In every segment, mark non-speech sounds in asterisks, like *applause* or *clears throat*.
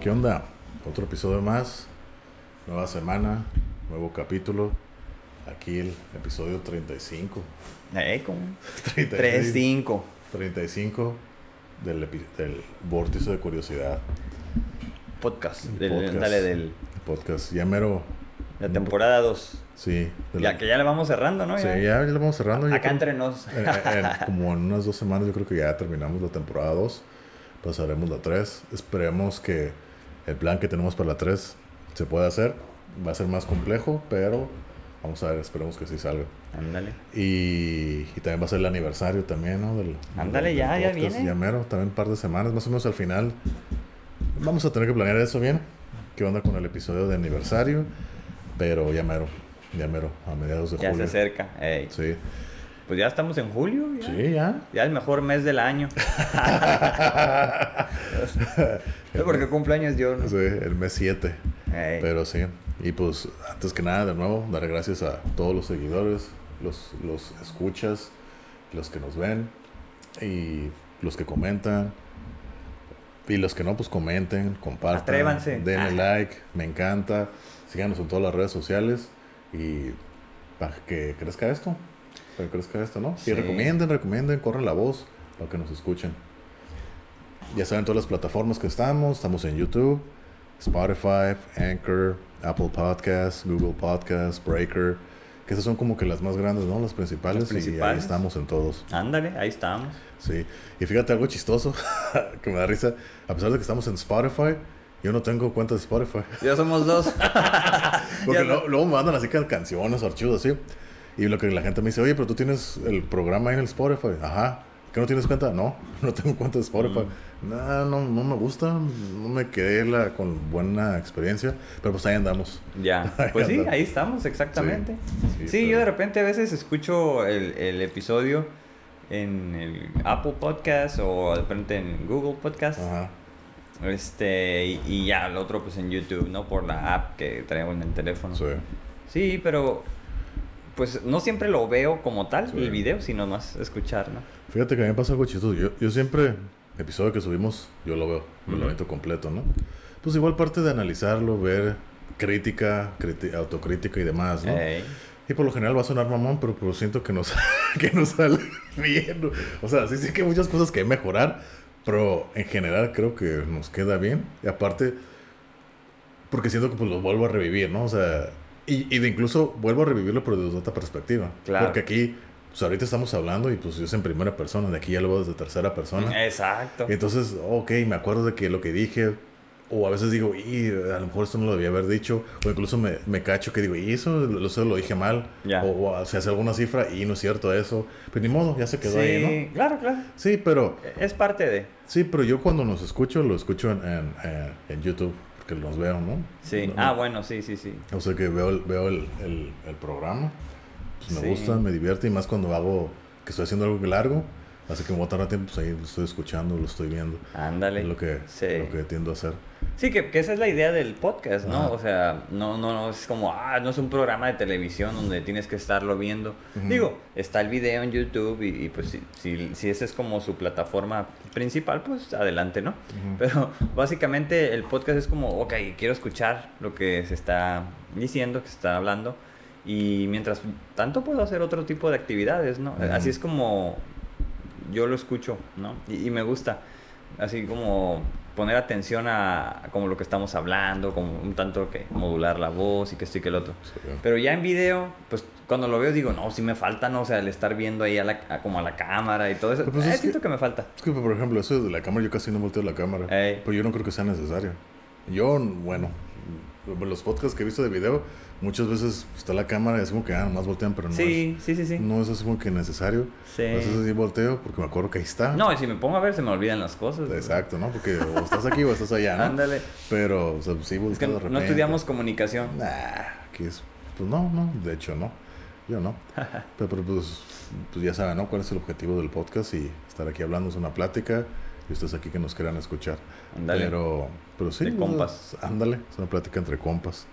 ¿qué onda? Otro episodio más, nueva semana, nuevo capítulo. Aquí el episodio 35. Eh, ¿cómo? 36, 3-5. 35 del, Vórtice de Curiosidad. Podcast. El Del, podcast. Dale, del, Podcast. Ya mero. la temporada 2. Sí. de Ya la- que ya le vamos cerrando, ¿no? Sí, ya, ya vamos cerrando. Acá entre nos. en- en- como en unas dos semanas yo creo que ya terminamos la temporada 2. Pasaremos la 3. Esperemos que el plan que tenemos para la 3 se pueda hacer. Va a ser más complejo, pero vamos a ver, esperemos que sí salga. Ándale. Y, y también va a ser el aniversario también, ¿no? Del, Ándale, del- ya, del ya podcast. viene. Ya mero, también un par de semanas, más o menos al final. Vamos a tener que planear eso bien. ¿Qué onda con el episodio de aniversario? Pero ya mero, ya mero, a mediados de Ya se julio. acerca. Ey. Sí, Pues ya estamos en julio. Ya. sí, ya. Ya el mejor mes del año. *laughs* Porque cumpleaños yo. ¿no? Sí, el mes 7. Ey. Pero sí. Y pues, antes que nada, de nuevo, dar gracias a todos los seguidores, los, los escuchas, los que nos ven y los que comentan. Y los que no, pues comenten, compartan. Atrévanse. Denle Ah. like, me encanta. Síganos en todas las redes sociales y para que crezca esto. Para que crezca esto, ¿no? Sí. Y recomienden, recomienden, corran la voz para que nos escuchen. Ya saben todas las plataformas que estamos. Estamos en YouTube, Spotify, Anchor, Apple Podcasts, Google Podcasts, Breaker. Que esas son como que las más grandes, ¿no? Las principales. Las Y ahí principales. estamos en todos. Ándale, ahí estamos. Sí. Y fíjate algo chistoso *laughs* que me da risa. A pesar de que estamos en Spotify, yo no tengo cuenta de Spotify. Ya somos dos. *laughs* Porque luego, luego me mandan así can- canciones archivos así. Y lo que la gente me dice, oye, pero tú tienes el programa ahí en el Spotify. Ajá. ¿Que no tienes cuenta? No, *laughs* no tengo cuenta de Spotify. Mm. No, no, no me gusta. No me quedé la, con buena experiencia. Pero pues ahí andamos. Ya, *laughs* Ahí pues sí, ahí estamos, exactamente. Sí, Sí, pero- yo de repente a veces escucho el, el episodio en el Apple Podcast o de repente en Google Podcast. Ajá. Este, y, y ya el otro pues en YouTube, ¿no? Por la app que traemos en el teléfono. Sí. Sí, pero pues no siempre lo veo como tal, Sí. el video, sino más escuchar, ¿no? Fíjate que a mí me pasa algo chistoso. Yo, yo siempre, episodio que subimos, yo lo veo, me lo Ujú. aviento completo, ¿no? Pues igual parte de analizarlo, ver crítica, autocrítica y demás, ¿no? Ey, Y por lo general va a sonar mamón, pero, pero siento que nos, *laughs* que nos sale *laughs* bien. O sea, sí sé que hay muchas cosas que mejorar, pero en general creo que nos queda bien. Y aparte, porque siento que pues lo vuelvo a revivir, ¿no? O sea, y, y de incluso vuelvo a revivirlo, pero desde otra perspectiva. Claro. Porque aquí, pues ahorita estamos hablando y pues yo es en primera persona, de aquí ya lo veo desde tercera persona. Exacto. Entonces, ok, me acuerdo de que lo que dije, o a veces digo, y a lo mejor esto no lo debía haber dicho, o incluso me, me cacho que digo, y eso lo, eso lo dije mal, Ya. o, o se hace alguna cifra y no es cierto eso, pero ni modo, ya se quedó sí, ahí, ¿no? claro, claro. Sí, pero, Es parte de. sí, pero yo cuando nos escucho, lo escucho en, en, en- en YouTube, porque los veo, ¿no? Sí. No- Ah, no- bueno, sí, sí, sí. O sea que veo, el- veo el, el, el programa, pues me Sí. gusta, me divierte, y más cuando hago, que estoy haciendo algo largo, así que me voy a tardar tiempo, pues ahí lo estoy escuchando, lo estoy viendo. Ándale. Es lo que, Sí. lo que tiendo a hacer. Sí, que, que esa es la idea del podcast, ¿no? O sea, no, no, no es como, ah, no es un programa de televisión donde tienes que estarlo viendo. Digo, está el video en YouTube y, y, pues si, si, si esa es como su plataforma principal, pues adelante, ¿no? Pero básicamente el podcast es como, ok, quiero escuchar lo que se está diciendo, que se está hablando. Y mientras tanto puedo hacer otro tipo de actividades, ¿no? Así es como yo lo escucho, ¿no? Y, y me gusta, así como poner atención a, a como lo que estamos hablando, como un tanto que modular la voz y que esto y que el otro. Sí. Pero ya en video, pues cuando lo veo digo, no, sí me falta, ¿no? O sea, el estar viendo ahí a la, a- como a la cámara y todo eso. Pero pues eh, es siento que- que... me falta. Es que, por ejemplo, eso de la cámara, yo casi no volteo la cámara. Ey. Pero yo no creo que sea necesario. Yo, bueno, los podcasts que he visto de video, muchas veces está la cámara y es como que, ah, nomás voltean, pero no Sí, sí, sí, sí. es, no es así como que necesario. Sí. A veces sí volteo porque me acuerdo que ahí está. No, y si me pongo a ver se me olvidan las cosas. Exacto, ¿no? Porque o estás aquí o estás allá, ¿no? Ándale. Pero, o sea, sí volteo Es que de no estudiamos comunicación. Nah, aquí es... Pues no, no, de hecho no. Yo no. *laughs* pero, pero, pues, pues ya saben, ¿no? ¿Cuál es el objetivo del podcast? Y estar aquí hablando es una plática y ustedes aquí que nos quieran escuchar. Ándale. Pero, pero sí. De sea, compas. ándale, es una plática entre compas.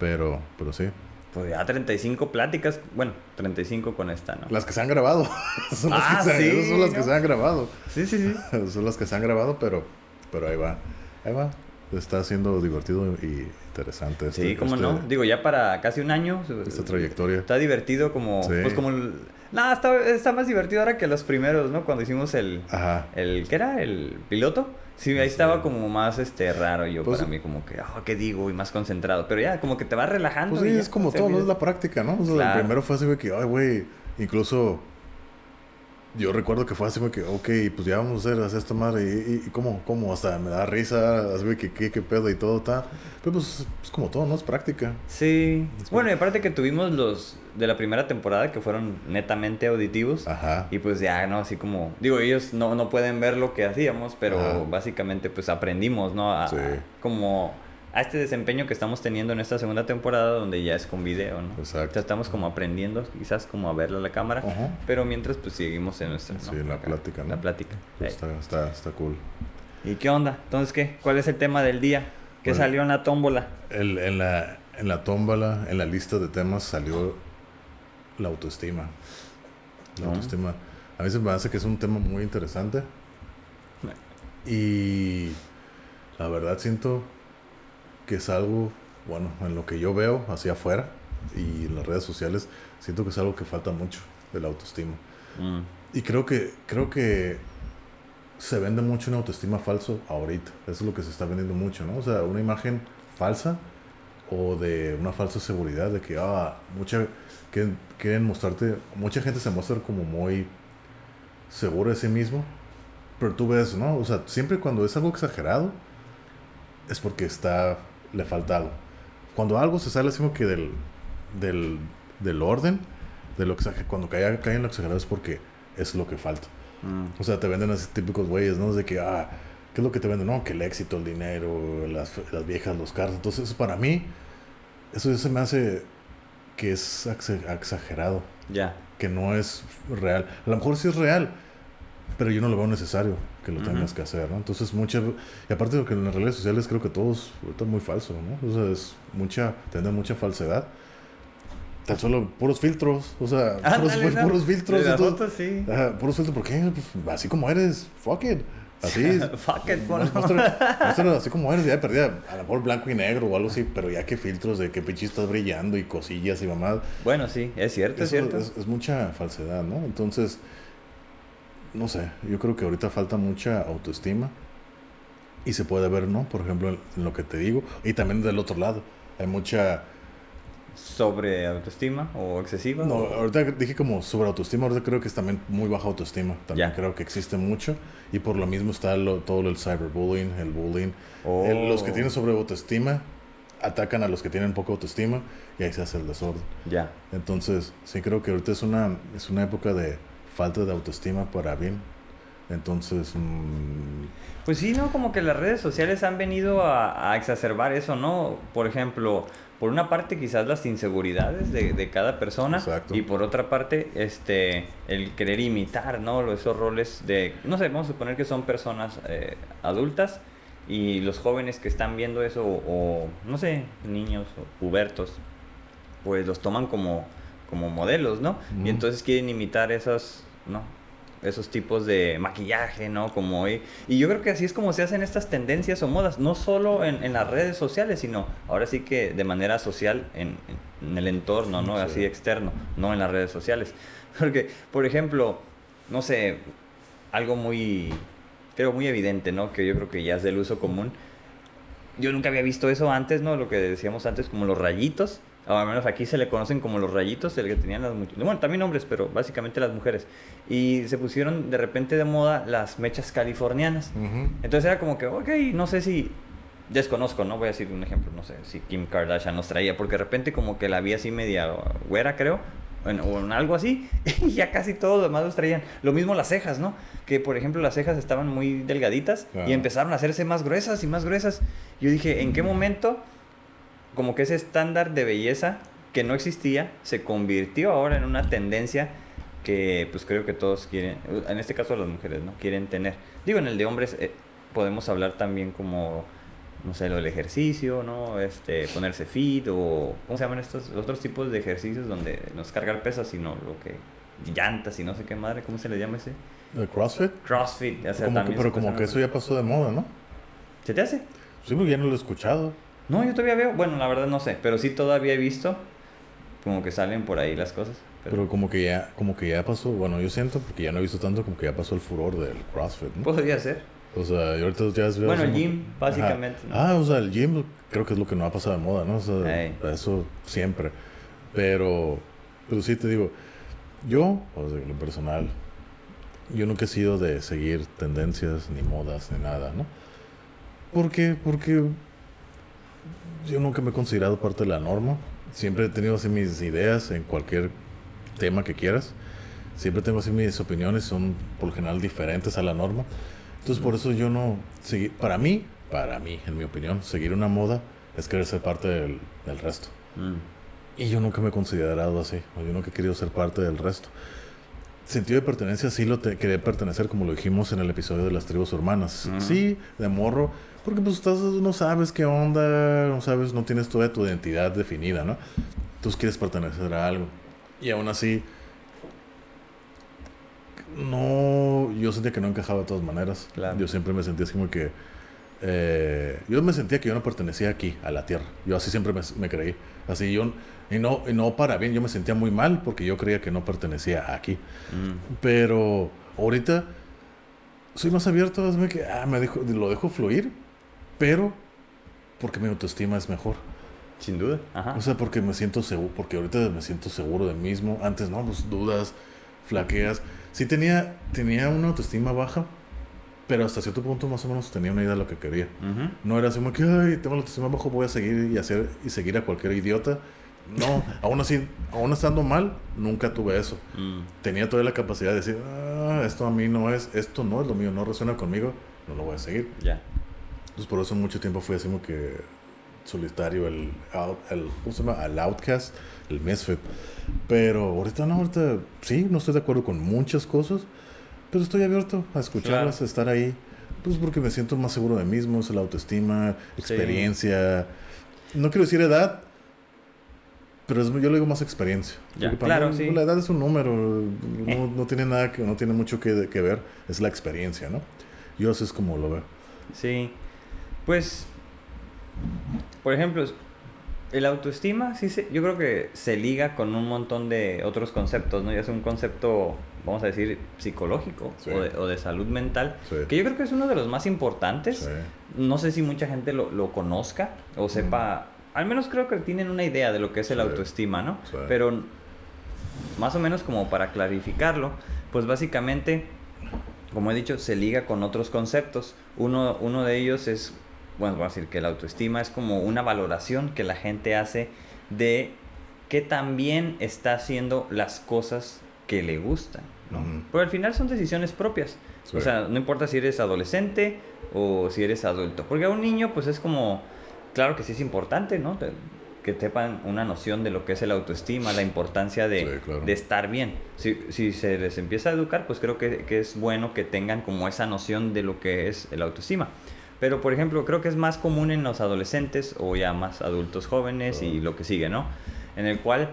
Pero, pero sí. Pues ya 35 pláticas. Bueno, 35 con esta, ¿no? Las que se han grabado. *laughs* son las, Ah, que, se, sí, son las que ¿no? se han grabado. Sí, sí, sí. *laughs* son las que se han grabado, pero, pero ahí va. Ahí va. está siendo divertido y interesante. sí, este- cómo este- no. Digo, ya para casi un año. Esta trayectoria. Está divertido como... Sí. Pues como... el- No, está, está más divertido ahora que los primeros, ¿no? Cuando hicimos el... Ajá. el ¿Qué era? ¿El piloto? Sí, ahí Sí. estaba como más este raro yo Pues- para mí como que, ah, ¿qué digo? Y más concentrado. Pero ya, como que te vas relajando. Pues sí, y es como todo, no es la práctica, ¿no? O sea, Claro. el primero fue así, güey, que, ay, güey, incluso yo recuerdo que fue así, güey, que, ok, pues ya vamos a hacer, hacer esta madre, y, y, cómo, cómo, hasta me da risa, así, que qué, qué pedo y todo, está. Pero pues, es como todo, ¿no? Es práctica. Sí. Es Bueno, como- y aparte que tuvimos los de la primera temporada que fueron netamente auditivos. Ajá. Y pues ya, ¿no? Así como, digo, ellos no, no pueden ver lo que hacíamos, pero Ajá. básicamente pues aprendimos, ¿no? A, Sí. Como a este desempeño que estamos teniendo en esta segunda temporada donde ya es con video, ¿no? Exacto. O sea, estamos como aprendiendo, quizás como a verle a la cámara, Ajá. pero mientras pues seguimos en nuestra... Sí, en la plática, ¿no? La plática. Pues está, está, está cool. ¿Y qué onda? Entonces, ¿qué? ¿Cuál es el tema del día? ¿Qué Bueno. salió en la tómbola? El- en, la, en la tómbala, en la lista de temas salió la autoestima. La Ah. autoestima. A mí se me hace que es un tema muy interesante. Y la verdad siento que es algo, bueno, en lo que yo veo hacia afuera y en las redes sociales, siento que es algo que falta mucho, el autoestima. Mm, Y creo que, creo que se vende mucho una autoestima falso ahorita. Eso es lo que se está vendiendo mucho, ¿no? O sea, una imagen falsa o de una falsa seguridad de que, ah, mucha, que quieren mostrarte, mucha gente se muestra como muy seguro de sí mismo, pero tú ves, ¿no? O sea, siempre cuando es algo exagerado, es porque está, le falta algo. Cuando algo se sale así como que del, del, del orden, de lo exager cuando cae, cae en lo exagerado es porque es lo que falta. mm. O sea, te venden así típicos güeyes, ¿no? De que, ah, ¿qué es lo que te venden? No, que el éxito, el dinero, las, las viejas, los carros. Entonces, eso para mí, eso ya se me hace que es ex- exagerado, Ya. que no es real. A lo mejor sí es real, pero yo no lo veo necesario que lo tengas que hacer, ¿no? Entonces, mucha. Y aparte de lo que en las redes sociales creo que todo es ahorita muy falso, ¿no? O sea, es mucha. Tener mucha falsedad. Tan solo puros filtros, o sea, *laughs* puros, Ándale, ¿no? puros filtros. Fotos, sí. Ajá, puros filtros, ¿por qué? Pues, así como eres, fuck it. Así *laughs* es. Fuck it, *laughs* muestra así como eres, ya perdida. A lo mejor blanco y negro o algo así, pero ya que filtros de que pinche estás brillando y cosillas y mamás. Bueno, sí, es cierto, es cierto. es, es mucha falsedad, ¿no? Entonces, no sé, yo creo que ahorita falta mucha autoestima. Y se puede ver, ¿no? Por ejemplo, en, lo que te digo. Y también del otro lado. Hay mucha... Sobre autoestima o excesiva. No, o- ahorita dije como sobre autoestima, ahorita creo que es también muy baja autoestima. También Ya. creo que existe mucho. Y por lo mismo está lo- todo el cyberbullying, el bullying. Oh. El- los que tienen sobre autoestima atacan a los que tienen poca autoestima y ahí se hace el desorden. Ya. Entonces, sí creo que ahorita es una, es una época de falta de autoestima para bien. Entonces, mm, Pues sí, ¿no? Como que las redes sociales han venido a, a exacerbar eso, ¿no? Por ejemplo, por una parte quizás las inseguridades de, de cada persona Exacto. y por otra parte este el querer imitar, ¿no? Esos roles de, no sé, vamos a suponer que son personas eh, adultas y los jóvenes que están viendo eso o, o, no sé, niños o pubertos, pues los toman como, como modelos, ¿no? Y entonces quieren imitar esos, ¿no? Esos tipos de maquillaje, ¿no? Como hoy. Y yo creo que así es como se hacen estas tendencias o modas, no solo en, en las redes sociales, sino ahora sí que de manera social en, en el entorno, ¿no? Sí. Así externo, no en las redes sociales. *laughs* Porque, por ejemplo, no sé, algo muy, creo muy evidente, ¿no? Que yo creo que ya es del uso común. Yo nunca había visto eso antes, ¿no? Lo que decíamos antes, como los rayitos. O al menos aquí se le conocen como los rayitos, el que tenían las mujeres. Bueno, también hombres, pero básicamente las mujeres. Y se pusieron de repente de moda las mechas californianas. ujú. Entonces era como que, ok, no sé si. Desconozco, ¿no? Voy a decir un ejemplo, no sé si Kim Kardashian nos traía, porque de repente como que la vi así media güera, creo, o en, o en algo así, *laughs* y ya casi todos los demás los traían. Lo mismo las cejas, ¿no? Que por ejemplo las cejas estaban muy delgaditas y empezaron a hacerse más gruesas y más gruesas. Yo dije, ¿en qué momento como que ese estándar de belleza que no existía se convirtió ahora en una tendencia que pues creo que todos quieren, en este caso las mujeres, ¿no? Quieren tener. Digo, en el de hombres eh, podemos hablar también como, no sé, lo del ejercicio, ¿no? Este, ponerse fit o, ¿cómo se llaman estos otros tipos de ejercicios donde no es cargar pesas, sino lo que, llantas y no sé qué madre, ¿cómo se le llama ese? ¿El CrossFit? CrossFit, o sea, Como que- pero como que eso ya pasó de moda, ¿no? ¿Se te hace? Sí, porque ya no lo he escuchado. No, yo todavía veo, bueno, la verdad no sé, pero sí todavía he visto como que salen por ahí las cosas. Pero, como que ya como que ya pasó, bueno, yo siento, porque ya no he visto tanto, como que ya pasó el furor del CrossFit, ¿no? Podría ser. O sea, yo ahorita ya veo... Bueno, el gym, básicamente. Ah, o sea, el gym creo que es lo que no ha pasado de moda, ¿no? O sea, eso siempre. Pero, pero sí te digo, yo, o sea, lo personal, yo nunca he sido de seguir tendencias, ni modas, ni nada, ¿no? ¿Por qué? Porque yo nunca me he considerado parte de la norma. Siempre he tenido así mis ideas en cualquier tema que quieras. Siempre tengo así mis opiniones, son por lo general diferentes a la norma. Entonces por eso yo no para mí, para mí, en mi opinión, seguir una moda es querer ser parte del, del resto. Mm. Y yo nunca me he considerado así, yo nunca he querido ser parte del resto. Sentido de pertenencia sí lo te, quería pertenecer como lo dijimos en el episodio de las tribus hermanas. Mm. Sí, de morro, porque pues estás, no sabes qué onda, no sabes, no tienes toda tu identidad definida, ¿no? Tú quieres pertenecer a algo. Y aún así, no, yo sentía que no encajaba de todas maneras. Yo siempre me sentía así como que, eh, yo me sentía que yo no pertenecía aquí, a la tierra. Yo así siempre me, creí. Así yo, y no, y no para bien, yo me sentía muy mal porque yo creía que no pertenecía aquí. Mm. Pero ahorita soy más abierto, es que, ah, me dejo, lo dejo fluir, pero porque mi autoestima es mejor. Sin duda. O sea, porque me siento seguro, porque ahorita me siento seguro de mí mismo. Antes, no, pues dudas, flaqueas. Sí tenía, tenía una autoestima baja, pero hasta cierto punto más o menos tenía una idea de lo que quería. No era así como que, ay, tengo la autoestima baja, voy a seguir y hacer y seguir a cualquier idiota. No, *laughs* aún así, aún estando mal, nunca tuve eso. Mm. Tenía toda la capacidad de decir, ah, esto a mí no es, esto no es lo mío, no resuena conmigo, no lo voy a seguir. Ya. Entonces por eso mucho tiempo fui así como que solitario, el, el ¿cómo se llama? El outcast, el misfit. Pero ahorita no, ahorita sí, no estoy de acuerdo con muchas cosas, pero estoy abierto a escucharlas, a estar ahí. Pues porque me siento más seguro de mí mismo, es la autoestima, experiencia. No quiero decir edad, pero es, yo le digo más experiencia. claro, sí. La edad es un número, no, eh. no, tiene nada que, no tiene mucho que, que, ver, es la experiencia, ¿no? Yo así es como lo veo. Sí, pues por ejemplo, el autoestima, sí yo creo que se liga con un montón de otros conceptos, ¿no? Ya es un concepto, vamos a decir, psicológico o, de, salud mental, que yo creo que es uno de los más importantes. No sé si mucha gente lo, conozca o sepa, al menos creo que tienen una idea de lo que es el autoestima, ¿no? Pero más o menos como para clarificarlo, pues básicamente, como he dicho, se liga con otros conceptos. Uno, uno de ellos es bueno, voy a decir que la autoestima es como una valoración que la gente hace de que también está haciendo las cosas que le gustan, ¿no? Pero al final son decisiones propias. O sea, no importa si eres adolescente o si eres adulto. Porque a un niño, pues es como, claro que sí es importante, ¿no? que sepan una noción de lo que es el autoestima, la importancia de, de estar bien. Si, si, se les empieza a educar, pues creo que, que, es bueno que tengan como esa noción de lo que es el autoestima. Pero, por ejemplo, creo que es más común en los adolescentes o ya más adultos jóvenes y lo que sigue, ¿no? En el cual,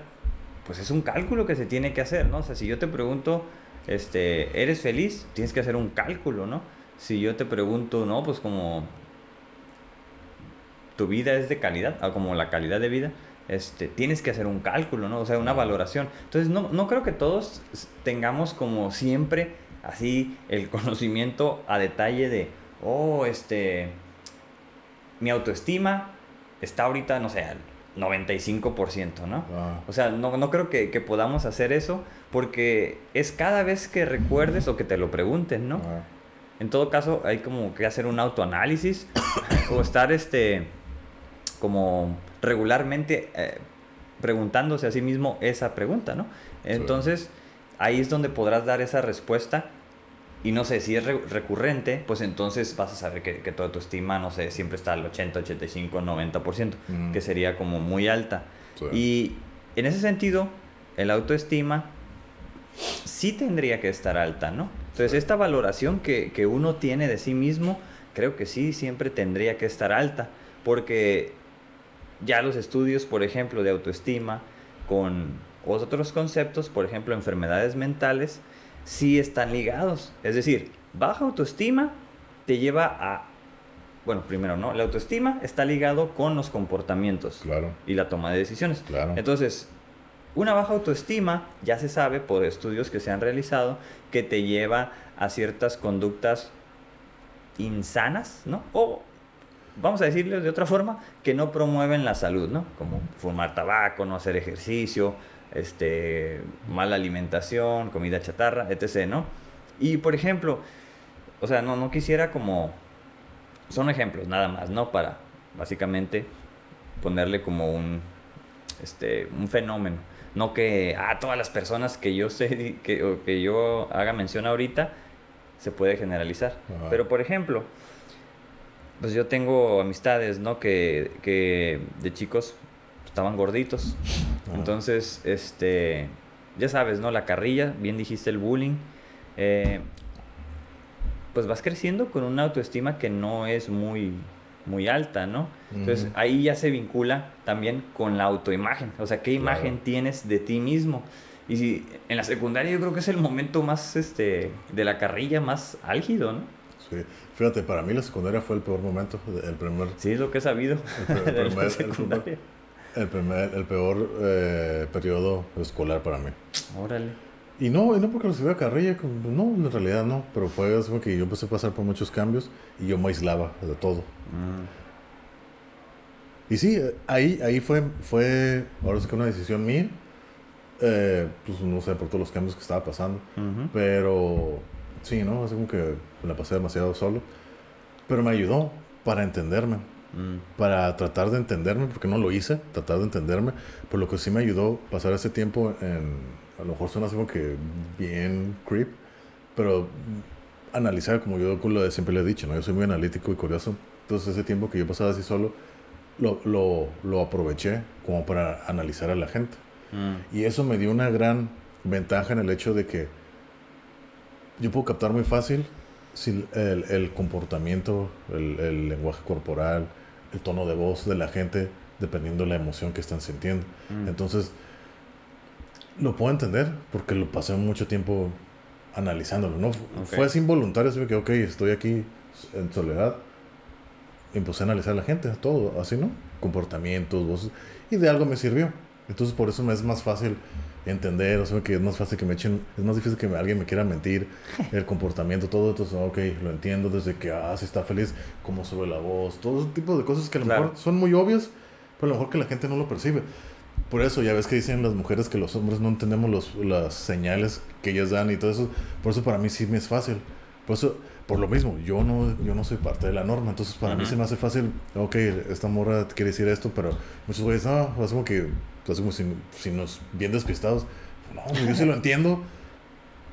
pues es un cálculo que se tiene que hacer, ¿no? O sea, si yo te pregunto, este, ¿eres feliz? Tienes que hacer un cálculo, ¿no? Si yo te pregunto, ¿no? Pues como tu vida es de calidad, o como la calidad de vida, este, tienes que hacer un cálculo, ¿no? O sea, una valoración. Entonces, no, no creo que todos tengamos como siempre así el conocimiento a detalle de, oh, este, mi autoestima está ahorita, no sé, al 95%, ¿no? O sea, no, no creo que, que, podamos hacer eso porque es cada vez que recuerdes o que te lo pregunten, ¿no? En todo caso, hay como que hacer un autoanálisis *coughs* o estar, este, como regularmente eh, preguntándose a sí mismo esa pregunta, ¿no? Entonces, ahí es donde podrás dar esa respuesta y no sé, si es recurrente, pues entonces vas a saber que, que toda tu estima, no sé, siempre está al 80, 85, 90%, que sería como muy alta. Y en ese sentido, el autoestima sí tendría que estar alta, ¿no? Entonces, esta valoración que, que uno tiene de sí mismo, creo que sí, siempre tendría que estar alta, porque ya los estudios, por ejemplo, de autoestima, con otros conceptos, por ejemplo, enfermedades mentales, sí están ligados. Es decir, baja autoestima te lleva a bueno, primero, ¿no? La autoestima está ligado con los comportamientos Claro, y la toma de decisiones. claro. Entonces, una baja autoestima ya se sabe por estudios que se han realizado que te lleva a ciertas conductas insanas, ¿no? O vamos a decirle de otra forma, que no promueven la salud, ¿no? Como fumar tabaco, no hacer ejercicio, este, mala alimentación, comida chatarra, etc., ¿no? Y por ejemplo, o sea, no, no quisiera como... Son ejemplos nada más, ¿no? Para básicamente ponerle como un, este, un fenómeno. No que a todas las personas que yo sé, que, o que yo haga mención ahorita, se puede generalizar. Ajá. Pero por ejemplo, pues yo tengo amistades, ¿no? Que, que de chicos estaban gorditos. Ajá. Entonces, este, ya sabes, ¿no? La carrilla, bien dijiste el bullying. eh, pues vas creciendo con una autoestima que no es muy, muy alta, ¿no? Entonces ahí ya se vincula también con la autoimagen. O sea, ¿qué Claro. imagen tienes de ti mismo? Y si en la secundaria yo creo que es el momento más, este, de la carrilla más álgido, ¿no? Sí. Fíjate, para mí la secundaria fue el peor momento, el primer, Sí, es lo que he sabido El *laughs* de primer- la el secundaria. El primer, el peor eh, periodo escolar para mí. Órale. Y no, y no porque recibía carrilla, no, en realidad no, pero fue así como que yo empecé a pasar por muchos cambios y yo me aislaba de todo. Mm, Y sí, ahí, ahí fue, fue, ahora sí que una decisión mía, eh, pues no sé, por todos los cambios que estaba pasando, pero sí, ¿no? Así como que me la pasé demasiado solo, pero me ayudó para entenderme, Mm, para tratar de entenderme, porque no lo hice, tratar de entenderme, por lo que sí me ayudó pasar ese tiempo en, a lo mejor suena así como que bien creep, pero analizar, como yo lo de- siempre le he dicho, ¿no? Yo soy muy analítico y curioso, entonces ese tiempo que yo pasaba así solo, lo, lo, lo aproveché como para analizar a la gente. mm, Y eso me dio una gran ventaja en el hecho de que yo puedo captar muy fácil si el, el comportamiento, el, el lenguaje corporal, el tono de voz de la gente, dependiendo de la emoción que están sintiendo. mm. Entonces, lo puedo entender porque lo pasé mucho tiempo analizándolo. ¿no? Fu- Ok. Fue así involuntario, así que, ok, estoy aquí en soledad. Y empecé a analizar a la gente, todo, así, ¿no? Comportamientos, voces. Y de algo me sirvió. Entonces, por eso me es más fácil entender, o sea, que es más fácil que me echen, es más difícil que me- alguien me quiera mentir, *laughs* el comportamiento, todo, entonces, ok, lo entiendo desde que, ah, si está feliz, cómo sube la voz, todo ese tipo de cosas que a lo Claro. mejor son muy obvias, pero a lo mejor que la gente no lo percibe. Por eso, ya ves que dicen las mujeres que los hombres no entendemos los, las señales que ellas dan y todo eso. Por eso para mí sí me es fácil. Por eso, por lo mismo, yo no, yo no soy parte de la norma. Entonces para mí Ujú. se me hace fácil, ok, esta morra quiere decir esto, pero muchos güeyes, no, es como que, es como si, si nos bien despistados. No, pues, yo sí lo entiendo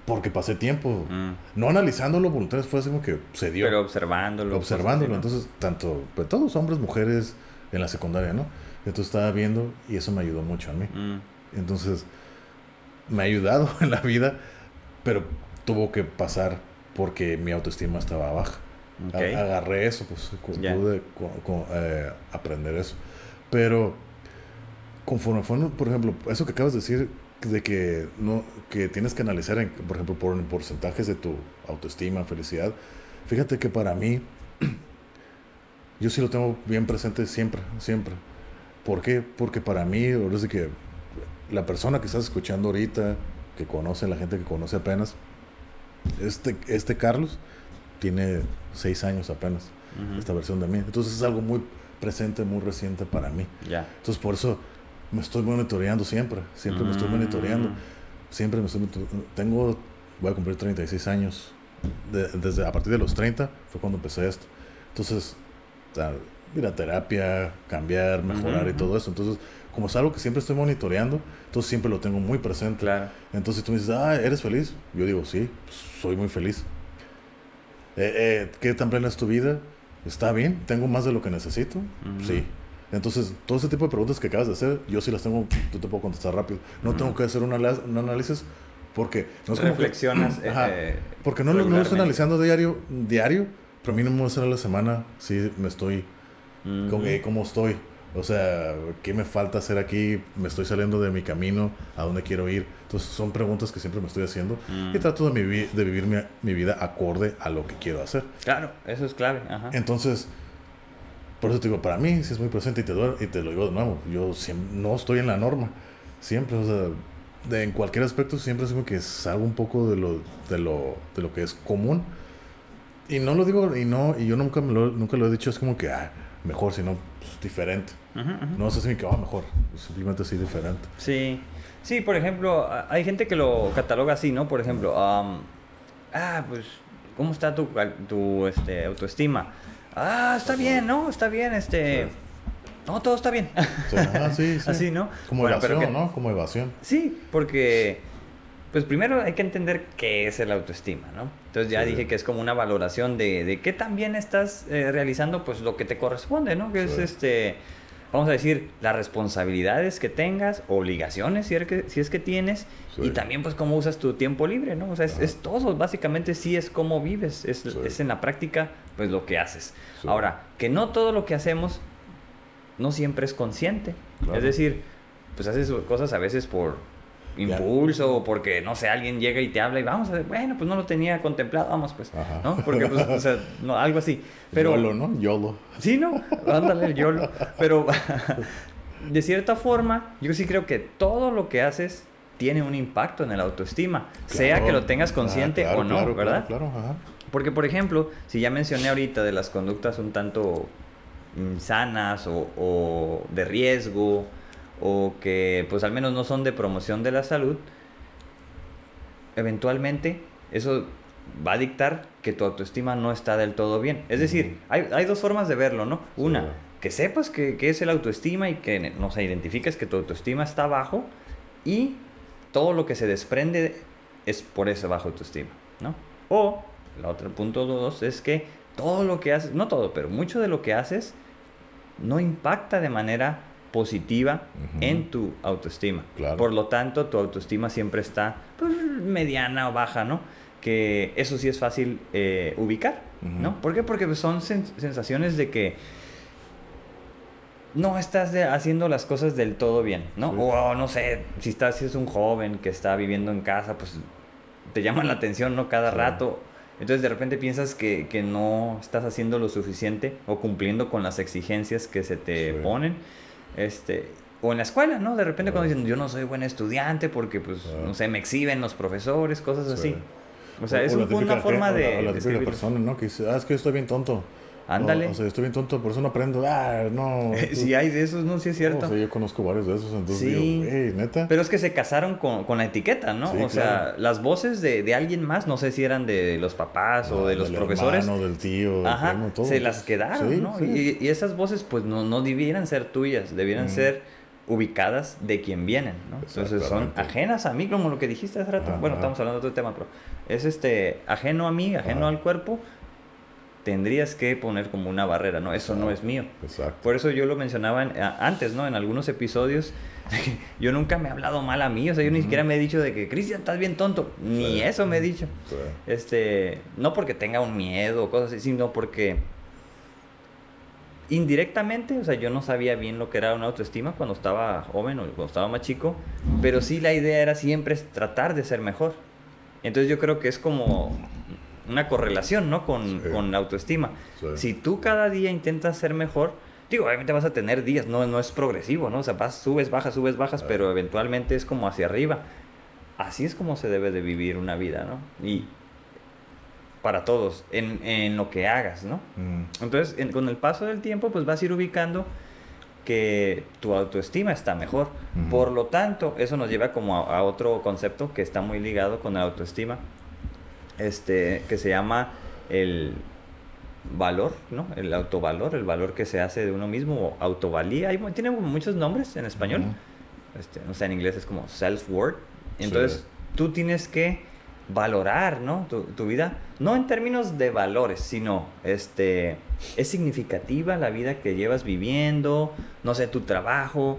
porque pasé tiempo. Mm. No analizándolo voluntariamente, fue así como que se dio Pero observándolo. observándolo. cosas así, Entonces, tanto, pues todos hombres, mujeres en la secundaria, ¿no? Entonces estaba viendo y eso me ayudó mucho a mí. Mm, Entonces, me ha ayudado *laughs* en la vida, pero tuvo que pasar porque mi autoestima estaba baja. Agarré eso, pues pude eh, aprender eso. Pero conforme fue, por ejemplo, eso que acabas de decir, de que, no, que tienes que analizar, en, por ejemplo, por en porcentajes de tu autoestima, felicidad, fíjate que para mí, *clears throat* yo sí lo tengo bien presente siempre, siempre. ¿Por qué? Porque para mí, ahora sí que la persona que estás escuchando ahorita, que conoce, la gente que conoce apenas, este, este Carlos tiene seis años apenas, Ujú. esta versión de mí. Entonces es algo muy presente, muy reciente para mí. Ya. Entonces por eso me estoy monitoreando siempre, siempre me estoy monitoreando, Mm, siempre me estoy Tengo, voy a cumplir 36 años. De- desde a partir de los 30 fue cuando empecé esto. Entonces, ir a terapia, cambiar, mejorar Ujú, y todo eso. Entonces, como es algo que siempre estoy monitoreando, entonces siempre lo tengo muy presente. Claro. Entonces tú me dices, ah, ¿eres feliz? Yo digo, sí, pues, soy muy feliz. Eh, eh, ¿Qué tan plena es tu vida? ¿Está bien? ¿Tengo más de lo que necesito? Ujú. Sí. Entonces, todo ese tipo de preguntas que acabas de hacer, yo sí las tengo, yo te puedo contestar rápido. No tengo que hacer un, un análisis porque no es como que- Reflexionas. *clears throat* Ajá. eh, porque no, no lo estoy analizando diario, diario, pero mínimo una vez a la semana sí me estoy Ujú. con eh, cómo estoy. O sea, ¿qué me falta hacer aquí? ¿Me estoy saliendo de mi camino? ¿A dónde quiero ir? Entonces son preguntas que siempre me estoy haciendo Mm. y trato de, mi de vivir mi, mi vida acorde a lo que quiero hacer. Claro, eso es clave. Ajá. Entonces, por eso te digo, para mí sí es muy presente y te, y te lo digo de nuevo, yo no estoy en la norma, siempre, o sea, de, en cualquier aspecto siempre es como que salgo un poco de lo, de lo, de lo que es común. Y no lo digo, y no, y yo nunca, me lo, nunca lo he dicho, es como que, ah, mejor, sino pues, diferente. No es así que, ah, mejor, simplemente así diferente. Sí, sí, por ejemplo, hay gente que lo cataloga así, ¿no? Por ejemplo, ah, pues, ¿cómo está tu, tu este, autoestima? Ah, está bien, ¿no? Está bien, este... No, todo está bien. Sí, *laughs* sí, Así, ¿no? Como evasión, ¿no? Como evasión. Sí, porque, pues primero hay que entender qué es el autoestima, ¿no? Entonces ya dije que es como una valoración de, de qué tan bien estás eh, realizando, pues lo que te corresponde, ¿no? Que es este, vamos a decir, las responsabilidades que tengas, obligaciones si es que, si es que tienes, y también pues cómo usas tu tiempo libre, ¿no? O sea, es, es todo, básicamente sí es cómo vives, es, es, en la práctica pues lo que haces. Ahora, que no todo lo que hacemos no siempre es consciente. Es decir, pues haces cosas a veces por impulso o porque, no sé, alguien llega y te habla y vamos a ver, bueno, pues no lo tenía contemplado, vamos pues, ¿no? Porque, pues, o sea, no, algo así. Pero, YOLO, ¿no? YOLO. Sí, ¿no? Ándale, el YOLO. *laughs* Pero, de cierta forma, yo sí creo que todo lo que haces tiene un impacto en el autoestima, sea que lo tengas consciente o no, ¿verdad? Claro, claro, Porque, por ejemplo, si ya mencioné ahorita de las conductas un tanto sanas o, de riesgo o que pues al menos no son de promoción de la salud, eventualmente eso va a dictar que tu autoestima no está del todo bien. Es decir, hay, dos formas de verlo, ¿no? Una, que sepas que, es el autoestima y que no se identifiques que tu autoestima está bajo y todo lo que se desprende es por ese bajo autoestima, ¿no? O, el otro punto dos es que todo lo que haces, no todo, pero mucho de lo que haces no impacta de manera positiva en tu autoestima. Por lo tanto, tu autoestima siempre está pues, mediana o baja, ¿no? Que eso sí es fácil eh, ubicar, ¿no? ¿Por qué? Porque son sensaciones de que no estás haciendo las cosas del todo bien, ¿no? O no sé, si estás, si es un joven que está viviendo en casa, pues te llama la atención, ¿no? Cada rato entonces de repente piensas que, que, no estás haciendo lo suficiente o cumpliendo con las exigencias que se te ponen. Este, o en la escuela, ¿no? De repente cuando dicen, yo no soy buen estudiante porque, pues, no sé, me exhiben los profesores, cosas así. O sea, es una forma de... la, persona, ¿no? Que dice, ah, es que yo estoy bien tonto. Ándale. o sea, estoy bien tonto, por eso no aprendo. Ah, no. *laughs* si hay de esos, no, sí es cierto. o sea, yo conozco varios de esos, entonces sí. digo, neta. Pero es que se casaron con, con la etiqueta, ¿no? o sea, las voces de, de, alguien más, no sé si eran de los papás o de los profesores. Hermano, del tío, Ajá, todo. Se las quedaron, ¿no? Y, y, esas voces, pues, no, no debieran ser tuyas, debieran ser ubicadas de quien vienen, ¿no? Entonces son ajenas a mí, como lo que dijiste hace rato. Bueno, estamos hablando de otro tema, pero es este ajeno a mí, ajeno al cuerpo tendrías que poner como una barrera, ¿no? Eso no es mío. Exacto. Por eso yo lo mencionaba antes, ¿no? En algunos episodios, *laughs* yo nunca me he hablado mal a mí, o sea, yo ni siquiera me he dicho de que, Cristian, estás bien tonto, ni eso me he dicho. Este, no porque tenga un miedo o cosas así, sino porque indirectamente, o sea, yo no sabía bien lo que era una autoestima cuando estaba joven o cuando estaba más chico, pero sí la idea era siempre tratar de ser mejor. Entonces yo creo que es como una correlación, ¿no? Con, con la autoestima. Si tú cada día intentas ser mejor, digo, obviamente vas a tener días, no, no es progresivo, ¿no? O sea, vas, subes, bajas, subes, bajas, pero eventualmente es como hacia arriba. Así es como se debe de vivir una vida, ¿no? Y para todos, en, en lo que hagas, ¿no? Mm. Entonces, con el paso del tiempo, pues vas a ir ubicando que tu autoestima está mejor. Por lo tanto, eso nos lleva como a, a, otro concepto que está muy ligado con la autoestima, este, que se llama el valor, ¿no? El autovalor, el valor que se hace de uno mismo, autovalía. Hay, tiene muchos nombres en español. este, no sé, en inglés es como self-worth. Entonces, tú tienes que valorar, ¿no? Tu, tu, vida, no en términos de valores, sino, este, es significativa la vida que llevas viviendo, no sé, tu trabajo,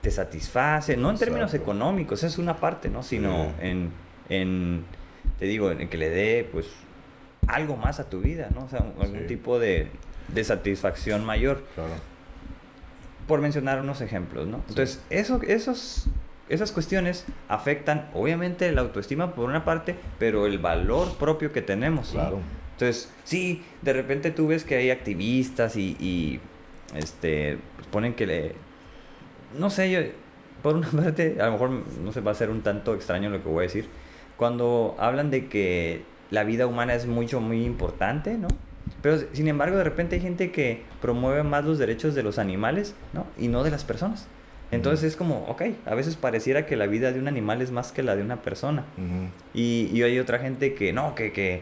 te satisface, no en términos económicos, es una parte, ¿no? Sino en, en te digo, en que le dé pues algo más a tu vida, ¿no? O sea, algún tipo de, de, satisfacción mayor. Claro. Por mencionar unos ejemplos, ¿no? Entonces, eso, esos, esas cuestiones afectan, obviamente, la autoestima por una parte, pero el valor propio que tenemos. Claro. Entonces, sí, de repente tú ves que hay activistas y, y este, pues ponen que le... No sé, yo, por una *laughs* parte, a lo mejor, no sé, va a ser un tanto extraño lo que voy a decir. Cuando hablan de que la vida humana es mucho, muy importante, ¿no? Pero, sin embargo, de repente hay gente que promueve más los derechos de los animales, ¿no? Y no de las personas. Entonces es como, ok, a veces pareciera que la vida de un animal es más que la de una persona. y, y, hay otra gente que no, que, que,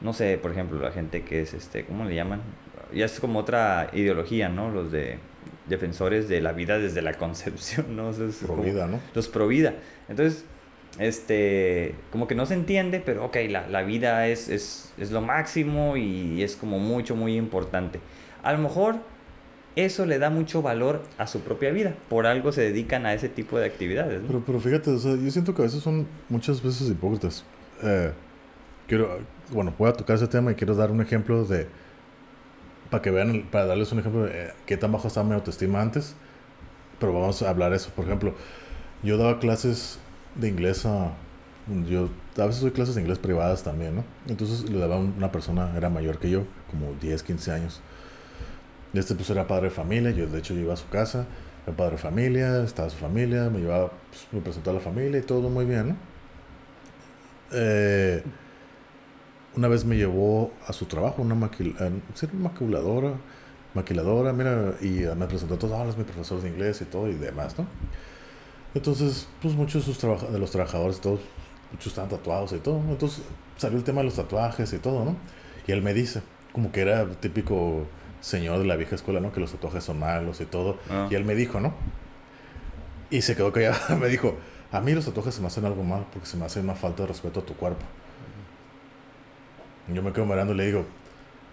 no sé, por ejemplo, la gente que es, este, ¿cómo le llaman? Ya es como otra ideología, ¿no? Los de defensores de la vida desde la *laughs* concepción, ¿no? pro vida, ¿no? Los pro vida. Entonces, este, como que no se entiende, pero ok, la, la vida es, es, es lo máximo y es como mucho, muy importante. A lo mejor eso le da mucho valor a su propia vida. Por algo se dedican a ese tipo de actividades. Pero, pero fíjate, o sea, yo siento que a veces son muchas veces hipócritas. Eh, quiero, bueno, voy a tocar ese tema y quiero dar un ejemplo de, para que vean, para darles un ejemplo de eh, qué tan bajo estaba mi autoestima antes. Pero vamos a hablar eso. Por ejemplo, yo daba clases de inglés a... Yo a veces doy clases de inglés privadas también, ¿no? Entonces le daba una persona, era mayor que yo, como 10, 15 años. Este pues era padre de familia, yo de hecho iba a su casa, era padre de familia, estaba su familia, me llevaba, pues, me presentó a la familia y todo muy bien, ¿no? Eh, una vez me llevó a su trabajo, una, maquil eh, maquiladora, maquiladora, mira, y me presentó a todos, ah, es mi profesor de inglés y todo y demás, ¿no? Entonces, pues muchos de, sus de los trabajadores, todos, muchos están tatuados y todo, entonces salió el tema de los tatuajes y todo, ¿no? Y él me dice, como que era típico señor de la vieja escuela, ¿no? Que los tatuajes son malos y todo. Ah. Y él me dijo, ¿no? Y se quedó callado. *laughs* me dijo, a mí los tatuajes se me hacen algo mal porque se me hace una falta de respeto a tu cuerpo. Y yo me quedo mirando y le digo,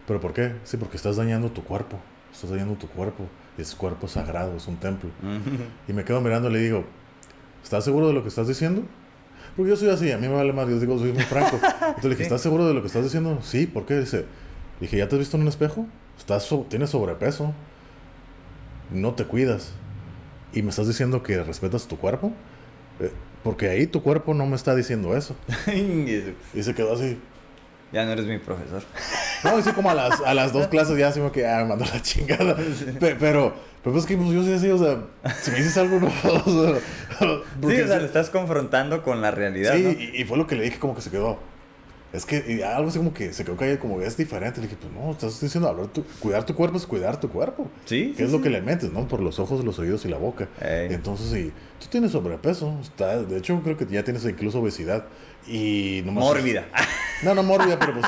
¿pero por qué? Sí, porque estás dañando tu cuerpo. Estás dañando tu cuerpo. Es cuerpo sagrado, es un templo. *laughs* y me quedo mirando y le digo, ¿estás seguro de lo que estás diciendo? Porque yo soy así, a mí me vale más, yo digo, soy muy franco. *laughs* Entonces le dije, ¿estás seguro de lo que estás diciendo? Sí, ¿por qué? Dice, dije, ¿ya te has visto en un espejo? estás tienes sobrepeso, no te cuidas y me estás diciendo que respetas tu cuerpo, eh, porque ahí tu cuerpo no me está diciendo eso. *laughs* y se quedó así. Ya no eres mi profesor. *laughs* No, así como a las, a las dos clases ya así que ah, me mandó la chingada. Pero, pero, pues que pues, yo sí así, o sea, si me dices algo, no. *laughs* O sí, o sea, le estás confrontando con la realidad. Sí, y, fue lo que le dije, como que se quedó. Es que algo así como que se quedó callado, como que es diferente. Le dije, pues no, estás diciendo, hablar tu, cuidar tu cuerpo es cuidar tu cuerpo. Sí. ¿Qué es lo que le metes, no? Por los ojos, los oídos y la boca. Entonces, si tú tienes sobrepeso, está, de hecho, creo que ya tienes incluso obesidad. Y no Mórbida. *laughs* no, no mórbida, pero pues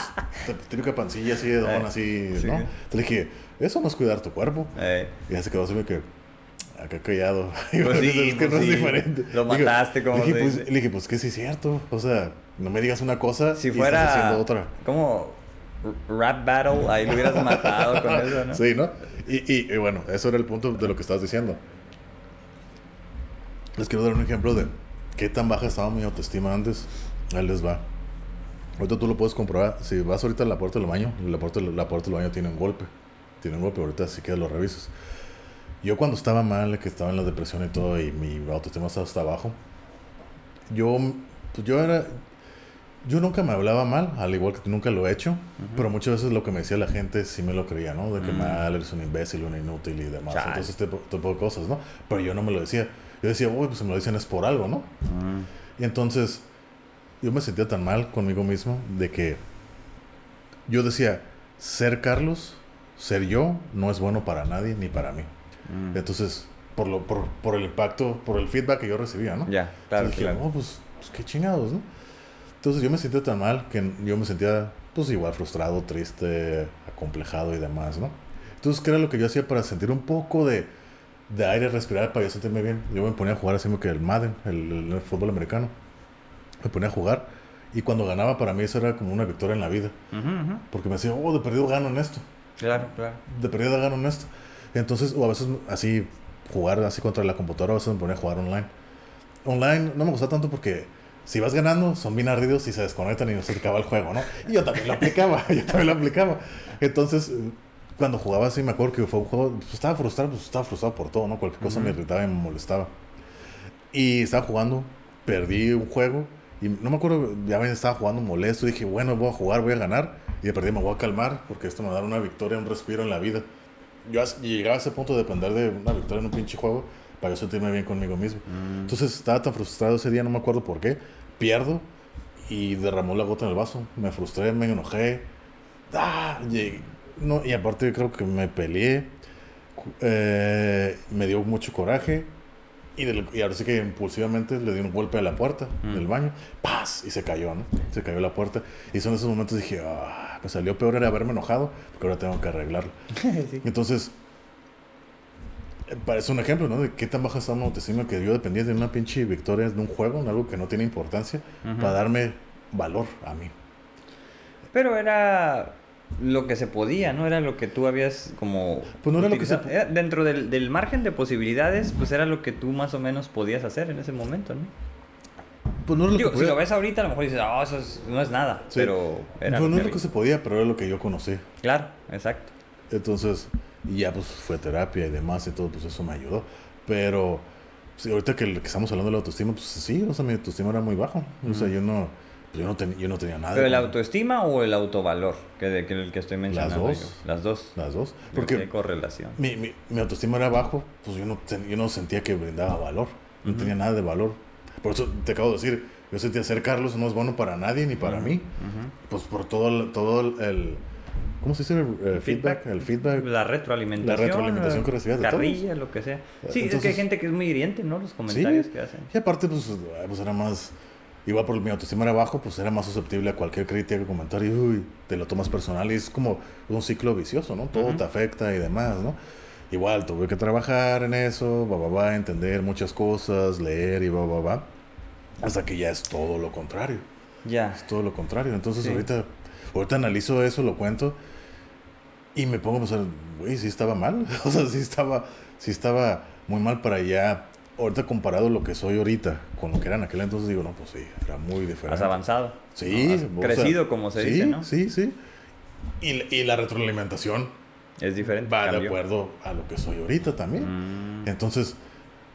típica pancilla así de don, así, ¿no? Entonces le dije, eso no es cuidar tu cuerpo. Y ya se quedó así que acá callado. *laughs* Pues sí, es que no es diferente. Lo mataste, como le dije, pues, le dije, pues que sí es cierto. O sea, no me digas una cosa si fuera estás haciendo otra. Como rap battle, ahí lo hubieras matado con eso, ¿no? Sí, ¿no? Y, y, bueno, eso era el punto de lo que estabas diciendo. Les quiero dar un ejemplo de qué tan baja estaba mi autoestima antes. Ahí les va. Ahorita tú lo puedes comprobar. Si vas ahorita a la puerta del baño, la puerta, la puerta del baño tiene un golpe. Tiene un golpe, ahorita si quieres lo revisas. Yo cuando estaba mal, que estaba en la depresión y todo, y mi autoestima estaba hasta abajo, yo, pues yo era, yo nunca me hablaba mal, al igual que nunca lo he hecho, pero muchas veces lo que me decía la gente sí me lo creía, ¿no? De que mm. mal, eres un imbécil, un inútil y demás. Entonces, este tipo de cosas, ¿no? Pero yo no me lo decía. Yo decía, uy, pues si me lo dicen es por algo, ¿no? Mm. Y entonces, yo me sentía tan mal conmigo mismo de que yo decía, ser Carlos, ser yo, no es bueno para nadie ni para mí. Mm. Entonces, por, lo, por, por, el impacto, por el feedback que yo recibía, ¿no? Ya, claro. Entonces, claro. pues, pues qué chingados, ¿no? Entonces yo me sentía tan mal que yo me sentía, pues igual frustrado, triste, acomplejado y demás, ¿no? Entonces, ¿qué era lo que yo hacía para sentir un poco de, de aire, respirar, para yo sentirme bien? Yo me ponía a jugar así como que el Madden, el, fútbol americano. Me ponía a jugar. Y cuando ganaba, para mí eso era como una victoria en la vida. Porque me decía, oh, de perdido gano en esto. Claro, claro. De perdido gano en esto. Entonces, o a veces así, jugar así contra la computadora, a veces me ponía a jugar online. Online no me gusta tanto porque si vas ganando, son bien ardidos y se desconectan y no se acaba el juego, ¿no? Y yo también lo aplicaba, *laughs* yo también lo aplicaba. Entonces, cuando jugaba así, me acuerdo que fue un juego, pues estaba frustrado, pues estaba frustrado por todo, ¿no? Cualquier cosa me irritaba y me molestaba. Y estaba jugando, perdí un juego y no me acuerdo, ya me estaba jugando molesto, y dije, bueno, voy a jugar, voy a ganar. Y de perdí me voy a calmar porque esto me va a dar una victoria, un respiro en la vida. Yo llegaba a ese punto de depender de una victoria en un pinche juego para yo sentirme bien conmigo mismo. Mm. Entonces estaba tan frustrado ese día, no me acuerdo por qué. Pierdo y derramó la gota en el vaso. Me frustré, me enojé. Ah, llegué- no, y aparte creo que me peleé. eh, me dio mucho coraje. Y, del- y ahora sí que impulsivamente le di un golpe a la puerta Mm. del baño. ¡Paz! Y se cayó, ¿no? Se cayó la puerta. Y son esos momentos dije, ah, me salió peor era haberme enojado, porque ahora tengo que arreglarlo. *laughs* Sí. Entonces, eh, parece un ejemplo, ¿no? De qué tan baja está mi autoestima que yo dependía de una pinche victoria de un juego, en algo que no tiene importancia, para darme valor a mí. Pero era lo que se podía, ¿no? Era lo que tú habías como... Pues no era lo que se- Era dentro del, del margen de posibilidades, pues era lo que tú más o menos podías hacer en ese momento, ¿no? Pues no era lo Digo, que si lo ves ahorita, a lo mejor dices, ah, eso es- no es nada. Sí. Pero era Pues no que lo que se podía, pero era lo que yo conocí. Claro, exacto. Entonces, y ya pues fue terapia y demás y todo, pues eso me ayudó. Pero, sí, ahorita que, que estamos hablando de la autoestima, pues sí, o sea, mi autoestima era muy baja. O sea, yo no, pues, yo no, ten- yo no tenía nada. ¿Pero el autoestima o el autovalor? Que, de, que el que estoy mencionando dos. yo? Las dos. Las dos. Porque Porque correlación. mi, mi, mi autoestima era bajo, pues yo no, ten- yo no sentía que brindaba valor. No Ujú. tenía nada de valor. Por eso te acabo de decir, yo sentía ser Carlos no es bueno para nadie ni para Ujú, mí. ujú. Pues por todo el, todo el, el- ¿cómo se dice? El, feedback. El feedback. La retroalimentación. La retroalimentación que recibías de todos. Carrilla, lo que sea. Sí, es que hay Entonces- gente que es muy hiriente, ¿no? Los comentarios Sí. que hacen. Y aparte, pues, pues era más. Igual por mi autoestima era bajo, pues era más susceptible a cualquier crítica, comentario. y, Uy, te lo tomas personal y es como un ciclo vicioso, ¿no? Todo Ujú. te afecta y demás, ¿no? Igual tuve que trabajar en eso, va, va, va, entender muchas cosas, leer y va, va, va. Hasta que ya es todo lo contrario. Ya. Es todo lo contrario. Entonces, Sí. ahorita, ahorita analizo eso, lo cuento y me pongo a pensar, güey, sí estaba mal. *laughs* o sea, sí estaba, sí estaba muy mal para allá. Ahorita comparado lo que soy ahorita con lo que era en aquel entonces, digo, no, pues sí, era muy diferente. Has avanzado. Sí, ¿no? Has o sea, crecido, como se sí, dice, ¿no? Sí, sí. Y, y la retroalimentación Es diferente. va de cambió. acuerdo a lo que soy ahorita también. Mm. Entonces,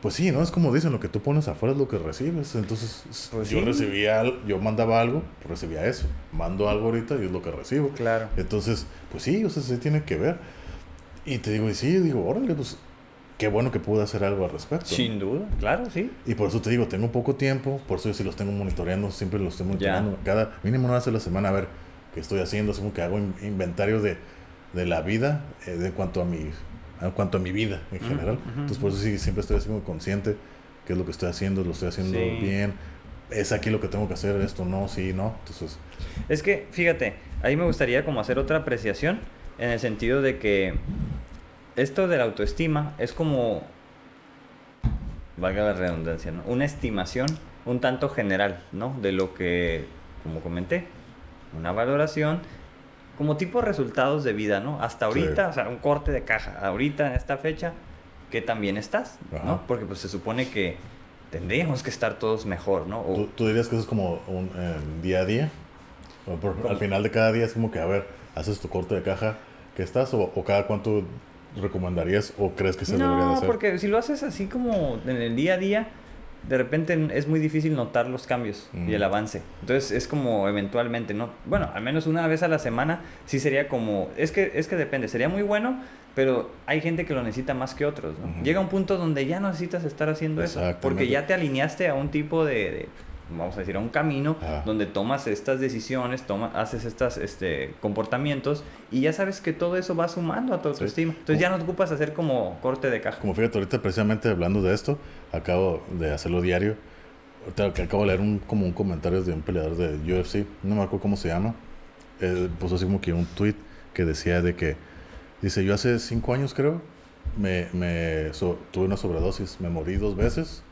pues sí, ¿no? Es como dicen, lo que tú pones afuera es lo que recibes. Entonces, Pues yo sí. recibía, yo mandaba algo, recibía eso. Mando algo ahorita y es lo que recibo. Claro. Entonces, pues sí, o sea, sí tiene que ver. Y te digo, y sí, digo, órale, pues qué bueno que pude hacer algo al respecto. Sin duda, claro, sí. Y por eso te digo, tengo poco tiempo, por eso yo sí los tengo monitoreando, siempre los estoy monitoreando. Cada, mínimo una vez a la semana, a ver qué estoy haciendo, es como que hago in- inventario de, de la vida, eh, de cuanto a mi, en cuanto a mi vida en general. ujú, Entonces por eso sí, siempre estoy así como consciente qué es lo que estoy haciendo, lo estoy haciendo Sí. bien, es aquí lo que tengo que hacer, esto no, sí, no. Entonces, Es que, fíjate, ahí me gustaría como hacer otra apreciación en el sentido de que esto de la autoestima es como, valga la redundancia, ¿no? Una estimación un tanto general, ¿no? De lo que, como comenté, una valoración como tipo resultados de vida, ¿no? Hasta Sí. ahorita, o sea, un corte de caja, ahorita en esta fecha, que también estás, Ajá. ¿no? Porque pues se supone que tendríamos que estar todos mejor, ¿no? O- ¿tú, tú dirías que eso es como un eh, día a día? Por- al final de cada día es como que, a ver, haces tu corte de caja que estás o, o cada cuánto recomendarías o crees que se debería de No, hacer? porque si lo haces así como en el día a día, de repente es muy difícil notar los cambios y el Mm. avance. Entonces es como eventualmente, ¿no? Bueno, al menos una vez a la semana sí sería como... Es que, es que depende, sería muy bueno, pero hay gente que lo necesita más que otros, ¿no? Llega un punto donde ya no necesitas estar haciendo eso, porque ya te alineaste a un tipo de... de, vamos a decir, a un camino donde tomas estas decisiones, toma, haces estos este, comportamientos y ya sabes que todo eso va sumando a tu autoestima. Entonces ya no te ocupas hacer como corte de caja. Como fíjate, ahorita precisamente hablando de esto, acabo de hacerlo diario. Ahorita acabo de leer un, como un comentario de un peleador de UFC, no me acuerdo cómo se llama. Eh, puso así como que un tweet que decía de que, dice, yo hace cinco años creo, me, me so- tuve una sobredosis, me morí dos veces.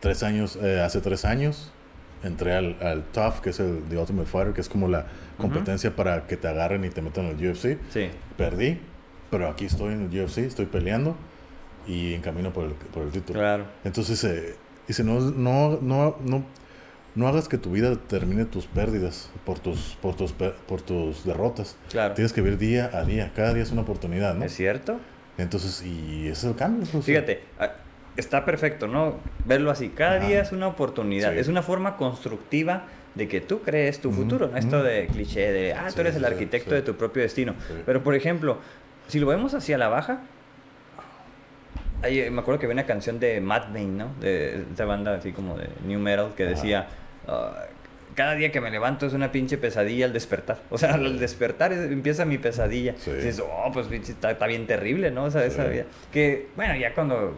Tres años, eh, hace tres años, entré al, al TUF, que es el The Ultimate Fighter, que es como la competencia para que te agarren y te metan en el UFC. Sí. Perdí, pero aquí estoy en el UFC, estoy peleando y en camino por el, por el título. Claro. Entonces, eh, dice, no, no, no, no, no hagas que tu vida termine tus pérdidas por tus, por tus, por tus derrotas. Claro. Tienes que vivir día a día, cada día es una oportunidad, ¿no? ¿Es cierto? Entonces, y ese es el cambio. sea, Fíjate, está perfecto, ¿no? Verlo así. Cada Ajá. día es una oportunidad. Sí. Es una forma constructiva de que tú crees tu futuro, ¿no? Esto de cliché de, ah, Sí, tú eres el arquitecto sí. de tu propio destino. Pero, por ejemplo, si lo vemos hacia la baja, hay- me acuerdo que había una canción de Matt Bane, ¿no? De esta banda así como de New Metal que Ajá. decía, "Ah, cada día que me levanto es una pinche pesadilla al despertar. O sea, al despertar es- empieza mi pesadilla. Sí. Dices, oh, pues está, está bien terrible, ¿no? O sea, esa vida. Que, bueno, ya cuando...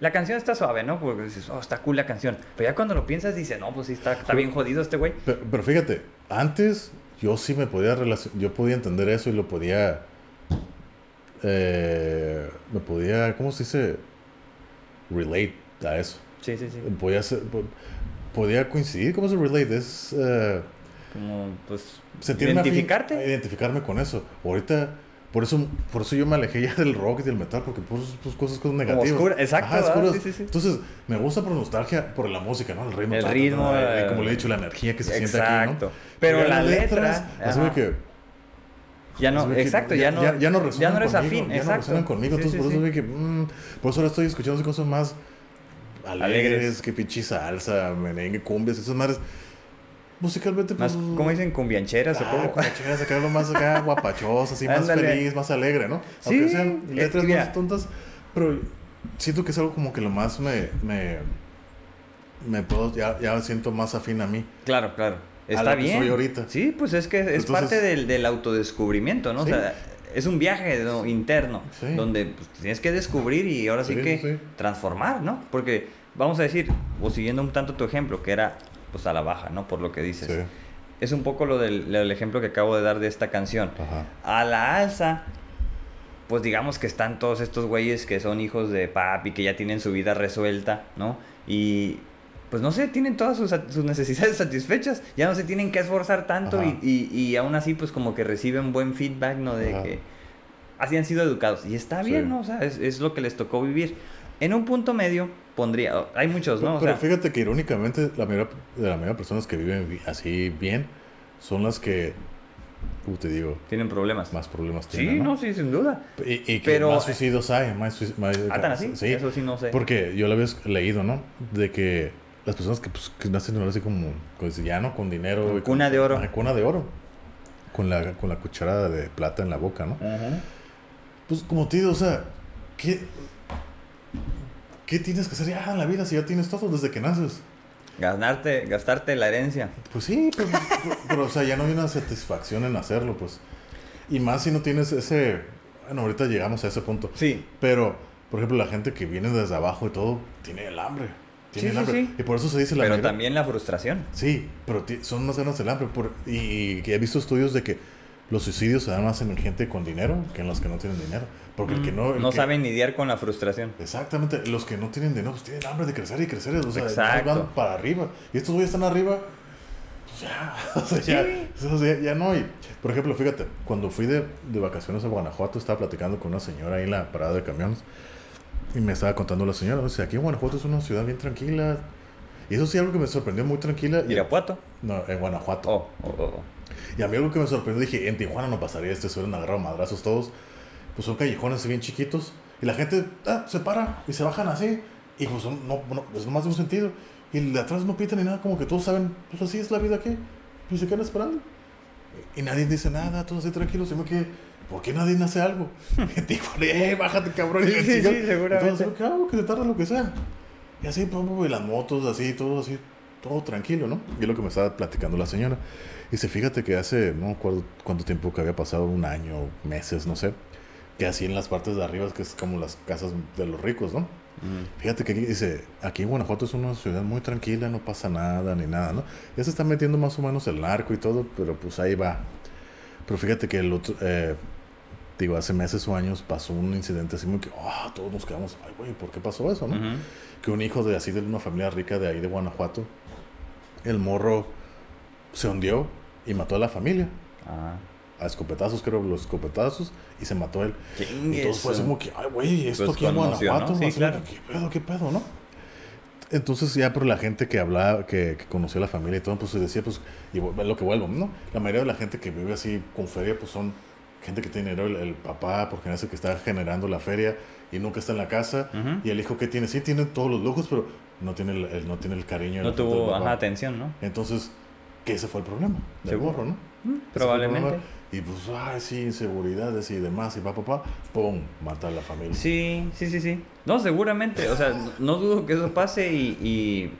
La canción está suave, ¿no? Porque dices, oh, está cool la canción. Pero ya cuando lo piensas, dices, no, pues sí, está, está Pero- bien jodido este güey. Pero, pero fíjate, antes yo sí me podía relacion- yo podía entender eso y lo podía, eh, me podía, ¿cómo se dice? Relate a eso. Sí, sí, sí. Podía, ser- po- podía coincidir, ¿cómo se relate? Es eh, Como, pues, identificarte. identificarme con eso. Ahorita, por eso, por eso yo me alejé ya del rock y del metal, porque pues, pues cosas, cosas negativas. oscura- exacto, Ajá. Sí, sí, sí. Entonces, me gusta por nostalgia, por la música, ¿no? El ritmo. El ritmo, ta, eh, como le he dicho, la energía que se siente aquí, ¿no? Pero la las letra, así de ajá. que Ya no, que exacto, ya, no, ya, ya no resuenan ya no eres conmigo, afín, ya exacto. no resuenan conmigo, entonces por eso vi que, mm, por eso ahora estoy escuchando cosas más alegres, Alegres. que pinche salsa, merengue, cumbias, esas madres, musicalmente Más, pues... ¿cómo dicen? Cumbiancheras o Ah, cómo. como chingas, sacarlo más acá, *laughs* guapachoso, así, más Ándale. feliz, más alegre, ¿no? Sí, Aunque sean eh, letras más tontas, pero siento que es algo como que lo más me, me, me puedo, ya, ya siento más afín a mí. Claro, claro. A Está lo que bien. soy ahorita. Sí, pues es que es Entonces- parte del, del autodescubrimiento, ¿no? Sí. O sea, es un viaje ¿no? interno Sí. donde pues, tienes que descubrir y ahora sí, Sí, que transformar, ¿no? Porque vamos a decir, o siguiendo un tanto tu ejemplo, que era pues a la baja, ¿no? Por lo que dices. Sí. Es un poco lo del, del ejemplo que acabo de dar de esta canción. Ajá. A la alza, pues digamos que están todos estos güeyes que son hijos de papi, que ya tienen su vida resuelta, ¿no? Y pues no sé, tienen todas sus, sus necesidades *laughs* satisfechas, ya no se tienen que esforzar tanto y, y, y aún así pues como que reciben buen feedback, ¿no? De Ajá. que así han sido educados. Y está Sí. bien, ¿no? O sea, es, es lo que les tocó vivir. En un punto medio pondría, hay muchos, ¿no? O Pero sea, fíjate que irónicamente la mayoría de la mayoría de personas que viven vi- así bien son las que, como te digo, tienen problemas. más problemas sí, tienen. no, sí, sin duda. Y, y que Pero- más suicidios hay, más, suic- más Ah, tan así. Sí, Eso sí no sé. porque yo lo había leído, ¿no? De que las personas que, pues, que nacen así como, pues, ya, ¿no? Con dinero. Con y cuna de oro. Ajá, cuna de oro. Con la, con la cucharada de plata en la boca, ¿no? Pues como te digo, o sea, ¿qué, ¿qué tienes que hacer ya en la vida si ya tienes todo desde que naces? Ganarte, gastarte la herencia. Pues sí, pero, *laughs* pero, o sea, ya no hay una satisfacción en hacerlo, pues. Y más si no tienes ese... Bueno, ahorita llegamos a ese punto. Sí, Pero, por ejemplo, la gente que viene desde abajo y todo, tiene el hambre. Tiene Sí, el sí, hambre. sí. Y por eso se dice la pero mayoría- también la frustración. Sí, pero son más ganas del hambre. Por, y, y he visto estudios de que los suicidios se dan más en gente con dinero que en los que no tienen dinero. Porque el que no... el no que- saben lidiar con la frustración. Exactamente, los que no tienen dinero, pues tienen hambre de crecer y crecer, o sea, Exacto. van para arriba. Y estos güeyes están arriba, pues ya, *laughs* o sea, ya, o sea, ya no hay. Por ejemplo, fíjate, cuando fui de, de vacaciones a Guanajuato, estaba platicando con una señora ahí en la parada de camiones, y me estaba contando la señora, sea, aquí en Guanajuato es una ciudad bien tranquila. Y eso sí, algo que me sorprendió muy tranquila. Y, Irapuato. no, en Guanajuato. Oh, oh, oh, oh. Y a mí algo que me sorprendió, dije, en Tijuana no pasaría esto, se hubieran agarrado madrazos todos. Pues son callejones bien chiquitos. Y la gente ah, se para y se bajan así. Y pues no, no, es nomás de un sentido. Y de atrás no pitan ni nada, como que todos saben, pues así es la vida aquí. Pues se quedan esperando. Y nadie dice nada, todos así tranquilos. Y me quedé, ¿por qué nadie hace algo? *laughs* *laughs* Y Tijuana, eh, bájate cabrón. Sí, Y sí, sí, seguramente. Entonces, claro, que se tarda lo que sea. Y así, y las motos, así, todo así, todo tranquilo, ¿no? Y es lo que me estaba platicando la señora. Y se fíjate que hace, no me acuerdo cuánto tiempo que había pasado, un año, meses, no sé, que así en las partes de arriba, que es como las casas de los ricos, ¿no? Mm. Fíjate que aquí dice, aquí en Guanajuato es una ciudad muy tranquila, no pasa nada ni nada, ¿no? Ya se está metiendo más o menos el narco y todo, pero pues ahí va. Pero fíjate que el otro, eh, digo, hace meses o años pasó un incidente así muy que, ah, todos nos quedamos, ay, güey, ¿por qué pasó eso, no? Que un hijo de así de una familia rica de ahí de Guanajuato, el morro se hundió y mató a la familia. Ah. A escopetazos, creo, los escopetazos, y se mató él. Entonces fue su- como que, ay, güey, esto Pues aquí en conmoción, ¿no? Guanajuato. Sí, claro. ¿Qué pedo, qué pedo, no? Entonces ya por la gente que hablaba, que, que conoció a la familia y todo, pues se decía, pues, y lo que vuelvo, ¿no? La mayoría de la gente que vive así con feria, pues son gente que tiene dinero, el, el papá, porque es el que está generando la feria y nunca está en la casa, y el hijo que tiene, sí tiene todos los lujos, pero no tiene el, el- no tiene el cariño. No tuvo ajá, atención, ¿no? Entonces, que ese fue el problema. Del Seguro. morro, ¿no? Mm, Probablemente. Y pues, ay, sí, inseguridades y demás, y papá, papá, pum, mata a la familia. Sí, sí, sí, sí. No, seguramente. O sea, no, dudo que eso pase y, y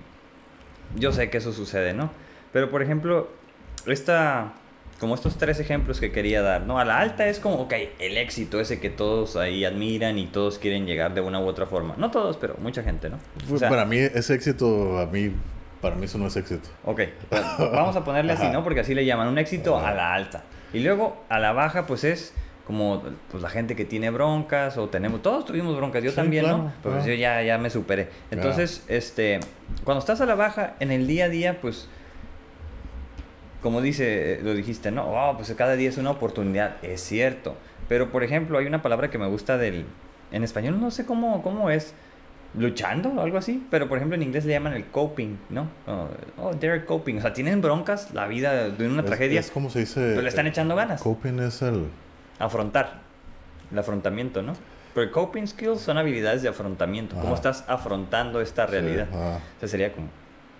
yo sé que eso sucede, ¿no? Pero, por ejemplo, esta, como estos tres ejemplos que quería dar, ¿no? A la alta es como, ok, el éxito ese que todos ahí admiran y todos quieren llegar de una u otra forma. No todos, pero mucha gente, ¿no? O sea, para mí, ese éxito, a mí, para mí eso no es éxito. Ok, vamos a ponerle así. ¿no? Porque así le llaman un éxito Ajá. a la alta. Y luego a la baja, pues es como pues, la gente que tiene broncas o tenemos, todos tuvimos broncas, yo Sí, también, claro, ¿no? Pues claro. yo ya, ya me superé. Entonces, este, cuando estás a la baja, en el día a día, pues, como dice, lo dijiste, ¿no? Oh, pues cada día es una oportunidad, es cierto. Pero, por ejemplo, hay una palabra que me gusta del, en español no sé cómo, cómo es, luchando o algo así. Pero por ejemplo en inglés le llaman el coping, ¿no? Oh, oh, they're coping. O sea, tienen broncas, la vida de una Es- tragedia, Es, como se dice. pero le están echando ganas. Coping es el. Afrontar. El afrontamiento, ¿no? Pero coping skills son habilidades de afrontamiento. ¿Cómo estás afrontando esta realidad? Sí, O sea, sería como,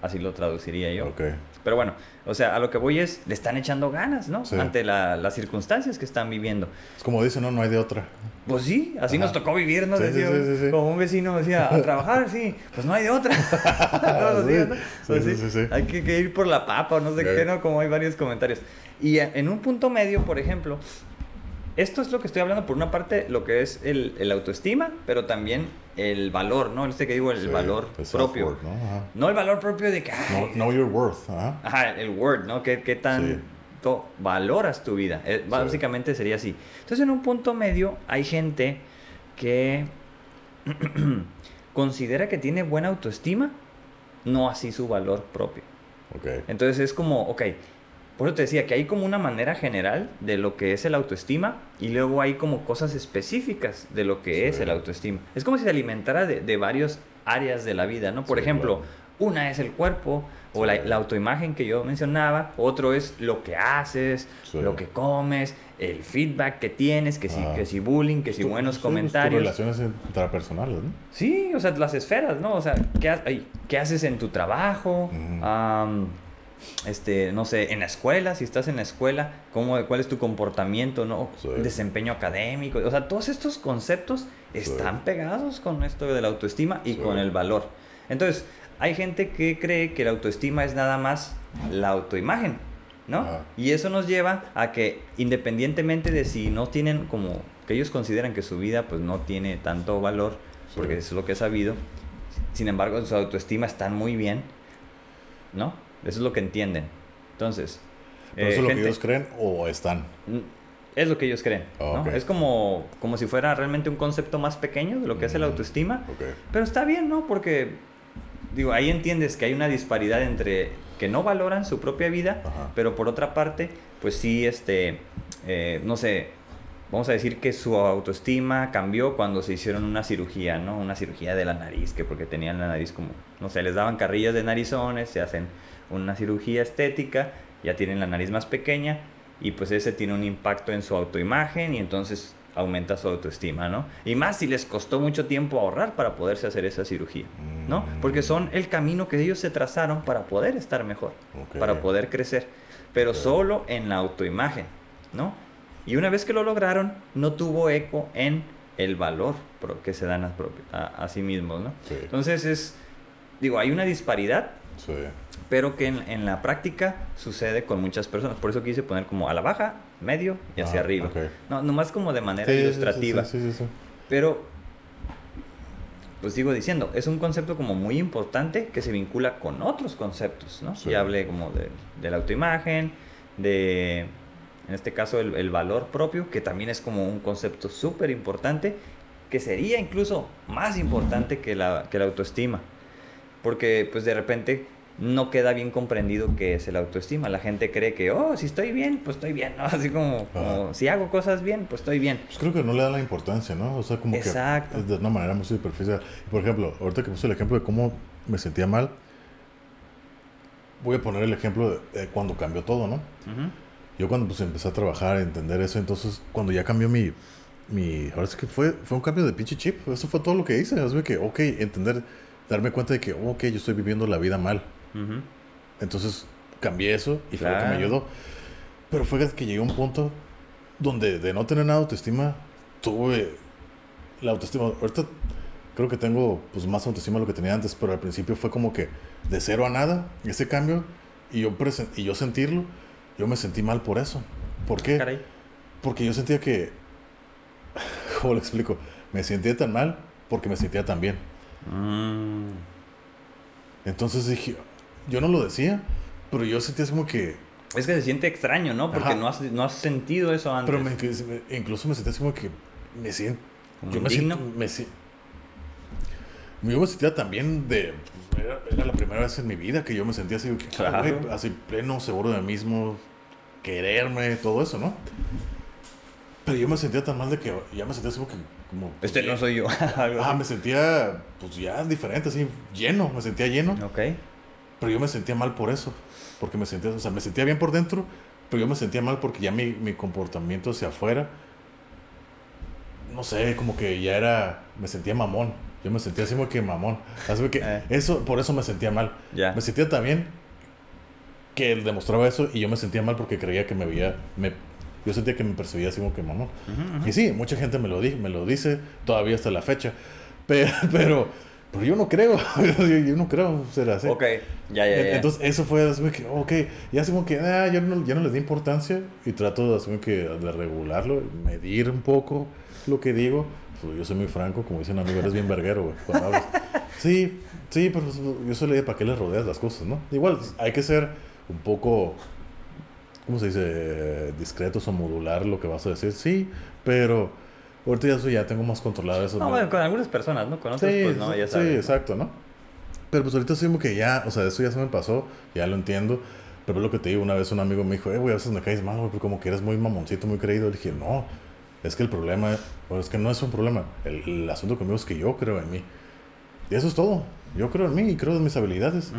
así lo traduciría yo. ok. Pero bueno, o sea, a lo que voy es, le están echando ganas, ¿no? Sí. Ante la- las circunstancias que están viviendo. Es como dicen, no, no hay de otra. Pues sí, así Ajá. nos tocó vivir, ¿no? Sí, Decía, sí. Como un vecino decía, a trabajar, sí, pues no hay de otra. Todos los días, ¿no? Pues. Hay que, que ir por la papa o no sé qué, ¿no? Como hay varios comentarios. Y en un punto medio, por ejemplo, esto es lo que estoy hablando, por una parte, lo que es el, el autoestima, pero también el valor, ¿no? Este que digo, el Sí, valor el propio. ¿no? Ajá. No el valor propio de que, Know, ay, know your worth. Ajá. Ajá, el word, ¿no? ¿Qué, qué tanto valoras tu vida? Eh, básicamente sería así. Entonces, en un punto medio hay gente que *clears throat* considera que tiene buena autoestima, no así su valor propio. Ok. Entonces es como, ok, por eso te decía que hay como una manera general de lo que es el autoestima y luego hay como cosas específicas de lo que es el autoestima. Es como si se alimentara de, de varias áreas de la vida, ¿no? Por Sí, ejemplo, claro. una es el cuerpo o la, la autoimagen que yo mencionaba, otro es lo que haces, lo que comes, el feedback que tienes, que si, que si bullying, que si buenos pues, comentarios. Tus relaciones intrapersonales, ¿no? Sí, o sea, las esferas, ¿no? O sea, ¿qué, ha- ay, ¿qué haces en tu trabajo? Este, no sé, en la escuela, si estás en la escuela, ¿cómo, ¿cuál es tu comportamiento, no? Sí. Desempeño académico. O sea, todos estos conceptos están pegados con esto de la autoestima y Sí. con el valor. Entonces, hay gente que cree que la autoestima es nada más la autoimagen, ¿no? Ajá. Y eso nos lleva a que independientemente de si no tienen como que ellos consideran que su vida pues no tiene tanto valor, porque eso es lo que he sabido, sin embargo su autoestima está muy bien, ¿no? Eso es lo que entienden. Entonces, Pero eh, eso es lo que ellos creen o están. Mm, Es lo que ellos creen. ¿no? Es como, como si fuera realmente un concepto más pequeño de lo que es el Mm, autoestima. Ok. Pero está bien, ¿no? Porque, digo, ahí entiendes que hay una disparidad entre que no valoran su propia vida, Ajá. pero por otra parte, pues sí, este, eh, no sé, vamos a decir que su autoestima cambió cuando se hicieron una cirugía, ¿no? Una cirugía de la nariz, que porque tenían la nariz como, no sé, les daban carrillas de narizones, se hacen una cirugía estética, ya tienen la nariz más pequeña y pues ese tiene un impacto en su autoimagen y entonces aumenta su autoestima, ¿no? Y más si les costó mucho tiempo ahorrar para poderse hacer esa cirugía, ¿no? Mm. Porque son el camino que ellos se trazaron para poder estar mejor, Ok. para poder crecer, pero Ok. solo en la autoimagen, ¿no? Y una vez que lo lograron, no tuvo eco en el valor que se dan a, propi- a- a sí mismos, ¿no? Sí. Entonces es, digo, hay una disparidad, Sí. pero que en, en la práctica sucede con muchas personas. Por eso quise poner como a la baja, medio y hacia Ah, arriba. ok. No, nomás como de manera Sí, ilustrativa. Sí, sí, sí, sí. Pero, pues sigo diciendo, es un concepto como muy importante que se vincula con otros conceptos, ¿no? Sí. Ya hablé como de, de la autoimagen, de, en este caso, el, el valor propio, que también es como un concepto súper importante, que sería incluso más importante que la, que la autoestima. Porque, pues de repente, no queda bien comprendido qué es el autoestima. La gente cree que, oh, si estoy bien, pues estoy bien, ¿no? *laughs* Así como, si hago cosas bien, pues estoy bien. Pues creo que no le dan la importancia, ¿no? O sea, como Exacto. que es de una manera muy superficial. Por ejemplo, ahorita que puse el ejemplo de cómo me sentía mal, voy a poner el ejemplo de, de cuando cambió todo, ¿no? Ujú. Yo cuando pues empecé a trabajar, a entender eso, entonces cuando ya cambió mi, mi ahora es que fue, fue un cambio de pinche chip, eso fue todo lo que hice, es que, ok, entender darme cuenta de que, oh, ok, yo estoy viviendo la vida mal. Ujú. Entonces cambié eso y fue lo que Claro. me ayudó. Pero fue que llegué a un punto donde de no tener nada de autoestima, tuve la autoestima. Ahorita creo que tengo pues más autoestima de lo que tenía antes, pero al principio fue como que de cero a nada, ese cambio, y yo, y yo sentirlo, yo me sentí mal por eso. ¿Por qué? Caray. Porque yo sentía que, ¿cómo lo explico? Me sentía tan mal porque me sentía tan bien. Mm. Entonces dije, yo no lo decía, pero yo sentía como que Es que se siente extraño, ¿no? Porque Ajá. no has, no has sentido eso antes. Pero me, incluso me sentía como que me siento. Como Yo me siento. Me, yo me sentía también de. pues, era, era la primera vez en mi vida que yo me sentía así, ah, Claro. así pleno, seguro de mí mismo, quererme, todo eso, ¿no? Pero yo me sentía tan mal de que ya me sentía así como que. Como, pues, Este no soy yo. *laughs* Ah, me sentía, pues ya diferente, así, lleno, me sentía lleno. Ok. Pero yo me sentía mal por eso. Porque me sentía, o sea, me sentía bien por dentro, pero yo me sentía mal porque ya mi, mi comportamiento hacia afuera, no sé, como que ya era, me sentía mamón. Yo me sentía así como que mamón. Así que Eh. eso, por eso me sentía mal. Ya. Me sentía también que él demostraba eso y yo me sentía mal porque creía que me veía, me, yo sentía que me percibía así como que mamón. Ujú, ujú. Y sí, mucha gente me lo, di, me lo dice todavía hasta la fecha. *laughs* Pero, pero, pero yo no creo, yo, *laughs* yo no creo ser así. Ok. Ya, ya, ya. Entonces, eso fue así como que, ok, ya como que, ah, ya no, ya no le di importancia y trato de, como que, de regularlo, medir un poco lo que digo. Pues, yo soy muy franco, como dicen amigos, eres bien verguero, güey. *laughs* Sí, sí, pero yo soy le para qué le rodeas las cosas, ¿no? Igual, hay que ser un poco, ¿cómo se dice? Discretos o modular lo que vas a decir, sí, pero ahorita ya, ya tengo más controlado eso. No, ¿no? bueno, con algunas personas, ¿no? Con otras, Sí, pues no, ya sí, sabes. ¿no? exacto, ¿no? Pero pues ahorita sí como que ya, o sea, eso ya se me pasó, ya lo entiendo. Pero lo que te digo, una vez un amigo me dijo, eh, güey, a veces me caes mal, güey, como que eres muy mamoncito, muy creído. Le dije, no, es que el problema, bueno, es que no es un problema. El, el asunto conmigo es que yo creo en mí. Y eso es todo. Yo creo en mí y creo en mis habilidades.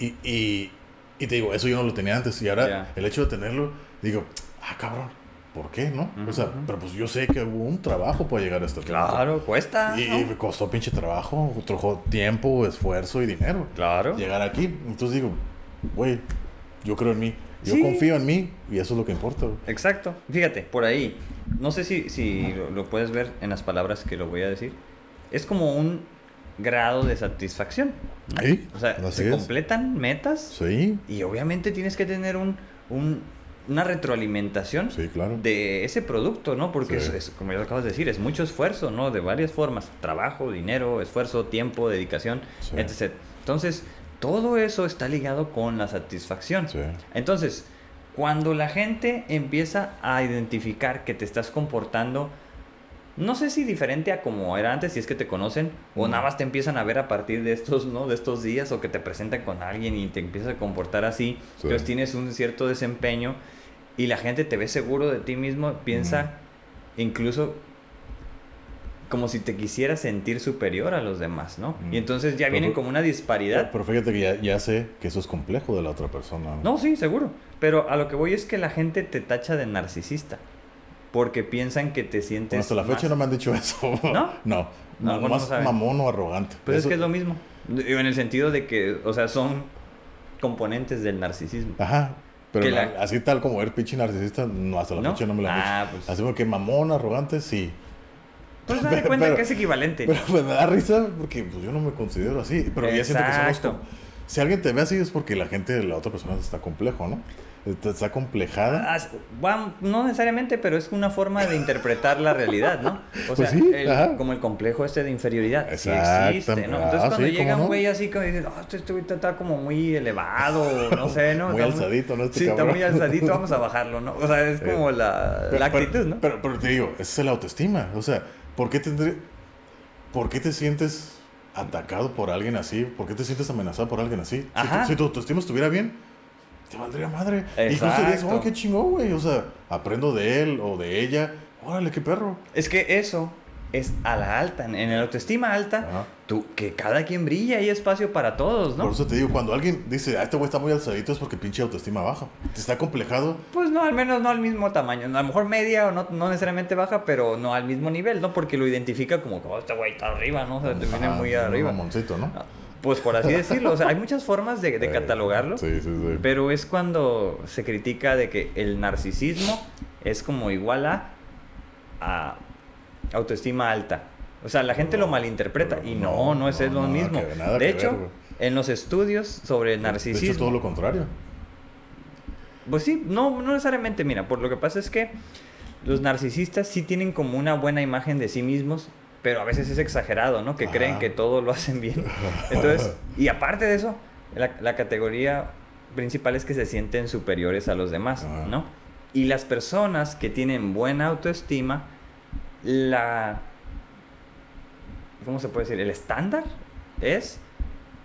Y, y, y te digo, eso yo no lo tenía antes. Y ahora Ya. el hecho de tenerlo, digo, ah, cabrón, ¿por qué, no? O sea, pero pues yo sé que hubo un trabajo para llegar a este. Claro, cuesta. Y, ¿no? y costó pinche trabajo, trabajó tiempo, esfuerzo y dinero. Claro. Llegar aquí. Entonces digo, güey, yo creo en mí. Yo Sí. confío en mí y eso es lo que importa. güey. Exacto. Fíjate, por ahí. No sé si, si lo, lo puedes ver en las palabras que lo voy a decir. Es como un grado de satisfacción. Sí, O sea, así se es. completan metas Sí, y obviamente tienes que tener un, un- una retroalimentación sí, claro. de ese producto, ¿no? Porque Sí. es, es, como ya acabas de decir, es mucho esfuerzo, ¿no? De varias formas. Trabajo, dinero, esfuerzo, tiempo, dedicación, Sí. etc. Entonces, todo eso está ligado con la satisfacción. Entonces, cuando la gente empieza a identificar que te estás comportando, no sé si diferente a como era antes, si es que te conocen, o nada más te empiezan a ver a partir de estos, ¿no? De estos días, o que te presentan con alguien y te empiezas a comportar así, Sí. entonces tienes un cierto desempeño y la gente te ve seguro de ti mismo, piensa incluso como si te quisiera sentir superior a los demás, ¿no? Mm. Y entonces ya Pero- vienen como una disparidad. Pero fíjate que ya, ya sé que eso es complejo de la otra persona. No, sí, seguro. Pero a lo que voy es que la gente te tacha de narcisista. Porque piensan que te sientes. Bueno, hasta la fecha no me han dicho eso. *laughs* ¿No? No. No, más no mamón o arrogante. Pues es Eso- que es lo mismo. En el sentido de que, o sea, son componentes del narcisismo. Ajá. Pero la- así tal como eres pinche narcisista, no, hasta la fecha no me lo han Ah, dicho. pues- Así como que mamón, arrogante, sí. Pues *laughs* Pero- cuenta pero- que es equivalente. Pero pues me da risa porque pues, yo no me considero así. Pero ya siento que somos. Exacto. Si alguien te ve así es porque la gente, la otra persona está complejo, ¿no? Está, complejada. Ah, bueno, no necesariamente, pero es una forma de interpretar la realidad, ¿no? O Pues sea, sí, el- como el complejo este de inferioridad. Sí Exactamente. existe, ¿no? Ah, Entonces cuando sí, llega ¿cómo un no? güey así como dices, ah, este, este está, como muy elevado, no sé, ¿no? Muy alzadito, ¿no? Este sí, está muy alzadito, vamos a bajarlo, ¿no? O sea, es Eh, como la, Pero- la pero- actitud, ¿no? Pero, pero te digo, esa es la autoestima. O sea, ¿por qué tendré, ¿por qué te sientes atacado por alguien así? ¿Por qué te sientes amenazado por alguien así? Si tu, Ajá. si tu autoestima estuviera bien, te valdría madre. Incluso dirías, Exacto. oh, qué chingón, güey. O sea, aprendo de él o de ella. Órale, qué perro. Es que eso es a la alta. En el autoestima alta, Ajá. tú, que cada quien brilla, hay espacio para todos, ¿no? Por eso te digo, cuando alguien dice, ah, este güey está muy alzadito, es porque pinche autoestima baja. Te está complejado. Pues no, al menos no al mismo tamaño. A lo mejor media o no, no necesariamente baja, pero no al mismo nivel, ¿no? Porque lo identifica como, oh, este güey está arriba, ¿no? O sea, te viene muy un arriba. mamoncito, ¿no? Ah, Pues por así *laughs* decirlo, o sea, hay muchas formas de, de Eh, catalogarlo, Sí, sí, sí. pero es cuando se critica de que el narcisismo es como igual a, a autoestima alta. O sea, la gente lo malinterpreta y no, no, no, es no, lo mismo. nada de hecho, ver, en los estudios sobre el De narcisismo... hecho, todo lo contrario. Pues sí, no, no necesariamente, mira, por lo que pasa es que los narcisistas sí tienen como una buena imagen de sí mismos, pero a veces es exagerado, ¿no? Que Ajá. creen que todo lo hacen bien. *laughs* Entonces, y aparte de eso, la, la categoría principal es que se sienten superiores a los demás, Ajá. ¿no? Y las personas que tienen buena autoestima, la... ¿Cómo se puede decir? El estándar es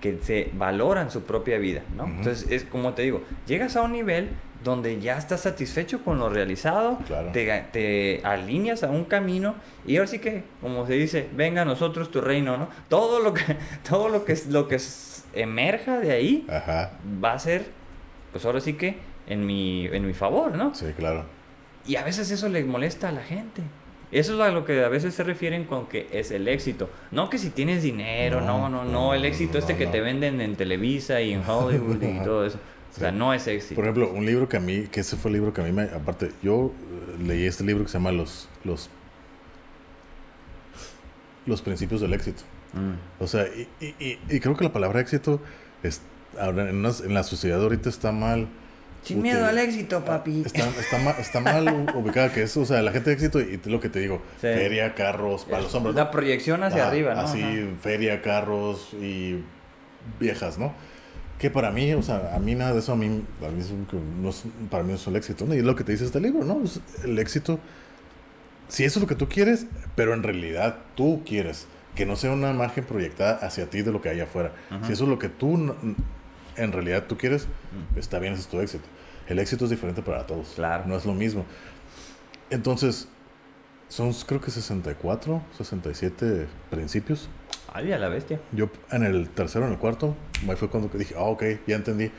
que se valoran su propia vida, ¿no? Entonces, es como te digo, llegas a un nivel donde ya estás satisfecho con lo realizado, Claro. te, te alineas a un camino y ahora sí que, como se dice, venga a nosotros tu reino, ¿no? Todo lo que, *laughs* todo lo que, es- lo que emerja de ahí Ajá. va a ser, pues ahora sí que en mi, en mi favor, ¿no? Sí, claro. Y a veces eso le molesta a la gente. Eso es a lo que a veces se refieren con que es el éxito. No que si tienes dinero, no, No, no, el éxito no, este que te venden en Televisa y en *laughs* Hollywood y todo eso. O sea, Sí. no es éxito. Por ejemplo, un libro que a mí, que ese fue el libro que a mí me, aparte, yo eh, leí este libro que se llama Los, los, los principios del éxito. Mm. O sea, y, y- y- y creo que la palabra éxito es, ahora en, unas- en la sociedad ahorita está mal. Sin miedo al éxito, papi. Está, está, ma- está mal ubicada que es, o sea, la gente de éxito, y lo que te digo, Sí. feria, carros, para los hombres. La proyección hacia Ajá, arriba, ¿no? Así, Ajá. feria, carros y viejas, ¿no? Que para mí, o sea, a mí nada de eso, a mí, para mí, es no es, para mí no es el éxito, ¿no? Y es lo que te dice este libro, ¿no? El éxito, si eso es lo que tú quieres, pero en realidad tú quieres, que no sea una imagen proyectada hacia ti de lo que hay afuera. Si eso es lo que tú, en realidad tú quieres, Mm. está bien, ese es tu éxito. El éxito es diferente para todos. Claro. No es lo mismo. Entonces, son creo que 64, 67 principios. Ay, a la bestia. Yo en el tercero, en el cuarto, ahí fue cuando dije, ah, ok, ya entendí.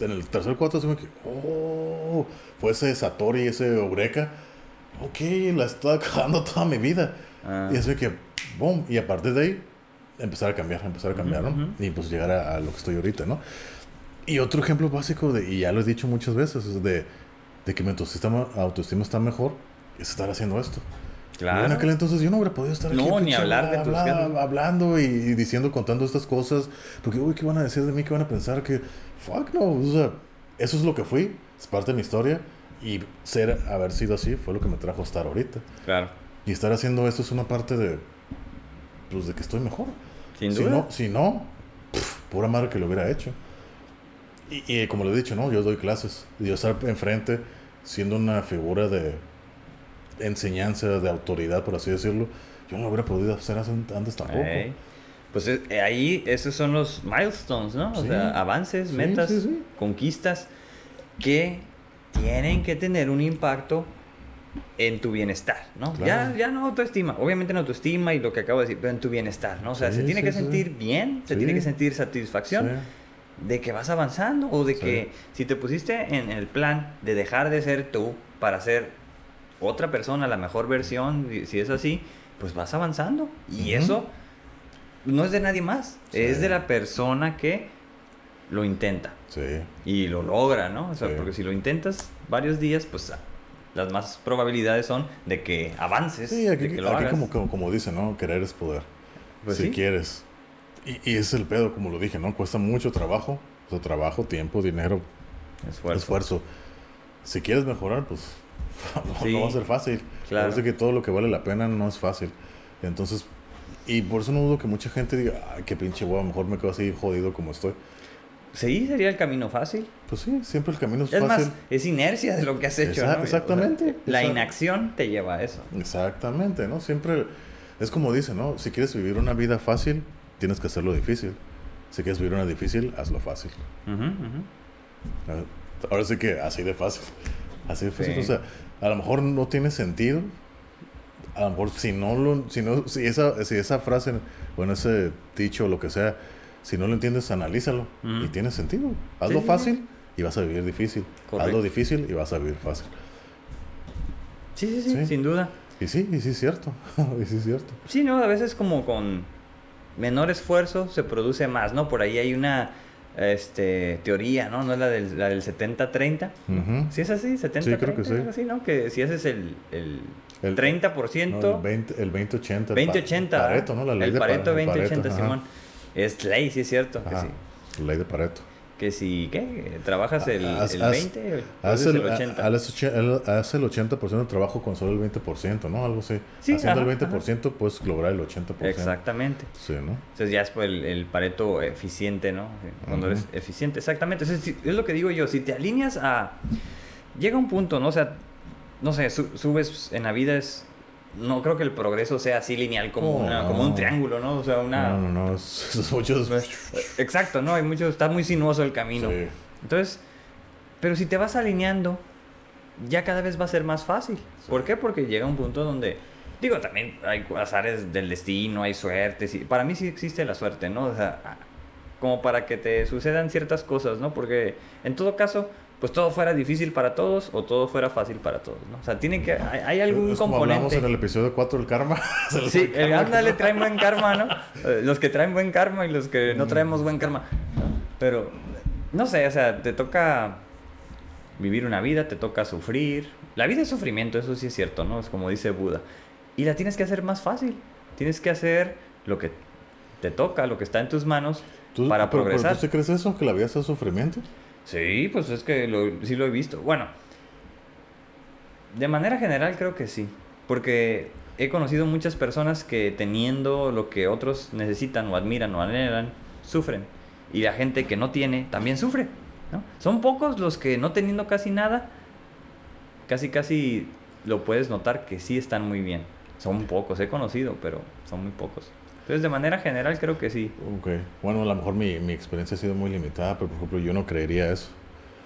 En el tercer cuarto, se me oh, fue ese Satori, ese Eureka. Ok, la estaba *laughs* cagando toda mi vida. Ah. Y así que, boom, y a partir de ahí, empezar a cambiar, empezar a cambiar, ¿no? Ujú, ujú. Y pues llegar a, a lo que estoy ahorita, ¿no? Y otro ejemplo básico, de, y ya lo he dicho muchas veces, es de, de que mi autoestima, autoestima está mejor, es estar haciendo esto. Y en aquel entonces yo no hubiera podido estar No, aquí. ni pinche, hablar de tus habla-. Hablando y, y diciendo, contando estas cosas. Porque, uy, ¿qué van a decir de mí? ¿Qué van a pensar? Que, fuck, no. O sea, eso es lo que fui. Es parte de mi historia. Y ser, haber sido así fue lo que me trajo a estar ahorita. Claro. Y estar haciendo esto es una parte de, pues, de que estoy mejor. Sin si duda. no, si no, pura madre que lo hubiera hecho. Y, y como lo he dicho, ¿no? Yo doy clases. Y yo estar enfrente, siendo una figura de enseñanza, de autoridad, por así decirlo, yo no lo hubiera podido hacer hace- antes tampoco. Ey. Pues es- eh, ahí esos son los milestones, ¿no? O Sí. sea, avances, Sí, metas, sí, conquistas que tienen que tener un impacto en tu bienestar, ¿no? Ya, Claro. ya no autoestima, obviamente en autoestima y lo que acabo de decir, pero en tu bienestar, ¿no? O sea, se tiene que sentir bien, se tiene que sentir satisfacción de que vas avanzando o de que si te pusiste en el plan de dejar de ser tú para ser otra persona, la mejor versión, si es así, pues vas avanzando. Y eso no es de nadie más, Sí. es de la persona que lo intenta Sí. y lo logra, ¿no? O sea, Sí. porque si lo intentas varios días, pues las más probabilidades son de que avances, Sí, aquí, de que lo aquí hagas. como, como, como dicen, ¿no? Querer es poder. Pues si quieres. Y, y es el pedo, como lo dije, ¿no? Cuesta mucho trabajo. O sea, trabajo, tiempo, dinero, Esfuerzo. esfuerzo. Si quieres mejorar, pues *laughs* Sí, no va a ser fácil. claro. Parece que todo lo que vale la pena no es fácil. Entonces, y por eso no dudo que mucha gente diga, ay, qué pinche huevo, mejor me quedo así jodido como estoy. Sí, sería el camino fácil. Pues sí, siempre el camino es, Es fácil. más, es inercia de lo que has hecho. Exactamente, O sea, la inacción te lleva a eso. Exactamente, ¿no? Siempre es como dice, ¿no? Si quieres vivir una vida fácil, tienes que hacerlo difícil. Si quieres vivir una difícil, hazlo fácil. Ah, Ahora sí que así de fácil. Así de fácil. Sí. O sea, a lo mejor no tiene sentido a lo mejor si no lo, si no, si esa, si esa frase, bueno, ese dicho o lo que sea, si no lo entiendes, analízalo y tiene sentido. Hazlo Sí, sí, fácil y vas a vivir difícil. Correcto. Hazlo difícil y vas a vivir fácil. Sí, sí, sí, Sí. sin duda. Y sí, y sí es cierto. *laughs* y sí es cierto. Sí, ¿no? A veces como con menor esfuerzo se produce más, ¿no? Por ahí hay una este, teoría, ¿no? No es la del, la del 70-30. Ujú. ¿Sí es así? ¿70-30? Sí, creo que sí. así, ¿no? Que si haces el, el, El- 30%, No, el 20, el 20-80. el pa- 20-80. Pareto, ¿no? La ley el Pareto el 20-80, ajá. Simón. Es ley, sí es cierto. Que Ajá, sí. La ley de Pareto. Que si, ¿qué? ¿Trabajas el, Haz- el haz- 20 o Haz haces el, el 80? a- haz el- haz el 80% de trabajo con solo el 20%, ¿no? Algo así. Sí, Haciendo ajá, el 20% puedes lograr el 80%. Exactamente. Sí, ¿no? Entonces ya es el, el pareto eficiente, ¿no? Cuando eres eficiente, exactamente. Entonces, es lo que digo yo, si te alineas a... Llega un punto, ¿no? O sea, no sé, su- subes en la vida es... No creo que el progreso sea así lineal como, Oh, una- como un triángulo, ¿no? O sea, una... No, no, no. Es, muchos. Exacto, ¿no? Hay mucho... Está muy sinuoso el camino. Sí. Entonces, pero si te vas alineando, ya cada vez va a ser más fácil. ¿Por qué? Porque llega un punto donde, digo, también hay azares del destino, hay suertes. Y para mí sí existe la suerte, ¿no? O sea, como para que te sucedan ciertas cosas, ¿no? Porque en todo caso, pues todo fuera difícil para todos o todo fuera fácil para todos, ¿no? O sea, tiene que, hay, hay algún Es como hablamos componente. en el episodio 4 del karma. Sí, el karma. *laughs* ándale traen buen karma, ¿no? *laughs* Los que traen buen karma y los que no traemos buen karma. Pero, no sé, o sea, te toca vivir una vida, te toca sufrir. La vida es sufrimiento, eso sí es cierto, ¿no? Es como dice Buda. Y la tienes que hacer más fácil. Tienes que hacer lo que te toca, lo que está en tus manos ¿Tú- para pero- pero progresar. ¿Tú sí crees eso? ¿Que la vida sea sufrimiento? Sí, pues es que lo- sí lo he visto. Bueno, de manera general creo que sí. Porque he conocido muchas personas que teniendo lo que otros necesitan o admiran o anhelan, sufren. Y la gente que no tiene también sufre. ¿no? Son pocos los que no teniendo casi nada, casi casi lo puedes notar que sí están muy bien. Son pocos, he conocido, pero son muy pocos. Entonces de manera general creo que sí. Ok. Bueno, a lo mejor mi, mi experiencia ha sido muy limitada, pero por ejemplo, yo no creería eso.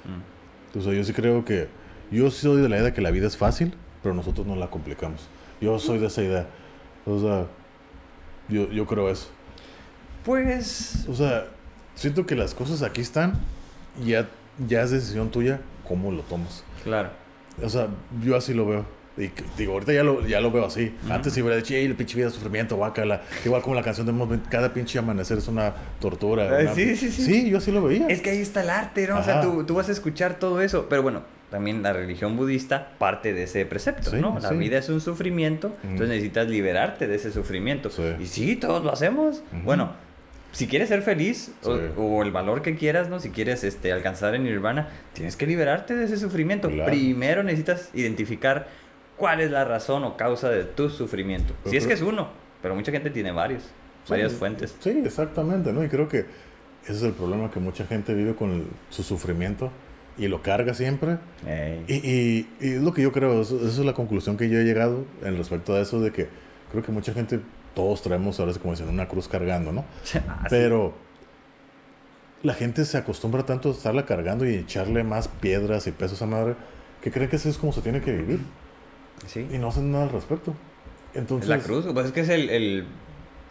Mm. Sea, yo sí creo que. Yo soy de la idea de que la vida es fácil, pero nosotros no la complicamos. Yo soy de esa idea. O sea, yo, yo creo eso. Pues O sea, siento que las cosas aquí están y ya, ya es decisión tuya cómo lo tomas. claro. O sea, yo así lo veo. Y digo, ahorita ya lo, ya lo veo así. Antes sí hubiera dicho, ey, el pinche vida es sufrimiento, guácala. Igual como la canción de cada pinche amanecer es una tortura. Una- sí, sí, sí. Sí, yo así lo veía. Es que ahí está el arte, ¿no? O sea, tú, tú vas a escuchar todo eso. Pero bueno, también la religión budista parte de ese precepto, Sí, ¿no? La sí. vida es un sufrimiento, entonces necesitas liberarte de ese sufrimiento. Sí. Y sí, todos lo hacemos. Bueno, si quieres ser feliz o, Sí. o el valor que quieras, ¿no? Si quieres este, alcanzar el nirvana, tienes que liberarte de ese sufrimiento. Claro. Primero necesitas identificar cuál es la razón o causa de tu sufrimiento. Si es que es uno, pero mucha gente tiene varios, varias fuentes. Sí, exactamente, ¿no? Y creo que ese es el problema que mucha gente vive con el- su sufrimiento y lo carga siempre. Y, y- y es lo que yo creo, eso, eso es la conclusión que yo he llegado en respecto a eso de que creo que mucha gente, todos traemos ahora sí como dicen, una cruz cargando, ¿no? *laughs* Ah, sí. Pero la gente se acostumbra tanto a estarla cargando y echarle más piedras y pesos a madre que creen que así es como se tiene que vivir Sí. y no hacen nada al respecto. Es Entonces, la cruz, pues es que es el, el-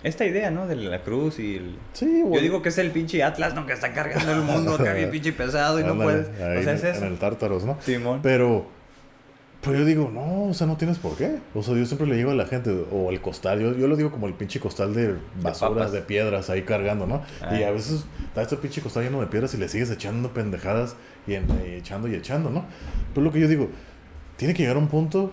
esta idea, ¿no? De la cruz y el... Sí, Yo güey. digo que es el pinche Atlas, ¿no? Que está cargando el mundo acá bien pinche pesado y no Ándale, puedes. ahí O sea, en, es en eso. el tártaros, ¿no? Simón. Pero, pero yo digo, no, o sea, no tienes por qué. O sea, yo siempre le digo a la gente, o el costal, yo, yo lo digo como el pinche costal de basuras, papas. de, piedras ahí cargando, ¿no? Ah. Y a veces está este pinche costal lleno de piedras y le sigues echando pendejadas y, en- y echando y echando, ¿no? Pero lo que yo digo, tiene que llegar a un punto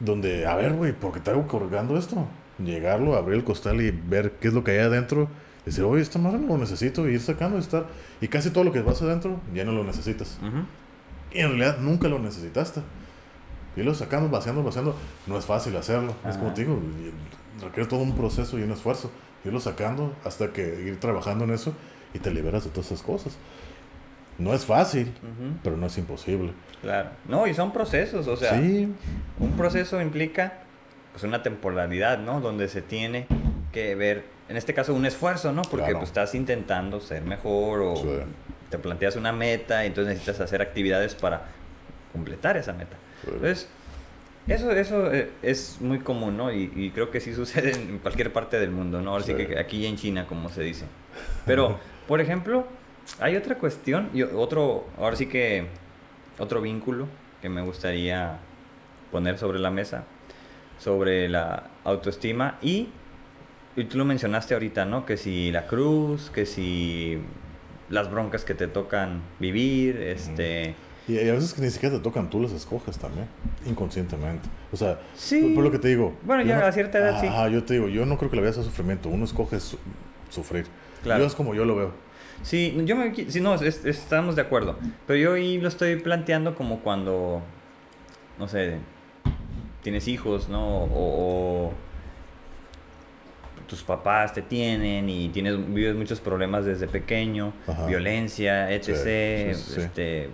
donde, a ver, güey, ¿por qué traigo cargando esto? Llegarlo, abrir el costal y ver qué es lo que hay adentro. Decir, oye, esta madre no lo necesito, y ir sacando y estar. Y casi todo lo que vas adentro ya no lo necesitas. Y en realidad nunca lo necesitaste. Irlo sacando, vaciando, vaciando, no es fácil hacerlo. Es como te digo, y- requiere todo un proceso y un esfuerzo. Irlo sacando hasta que ir trabajando en eso y te liberas de todas esas cosas. No es fácil, pero no es imposible. Claro. No, y son procesos, o sea, sí, un proceso implica pues una temporalidad, ¿no? Donde se tiene que ver, en este caso, un esfuerzo, ¿no? Porque Claro. pues, estás intentando ser mejor o Sí. te planteas una meta y entonces necesitas hacer actividades para completar esa meta. Sí. Entonces, Eso, eso eh, es muy común, ¿no? Y, y creo que sí *laughs* sucede en cualquier parte del mundo, ¿no? Ahora Sí. que aquí en China, como se dice. Pero, por ejemplo, hay otra cuestión, y otro, ahora sí que, otro vínculo que me gustaría poner sobre la mesa, sobre la autoestima y, y tú lo mencionaste ahorita, ¿no? Que si la cruz, que si las broncas que te tocan vivir, este... Y, a veces que ni siquiera te tocan, tú las escoges también, inconscientemente. O sea, Sí. por, lo que te digo. Bueno, ya no- a cierta edad sí. Ajá, yo te digo, yo no creo que la vida sea sufrimiento, uno escoge su- sufrir. Claro. Yo es como yo lo veo. Sí, yo me... Sí, no, es- estamos de acuerdo. Pero yo ahí lo estoy planteando como cuando, no sé, tienes hijos, ¿no? O, o tus papás te tienen y tienes vives muchos problemas desde pequeño, Ajá. violencia, etc., Sí, sí, sí. este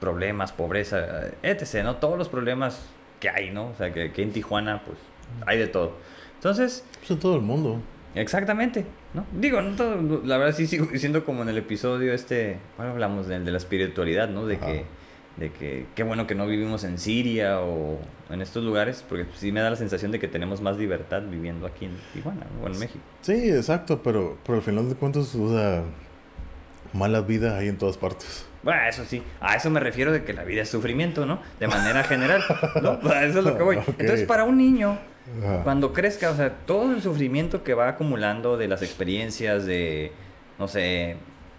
problemas, pobreza, etc., ¿no? Todos los problemas que hay, ¿no? O sea, que, que en Tijuana, pues, hay de todo. Entonces, Pues en todo el mundo. Exactamente, ¿no? Digo, no todo- la verdad sí sigo diciendo como en el episodio este, ¿cuál hablamos? Del de la espiritualidad, ¿no? De Ajá. que, de que qué bueno que no vivimos en Siria o en estos lugares, porque sí me da la sensación de que tenemos más libertad viviendo aquí en Tijuana o en México. Sí, exacto, pero, pero al final de cuentas, o sea, mala vida hay en todas partes. Bueno, eso sí, a eso me refiero de que la vida es sufrimiento, ¿no? De manera general, ¿no? *laughs* Eso es lo que voy. Entonces, para un niño. Cuando crezca, o sea, todo el sufrimiento que va acumulando de las experiencias, de, no sé,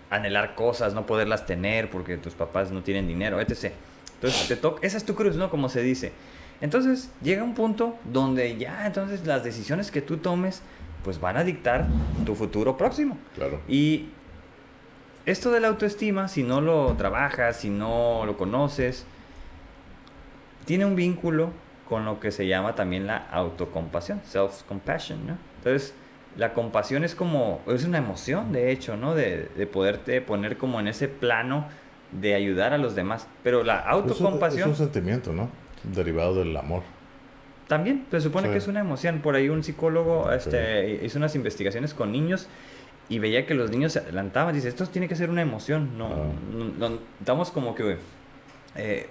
anhelar cosas, no poderlas tener porque tus papás no tienen dinero, etc. Entonces, te toca, esa es tu cruz, ¿no? Como se dice. Entonces, llega un punto donde ya, entonces, las decisiones que tú tomes, pues van a dictar tu futuro próximo. Claro. Y esto de la autoestima, si no lo trabajas, si no lo conoces, tiene un vínculo con lo que se llama también la autocompasión, self-compassion, ¿no? Entonces, la compasión es como, es una emoción, de hecho, ¿no? De, de poderte poner como en ese plano de ayudar a los demás. Pero la autocompasión... Es un sentimiento, ¿no? Derivado del amor. También, se supone Sí. que es una emoción. Por ahí un psicólogo este, hizo unas investigaciones con niños y veía que los niños se adelantaban. Dice, esto tiene que ser una emoción. No, Ah. no, no- estamos como que, eh,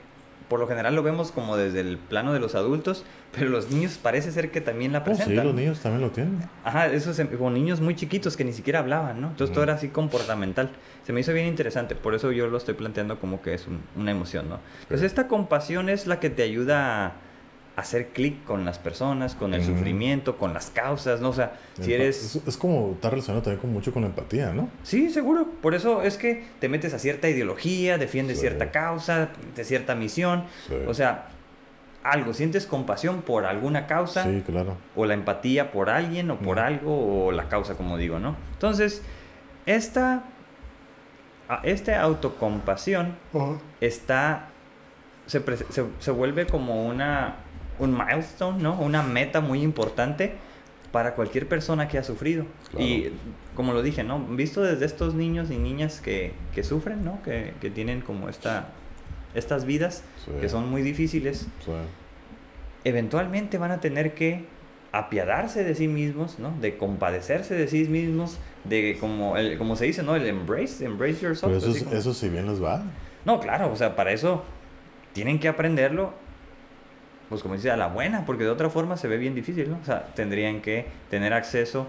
por lo general lo vemos como desde el plano de los adultos, pero los niños parece ser que también la Oh, sí, presentan. los niños también lo tienen. Ajá, esos con niños muy chiquitos que ni siquiera hablaban, ¿no? Entonces todo era así comportamental. Se me hizo bien interesante, por eso yo lo estoy planteando como que es un- una emoción, ¿no? Pues esta compasión es la que te ayuda a hacer clic con las personas, con el sufrimiento, con las causas, ¿no? O sea, si eres... Es, es como, está relacionado también con mucho con la empatía, ¿no? Sí, seguro. Por eso es que te metes a cierta ideología, defiendes Sí. cierta causa, de cierta misión. Sí. O sea, algo, sientes compasión por alguna causa Sí, claro. o la empatía por alguien o por algo o la causa, como digo, ¿no? Entonces, esta, esta autocompasión está, se, se, se vuelve como una, un milestone, ¿no? Una meta muy importante para cualquier persona que ha sufrido. Claro. Y como lo dije, ¿no? Visto desde estos niños y niñas que, que sufren, ¿no? Que, que tienen como esta, estas vidas Sí. que son muy difíciles, Sí. eventualmente van a tener que apiadarse de sí mismos, ¿no? De compadecerse de sí mismos, de como, el, como se dice, ¿no? El embrace, embrace yourself. Pero eso, como- eso si bien les va. No, claro, o sea, para eso tienen que aprenderlo, pues como dice, a la buena, porque de otra forma se ve bien difícil, ¿no? O sea, tendrían que tener acceso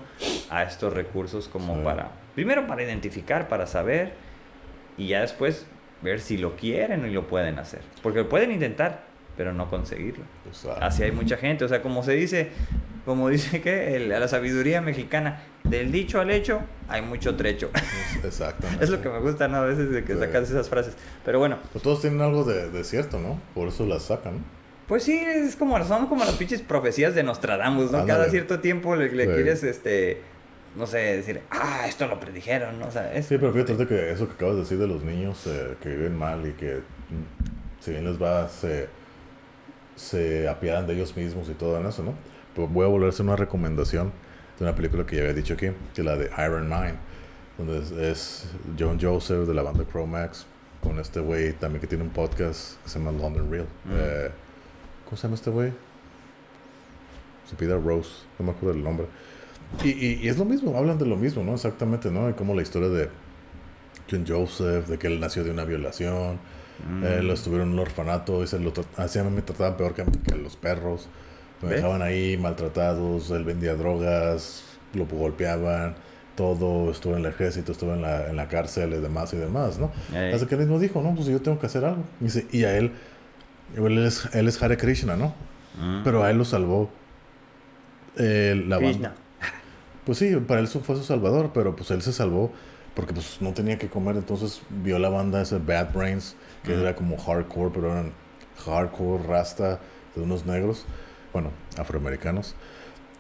a estos recursos como Sí. para, primero para identificar, para saber, y ya después ver si lo quieren y lo pueden hacer. Porque lo pueden intentar, pero no conseguirlo. O sea, Así hay mucha gente, o sea, como se dice, como dice que el- a la sabiduría mexicana, del dicho al hecho hay mucho trecho. Exactamente. *laughs* es lo que me gusta, ¿no? A veces de que Sí. sacas esas frases. Pero bueno, Pues todos tienen algo de, de cierto, ¿no? Por eso las sacan. Pues sí, es como, son como las pinches profecías de Nostradamus, ¿no? Cada cierto tiempo le, le Sí. quieres, este, no sé, decir, ah, esto lo predijeron, ¿no? O sea, es... Sí, pero fíjate que eso que acabas de decir de los niños eh, que viven mal y que mm, si bien les va, se, se apiadan de ellos mismos y todo en eso, ¿no? Pero voy a volver a hacer una recomendación de una película que ya había dicho aquí, que es la de Iron Mind, donde es, es John Joseph de la banda Chromax, con este güey también que tiene un podcast que se llama London Real. Mm. Eh, ¿Cómo se llama este güey? Se pide Rose, no me acuerdo el nombre. Y, y, y es lo mismo, hablan de lo mismo, ¿no? Exactamente, ¿no? Y como la historia de John Joseph, de que él nació de una violación, Eh, lo estuvieron en un orfanato. Y se lo así a mí me trataban peor que, a- que a los perros. Me dejaban ahí maltratados. Él vendía drogas. Lo golpeaban. Todo. Estuve en el ejército. Estuve en la, en la cárcel y demás y demás, ¿no? Ey. Hasta que él mismo dijo, no, pues yo tengo que hacer algo. Y, dice, y a él, él es, él es Hare Krishna, ¿no? Mm. Pero a él lo salvó eh, la banda. Krishna. Pues sí, para él fue su salvador, pero pues él se salvó porque pues no tenía que comer, entonces vio la banda esa Bad Brains, que Ujú. era como hardcore, pero eran hardcore rasta de unos negros, bueno, afroamericanos.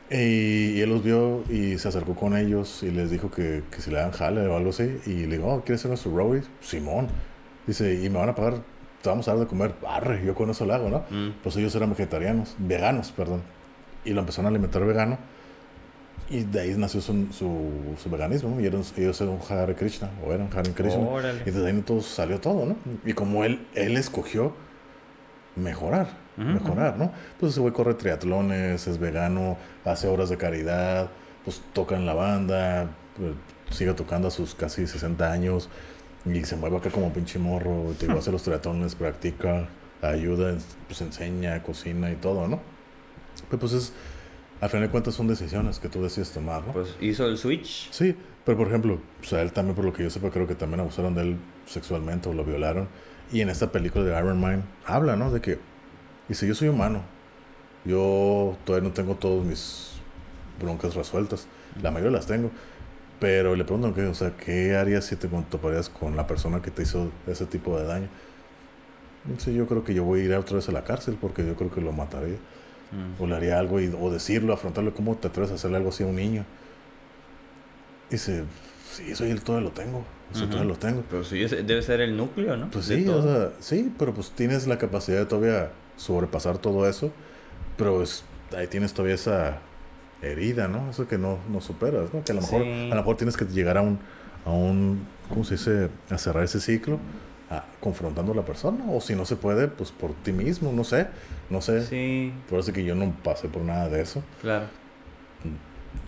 Y, y él los vio y se acercó con ellos y les dijo que, que si le dan jale o algo así. Y le dijo, oh, ¿quieres ser nuestro roadie? Simón. Dice, y me van a pagar, te vamos a dar de comer. Arre, yo con eso lo hago, ¿no? Mm. Pues ellos eran vegetarianos, veganos, perdón. Y lo empezaron a alimentar vegano. Y de ahí nació su, su, su veganismo. Y eran, ellos eran Hare Krishna, o eran Hare Krishna. Órale. Y desde ahí todo salió todo, ¿no? Y como él, él escogió mejorar, Ujú, mejorar, ¿no? Pues ese güey corre triatlones, es vegano, hace obras de caridad, pues toca en la banda, eh, sigue tocando a sus casi 60 años y se mueve acá como pinche morro, te digo, hace los triatlones, practica, ayuda, pues enseña, cocina y todo, ¿no? Pero pues es, al final de cuentas son decisiones que tú decides tomar, ¿no? Pues hizo el switch. Sí, pero por ejemplo, o sea, él también, por lo que yo sepa, creo que también abusaron de él sexualmente o lo violaron. Y en esta película de Iron Man habla, ¿no? De que, dice, yo soy humano. Yo todavía no tengo todos mis broncas resueltas. La mayoría las tengo. Pero le preguntan, ¿qué? O sea, ¿qué harías si te toparías con la persona que te hizo ese tipo de daño? Dice, yo creo que yo voy a ir otra vez a la cárcel porque yo creo que lo mataría. Mm. O le haría algo y, o decirlo, afrontarlo. ¿Cómo te atreves a hacerle algo así a un niño? Dice, sí, eso yo todavía lo tengo. Eso Ujú. todavía lo tengo. Pero sí, debe ser el núcleo, ¿no? Pues De sí, todo. o sea, sí, pero pues tienes la capacidad de todavía sobrepasar todo eso. Pero es, ahí tienes todavía esa herida, ¿no? Eso que no, no superas, ¿no? Que a lo mejor, Sí. a lo mejor tienes que llegar a un, a un, ¿cómo se dice? A cerrar ese ciclo. a- confrontando a la persona. O si no se puede, pues por ti mismo, no sé. No sé. Sí, Por eso que yo no pasé por nada de eso. claro.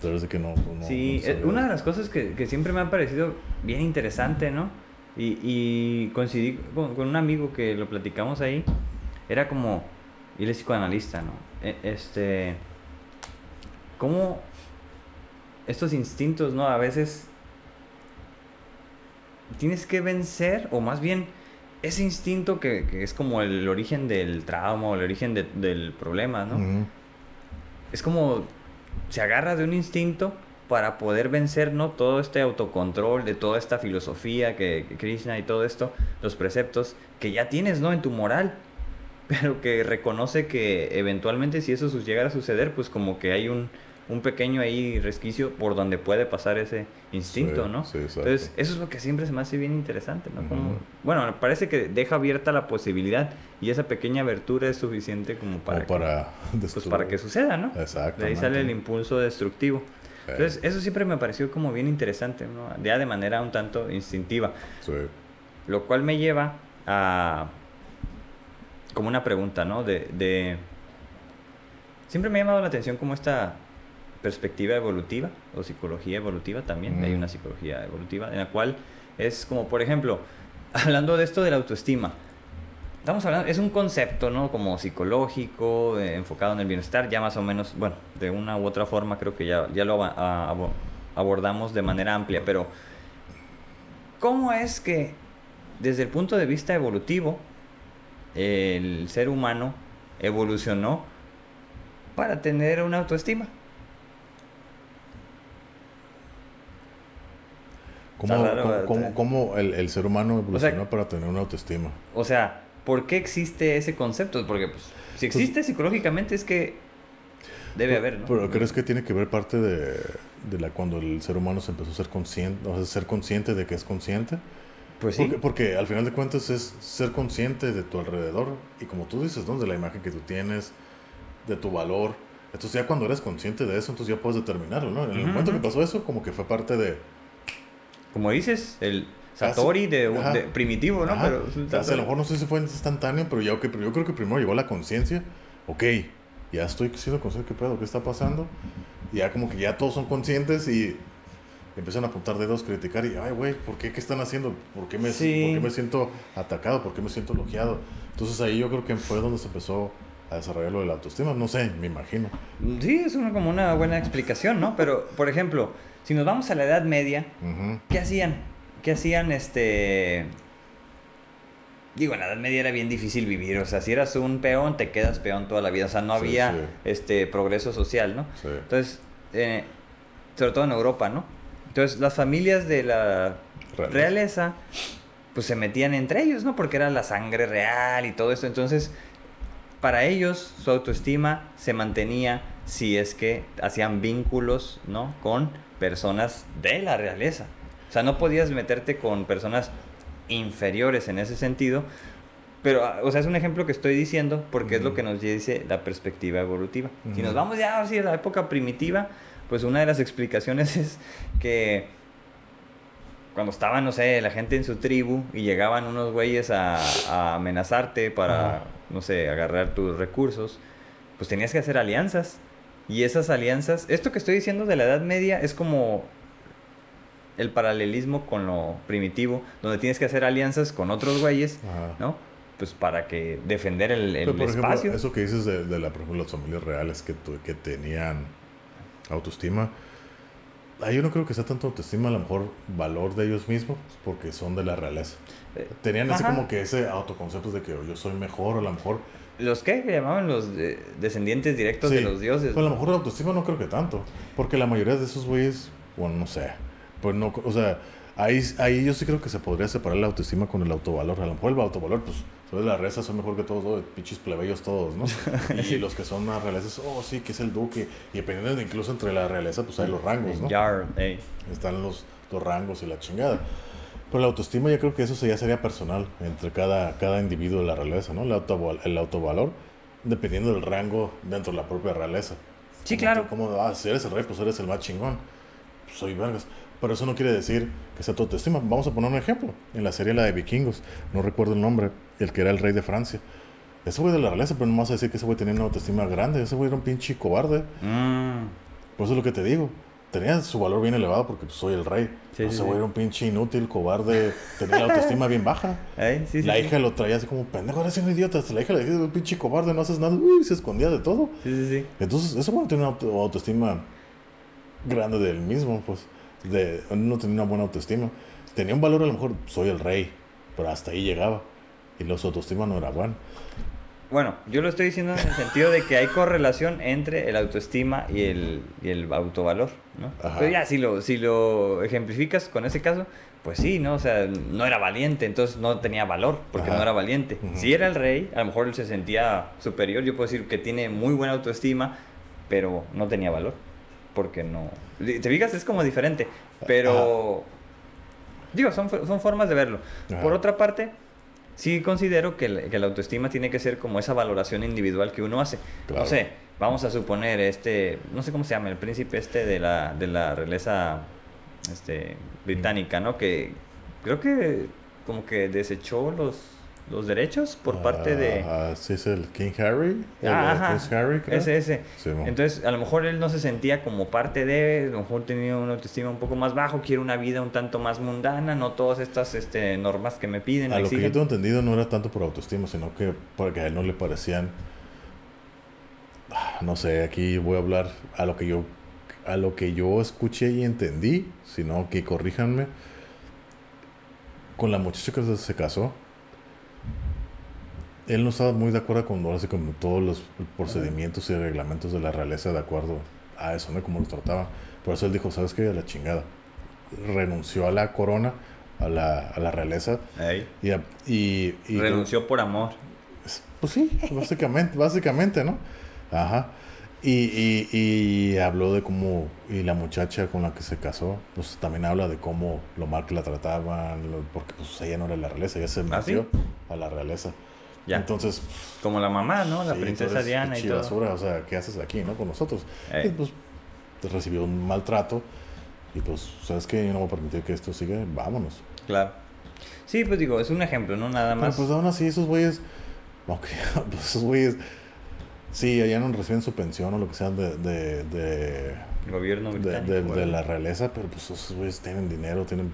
Por eso que no. no- Sí, no eh, una de las cosas que, que siempre me ha parecido bien interesante, ¿no? Y, y coincidí con, con un amigo que lo platicamos ahí. Era como, y él es psicoanalista, ¿no? E- Este, cómo estos instintos, ¿no? A veces tienes que vencer, o más bien ese instinto que, que es como el origen del trauma o el origen de- del problema, ¿no? Es como se agarra de un instinto para poder vencer ¿no? todo este autocontrol de toda esta filosofía que, que Krishna y todo esto, los preceptos que ya tienes ¿no? en tu moral, *laughs* pero que reconoce que eventualmente si eso llegara a suceder, pues como que hay un, un pequeño ahí resquicio por donde puede pasar ese instinto, Sí, ¿no? sí, exacto. Entonces, eso es lo que siempre se me hace bien interesante, ¿no? Como- bueno, parece que deja abierta la posibilidad y esa pequeña abertura es suficiente como para, Como que- para pues para que suceda, ¿no? Exacto. De ahí sale el impulso destructivo. Entonces, eso siempre me pareció como bien interesante, ¿no? Ya de manera un tanto instintiva. Sí. Lo cual me lleva a... como una pregunta, ¿no? De... de- Siempre me ha llamado la atención como esta perspectiva evolutiva, o psicología evolutiva también, hay Mm. una psicología evolutiva, en la cual es como, por ejemplo, *laughs* hablando de esto de la autoestima, Estamos hablando, es un concepto, ¿no? Como psicológico, eh, enfocado en el bienestar, ya más o menos, bueno, de una u otra forma creo que ya, ya lo a- abordamos de manera amplia, pero ¿cómo es que desde el punto de vista evolutivo el ser humano evolucionó para tener una autoestima? ¿Cómo, raro, cómo- ¿verdad? cómo- cómo el, el ser humano evolucionó sea- para tener una autoestima? O sea, ¿por qué existe ese concepto? Porque pues, si existe psicológicamente es que debe Pero- haber, ¿no? Pero ¿crees que tiene que ver parte de, de la cuando el ser humano se empezó a ser consciente, o sea, ser consciente de que es consciente? Pues sí. Porque, porque al final de cuentas es ser consciente de tu alrededor y como tú dices, ¿no? De la imagen que tú tienes, de tu valor. Entonces ya cuando eres consciente de eso, entonces ya puedes determinarlo, ¿no? En el momento que pasó eso, como que fue parte de... Como dices, el Ah, Satori de, de primitivo, ¿no? Ajá. Pero O sea, a lo mejor no sé si fue instantáneo, pero ya, ok, pero yo creo que primero llegó la conciencia. Ok, ya estoy siendo consciente, ¿qué pedo? ¿Qué está pasando? Y ya como que ya todos son conscientes y empiezan a apuntar dedos, criticar y, ay, güey, ¿por qué? ¿Qué están haciendo? ¿Por qué, me, Sí. ¿Por qué me siento atacado? ¿Por qué me siento elogiado? Entonces ahí yo creo que fue donde se empezó a desarrollar lo de la autoestima. No sé, me imagino. Sí, es una, como una buena explicación, ¿no? Pero, por ejemplo, si nos vamos a la Edad Media. ¿qué hacían? ¿Qué hacían este...? Digo, en la Edad Media era bien difícil vivir, o sea, si eras un peón, te quedas peón toda la vida, o sea, no Sí, había sí. este progreso social, ¿no? Sí. Entonces, eh, sobre todo en Europa, ¿no? Entonces, las familias de la Realeza. realeza, pues se metían entre ellos, ¿no? Porque era la sangre real y todo esto. Entonces, para ellos, su autoestima se mantenía si es que hacían vínculos, ¿no? Con personas de la realeza. O sea, no podías meterte con personas inferiores en ese sentido. Pero, ah, o sea, es un ejemplo que estoy diciendo porque es lo que nos dice la perspectiva evolutiva. Si nos vamos ya así a la época primitiva, pues una de las explicaciones *laughs* es que cuando estaba, no sé, la gente en su tribu y llegaban unos güeyes a, a amenazarte para, no sé, agarrar tus recursos, pues tenías que hacer alianzas. Y esas alianzas, esto que estoy diciendo de la Edad Media es como el paralelismo con lo primitivo, donde tienes que hacer alianzas con otros güeyes, Ajá. ¿no? Pues para que defender el, ejemplo, espacio. eso que dices de, de la, por ejemplo, las familias reales que, tu- que tenían autoestima, ahí yo no creo que sea tanto autoestima, a lo mejor valor de ellos mismos, porque son de la realeza. Eh, Tenían ese ajá. como que ese autoconcepto de que yo soy mejor, o a lo mejor, ¿Los qué? Que llamaban los de- descendientes directos de los dioses. pero a lo mejor la autoestima no creo que tanto, porque la mayoría de esos güeyes, bueno, no sé, pues no, o sea, ahí, ahí yo sí creo que se podría separar la autoestima con el autovalor. A lo mejor el autovalor, pues, soy de la reza, soy mejor que todos, ¿no? pinches plebeyos todos, ¿no? *laughs* Y los que son más reales, oh, sí, que es el duque. Y dependiendo de incluso entre la realeza, pues hay los rangos, ¿no? Están los, los rangos y la chingada. Pero la autoestima yo creo que eso ya sería personal entre cada, cada individuo de la realeza, ¿no? El, autoval- el autovalor, dependiendo del rango dentro de la propia realeza. Sí, Como claro. tú, Como, ah, si eres el rey, pues eres el más chingón. Pues soy vergas. Pero eso no quiere decir que sea tu autoestima. Vamos a poner un ejemplo. En la serie La de Vikingos, no recuerdo el nombre, el que era el rey de Francia. Ese güey de la realeza, pero no vas a decir que ese güey tenía una autoestima grande. Ese güey era un pinche cobarde. Mm, Por eso es lo que te digo. Tenía su valor bien elevado porque pues, soy el rey. Sí, Pero sí, ese sí. era un pinche inútil, cobarde. Tenía la autoestima bien baja. la hija lo traía así como, pendejo, eres un idiota. La hija le decía, un pinche cobarde, no haces nada. Uy, se escondía de todo. Sí, sí, sí. Entonces, ese güey no tenía una auto- autoestima grande del mismo, pues. De, no tenía una buena autoestima. Tenía un valor, a lo mejor, soy el rey. Pero hasta ahí llegaba. Y la su autoestima no era buena. Bueno, yo lo estoy diciendo en el sentido de que hay correlación entre el autoestima y el, y el autovalor, ¿no? Ajá. Pero ya, si lo, si lo ejemplificas con ese caso, pues sí, ¿no? O sea, no era valiente, entonces no tenía valor, porque Ajá. no era valiente. Si era el rey, a lo mejor él se sentía superior, yo puedo decir que tiene muy buena autoestima, pero no tenía valor, porque no... ¿Te fijas? Es como diferente, pero... Digo, son, son formas de verlo. Ajá. Por otra parte, sí considero que, que la autoestima tiene que ser como esa valoración individual que uno hace. Claro. No sé, vamos a suponer este, no sé cómo se llama, el príncipe este de la, de la realeza este, británica, ¿no? Que creo que como que desechó los, los derechos por parte de... Ah, sí, es el King Harry. Ah, ajá, Prince Harry, creo. ese, ese. Sí. Entonces, a lo mejor él no se sentía como parte de, a lo mejor tenía una autoestima un poco más bajo, quiere una vida un tanto más mundana, no todas estas este, normas que me piden, A me lo que yo tengo entendido no era tanto por autoestima, sino que porque a él no le parecían. Ah, No sé, aquí voy a hablar a lo que yo a lo que yo escuché y entendí, sino que corríjanme. Con la muchacha que se casó, él no estaba muy de acuerdo con ahora sí, como todos los procedimientos y reglamentos de la realeza de acuerdo a eso, ¿no? Como lo trataban. Por eso él dijo, ¿sabes qué? A la chingada. Renunció a la corona, a la, a la realeza, Ey. y, a- y, y- Renunció por amor. Pues sí, básicamente, *laughs* básicamente, ¿no? Ajá. Y, y, y habló de cómo, y la muchacha con la que se casó, pues también habla de cómo lo mal que la trataban, lo- porque pues ella no era la realeza, ella se ¿Ah, sí? metió a la realeza. Ya. Entonces, Como la mamá, ¿no? La sí, princesa Diana y todo. basura, o sea, ¿qué haces aquí, no? Con nosotros. Ey. Y pues recibió un maltrato y pues, ¿sabes qué? Yo no voy a permitir que esto siga, vámonos. Claro. Sí, pues digo, es un ejemplo, ¿no? Nada Pero más. pues aún así, esos güeyes. *laughs* Ok, pues esos güeyes. Sí, allá no reciben su pensión o lo que sea de, de, de, Gobierno de, británico. de- la realeza, pero pues esos güeyes tienen dinero, tienen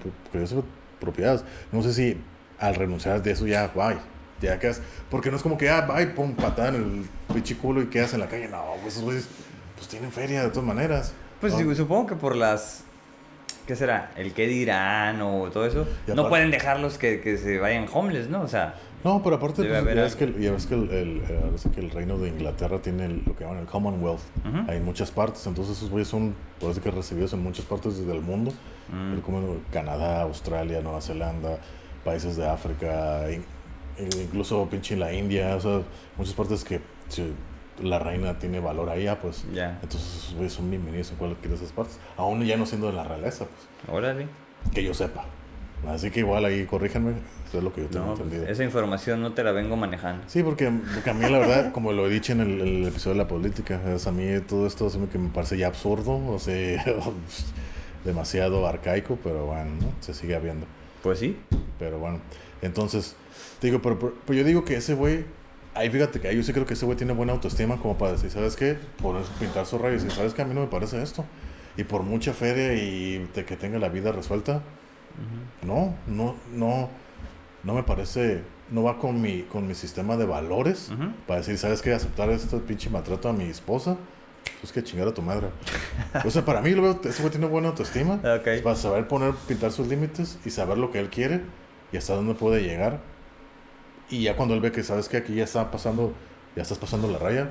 propiedades. No sé si al renunciar de eso ya, bye, ya quedas, porque no es como que, ah, bye, pum, patada en el pinche culo y quedas en la calle. No, pues esos güeyes, pues tienen feria de todas maneras. Pues ¿no? digo, supongo que por las... ¿Qué será? El qué dirán o todo eso. Y no aparte- pueden dejarlos que, que se vayan homeless, ¿no? O sea, No, pero aparte, pues, ya, ves que, el- ya ves que el, el, eh, ahora sí que el reino de Inglaterra tiene el- lo que llaman el Commonwealth. Ujú. Hay en muchas partes, entonces esos güeyes son, parece que recibidos en muchas partes del mundo. mm, El como Canadá, Australia, Nueva Zelanda, países de África, incluso pinche la India, o sea, muchas partes que si la reina tiene valor allá, pues ya. entonces son bienvenidos en cualquiera de esas partes, aún ya no siendo de la realeza, pues, Órale. que yo sepa. Así que igual ahí corríjanme, eso es lo que yo tengo No, pues, entendido. esa información no te la vengo manejando. Sí, porque, porque a mí la verdad, como lo he dicho en el, el episodio de la política, es a mí todo esto me, que me parece ya absurdo, o sea, *laughs* demasiado arcaico, pero bueno, ¿no? se sigue habiendo. Pues sí. Pero bueno, entonces, te digo, pero, pero- pero yo digo que ese güey, ahí fíjate que ahí yo sí creo que ese güey tiene buena autoestima como para decir, ¿sabes qué? Poder pintar su rayo y ¿sabes qué? A mí no me parece esto. Y por mucha feria y de que tenga la vida resuelta, no, no, no, no me parece, no va con mi, con mi sistema de valores Ujú. para decir, ¿sabes qué? Aceptar este pinche maltrato a mi esposa, pues que chingar a tu madre. O sea, para mí, lo veo, ese güey tiene buena autoestima. Ok. Para saber poner, pintar sus límites y saber lo que él quiere y hasta dónde puede llegar. Y ya cuando él ve que sabes que aquí ya está pasando, ya estás pasando la raya,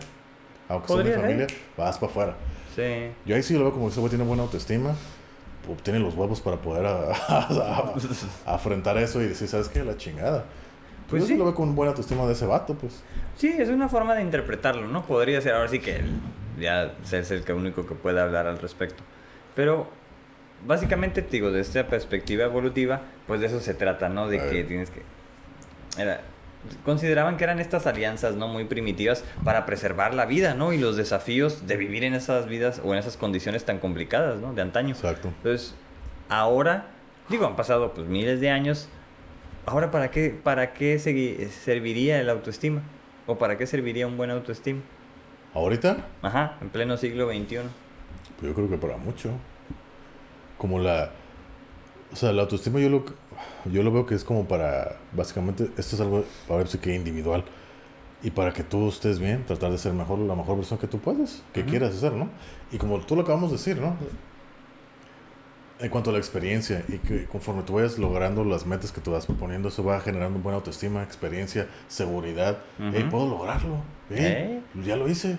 aunque sea mi ser. familia, vas para afuera. Sí. Yo ahí sí lo veo como ese güey tiene buena autoestima, obtiene los huevos para poder a- a- a- afrontar eso y decir, ¿sabes qué? La chingada. Pues yo sí lo veo con buena autoestima de ese vato, pues. Sí, es una forma de interpretarlo, ¿no? Podría ser, ahora sí que él ya es el único que puede hablar al respecto. Pero básicamente, te digo, de esta perspectiva evolutiva, pues de eso se trata, ¿no? De que tienes que... Era, consideraban que eran estas alianzas, ¿no? Muy primitivas para preservar la vida, ¿no? Y los desafíos de vivir en esas vidas o en esas condiciones tan complicadas, ¿no? De antaño. Exacto. Entonces, ahora, digo, han pasado pues miles de años. Ahora, ¿para qué, para qué serviría el autoestima? ¿O para qué serviría un buen autoestima? Ahorita, Ajá, en pleno siglo XXI. pues yo creo que para mucho. Como la... O sea, la autoestima yo lo, yo lo veo que es como para... Básicamente, esto es algo, sí que individual. Y para que tú estés bien, tratar de ser mejor, la mejor persona que tú puedes, que quieras ser, ¿no? Y como tú lo acabamos de decir, ¿no? En cuanto a la experiencia y que conforme tú vayas logrando las metas que tú vas proponiendo, eso va generando buena autoestima, experiencia, seguridad. Hey, puedo lograrlo. Hey, ya lo hice.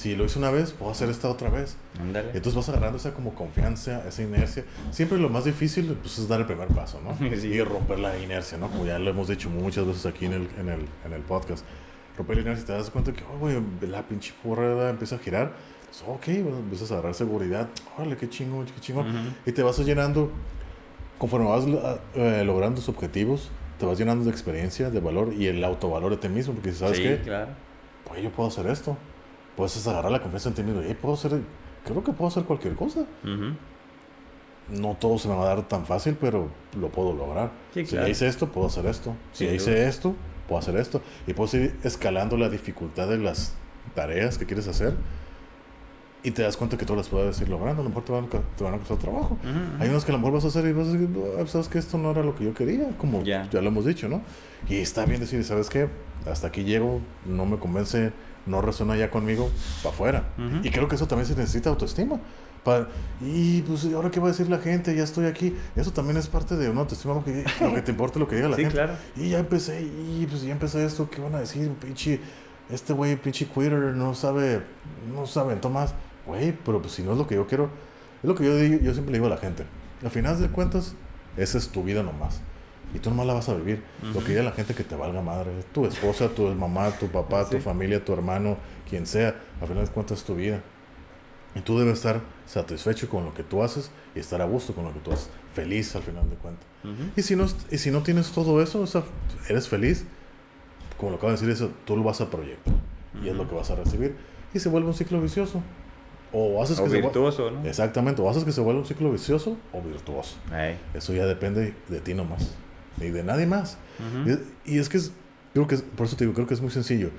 Si lo hice una vez, puedo hacer esta otra vez. Ándale. Entonces vas agarrando esa como confianza, esa inercia. Siempre lo más difícil pues, es dar el primer paso, ¿no? *laughs* Sí. Y romper la inercia, ¿no? Como ya lo hemos dicho muchas veces aquí en el, en el, en el podcast. Romper la inercia y te das cuenta que, oh, güey, la pinche porra empieza a girar. Pues, ok, bueno, empiezas a agarrar seguridad. Órale, qué chingón, qué chingón. Ujú. Y te vas llenando, conforme vas eh, logrando tus objetivos, te vas llenando de experiencia, de valor y el autovalor de ti mismo. Porque sabes sí, qué, claro. pues yo puedo hacer esto. Puedes agarrar la confianza en ti mismo. y puedo hacer, creo que puedo hacer cualquier cosa. Ujú. No todo se me va a dar tan fácil, pero lo puedo lograr. Sí, si claro. ya hice esto, puedo hacer esto. Si ya hice esto, puedo hacer esto. Y puedo ir escalando la dificultad de las tareas que quieres hacer. Y te das cuenta que todas las puedes ir logrando. A lo mejor te van, te van a costar trabajo. Ujú. Hay unas que a lo mejor vas a hacer y vas a decir, "No, sabes que esto no era lo que yo quería, como Ya. ya lo hemos dicho, ¿no? Y está bien decir, ¿sabes qué? Hasta aquí llego, no me convence, no resuena ya conmigo, para afuera. Y creo que eso también se necesita autoestima. Pa- y pues, ¿y ¿ahora qué va a decir la gente? Ya estoy aquí. Eso también es parte de una autoestima, lo que, lo que te importa lo que diga la *laughs* Sí, gente. claro. Y ya empecé, y pues ya empecé esto, ¿qué van a decir? Pinche, este güey, pinche quitter, no sabe, no sabe, Tomás. Güey, pero pues si no es lo que yo quiero, es lo que yo, digo, yo siempre le digo a la gente. Al final de cuentas, esa es tu vida nomás. Y tú nomás la vas a vivir. Lo Ujú. que diga la gente que te valga madre. Tu esposa, tu mamá, tu papá, tu Sí. familia, tu hermano, quien sea. Al final de cuentas es tu vida. Y tú debes estar satisfecho con lo que tú haces y estar a gusto con lo que tú haces. Feliz al final de cuentas. Ujú. Y si no, y si no tienes todo eso, o sea, eres feliz, como lo acabo de decir, eso, tú lo vas a proyectar. Y es lo que vas a recibir. Y se vuelve un ciclo vicioso. O haces O que se virtuoso, ¿no? Exactamente, o haces que se vuelva un ciclo vicioso o virtuoso. Eso ya depende de ti nomás. Y de nadie más. Ujú. Y, y es que es, creo que es- por eso te digo, creo que es muy sencillo.